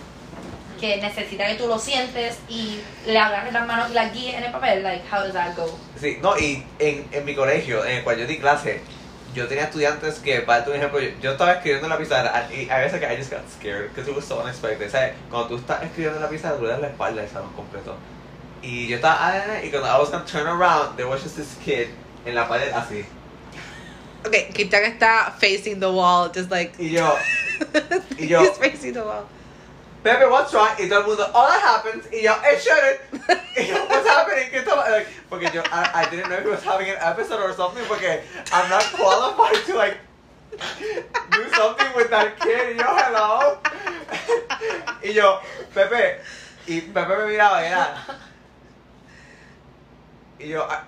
Speaker 3: que necesita que tú lo sientes y le agarres las manos y las guíes en el papel, like, how does that go?
Speaker 2: Sí, no, y en, en mi colegio, en el cual yo di clase, yo tenía estudiantes que, para un ejemplo, yo, yo estaba escribiendo en la pizarra y a veces que I just got scared because it was so unexpected. ¿Sabes? Cuando tú estás escribiendo en la pizarra, tú le das la espalda al salón completo. Y yo estaba, ah, ah, y cuando I was gonna turn around, there was just this kid en la pared así.
Speaker 1: Okay, Kitang está facing the wall, just like.
Speaker 2: Y yo, y yo-
Speaker 1: He's facing the wall.
Speaker 2: Pepe, what's wrong? Y todo el mundo, all that happens. Y yo, it shouldn't. Y yo, what's happening? ¿Qué estaba? Like, porque yo, I, I didn't know if he was having an episode or something, porque I'm not qualified to, like, do something with that kid. Y yo, hello. Y yo, Pepe, y Pepe me miraba y era. Y yo, ah,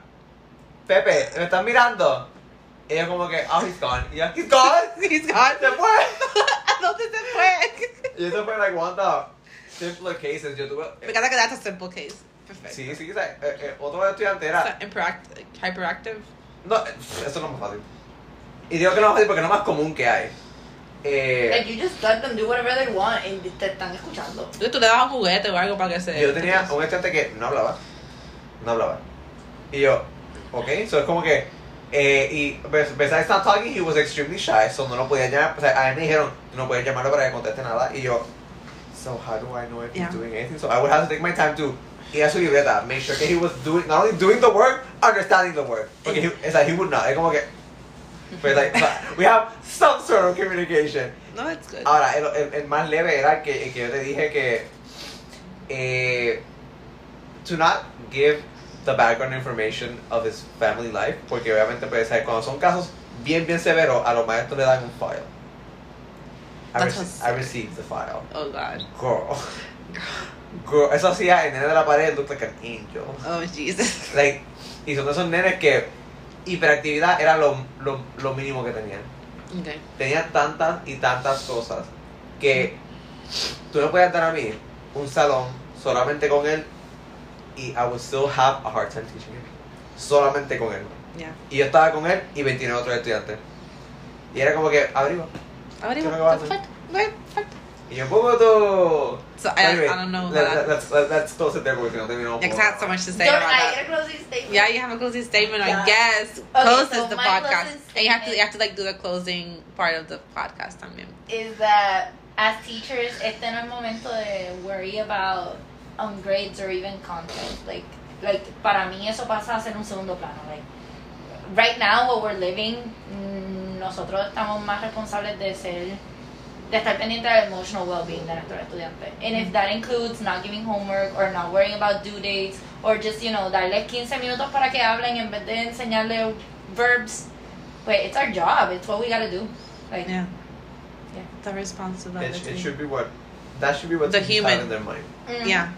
Speaker 2: Pepe, ¿me estás mirando? Y yo como que, oh, he's gone. Y yo, he's gone.
Speaker 1: He's gone.
Speaker 2: Se fue.
Speaker 1: ¿A dónde se fue?
Speaker 2: Y eso fue like one of the simpler cases. Yo tuve.
Speaker 1: Me encanta que that's a simple case. Perfect.
Speaker 2: Sí, sí, o sea, eh, eh, otro estudiante era.
Speaker 1: Hyperactive.
Speaker 2: No, eso no es más fácil. Y digo que no es más fácil porque es lo más común que hay.
Speaker 3: Like,
Speaker 2: Eh,
Speaker 3: you just let them do whatever they want y te están escuchando.
Speaker 1: Entonces tú le das un juguete o algo para que se.
Speaker 2: yo tenía un estudiante que no hablaba. No hablaba. Y yo, ok, so es como que. Eh, y bes- besides not talking, he was extremely shy, so no lo podía llamar. O sea, a mí me dijeron, no puedes llamarlo para que conteste nada. Y yo, so how do I know if
Speaker 1: Yeah.
Speaker 2: he's doing anything? So I would have to take my time to ir a su libreta, make sure que he was doing, not only doing the work, understanding the work. Porque he, it's like, he would not. Es como que. But like, we have some sort of communication.
Speaker 1: No, it's good.
Speaker 2: Ahora, el, el- el más leve era el que, el que yo te dije que. Eh, to not give the background information of his family life, porque obviamente, pues, ¿sabes? cuando son casos bien, bien severos, a los maestros le dan un file. I,
Speaker 1: what's-
Speaker 2: I received the file.
Speaker 1: Oh God.
Speaker 2: Girl. Girl. Eso hacía el nene de la pared looked like an angel.
Speaker 1: Oh Jesus.
Speaker 2: Like, y son esos nenes que hiperactividad era lo, lo, lo mínimo que tenían.
Speaker 1: Okay.
Speaker 2: tenía tantas y tantas cosas que tú me puedes dar a mí un salón solamente con él y I would still have a hard time teaching him. Solamente con él.
Speaker 1: Yeah.
Speaker 2: Y yo estaba con él y 29 otros estudiantes. Y era como que, abrigo.
Speaker 1: Ahora
Speaker 2: ¿Qué es lo que vas a hacer?
Speaker 1: perfecto. Okay, perfecto.
Speaker 2: Y yo, ¡Puto!
Speaker 1: So I,
Speaker 2: Anyway,
Speaker 1: I don't know.
Speaker 2: Let,
Speaker 1: that.
Speaker 2: Let's let, let's close it there porque si no terminamos.
Speaker 1: Yeah, 'cause I have so much to say
Speaker 3: Don't
Speaker 1: about
Speaker 3: I
Speaker 1: that.
Speaker 3: get a closing statement?
Speaker 1: Yeah, you have a closing statement, I guess.
Speaker 3: Okay,
Speaker 1: Closes
Speaker 3: so
Speaker 1: the
Speaker 3: my
Speaker 1: podcast.
Speaker 3: closing
Speaker 1: And you have to you have to like do the closing part of the podcast I mean,
Speaker 3: is that as teachers, este no es momento de worry about um, grades or even content. Like, like para mí eso pasa a ser un segundo plano. Like, right now, what we're living, mm, nosotros estamos más responsables de ser, de estar pendiente del emotional well-being de nuestros estudiantes. And if that includes not giving homework or not worrying about due dates or just, you know, darles 15 minutos para que hablen en vez de enseñarle verbs, pues it's our job. It's what we gotta do. Like,
Speaker 1: Yeah.
Speaker 3: Yeah.
Speaker 1: The responsibility.
Speaker 2: It, it should be what, that should be what
Speaker 1: The human.
Speaker 2: in their mind.
Speaker 3: mm.
Speaker 1: Yeah.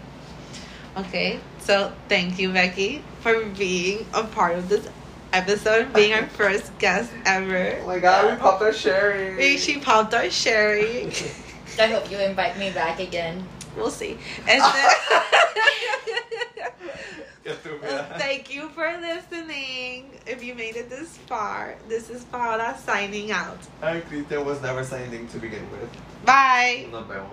Speaker 1: Okay. So thank you, Becky, for being a part of this episode, being our first guest ever.
Speaker 2: Oh my god, we popped our sherry.
Speaker 1: Hey, She popped our sherry.
Speaker 3: I hope you invite me back again.
Speaker 1: We'll see. And then,
Speaker 2: Qué
Speaker 1: thank you for listening. If you made it this far, this is Paula signing out.
Speaker 2: Ay, Christian was never signing to begin with.
Speaker 1: Bye.
Speaker 2: Nos vemos.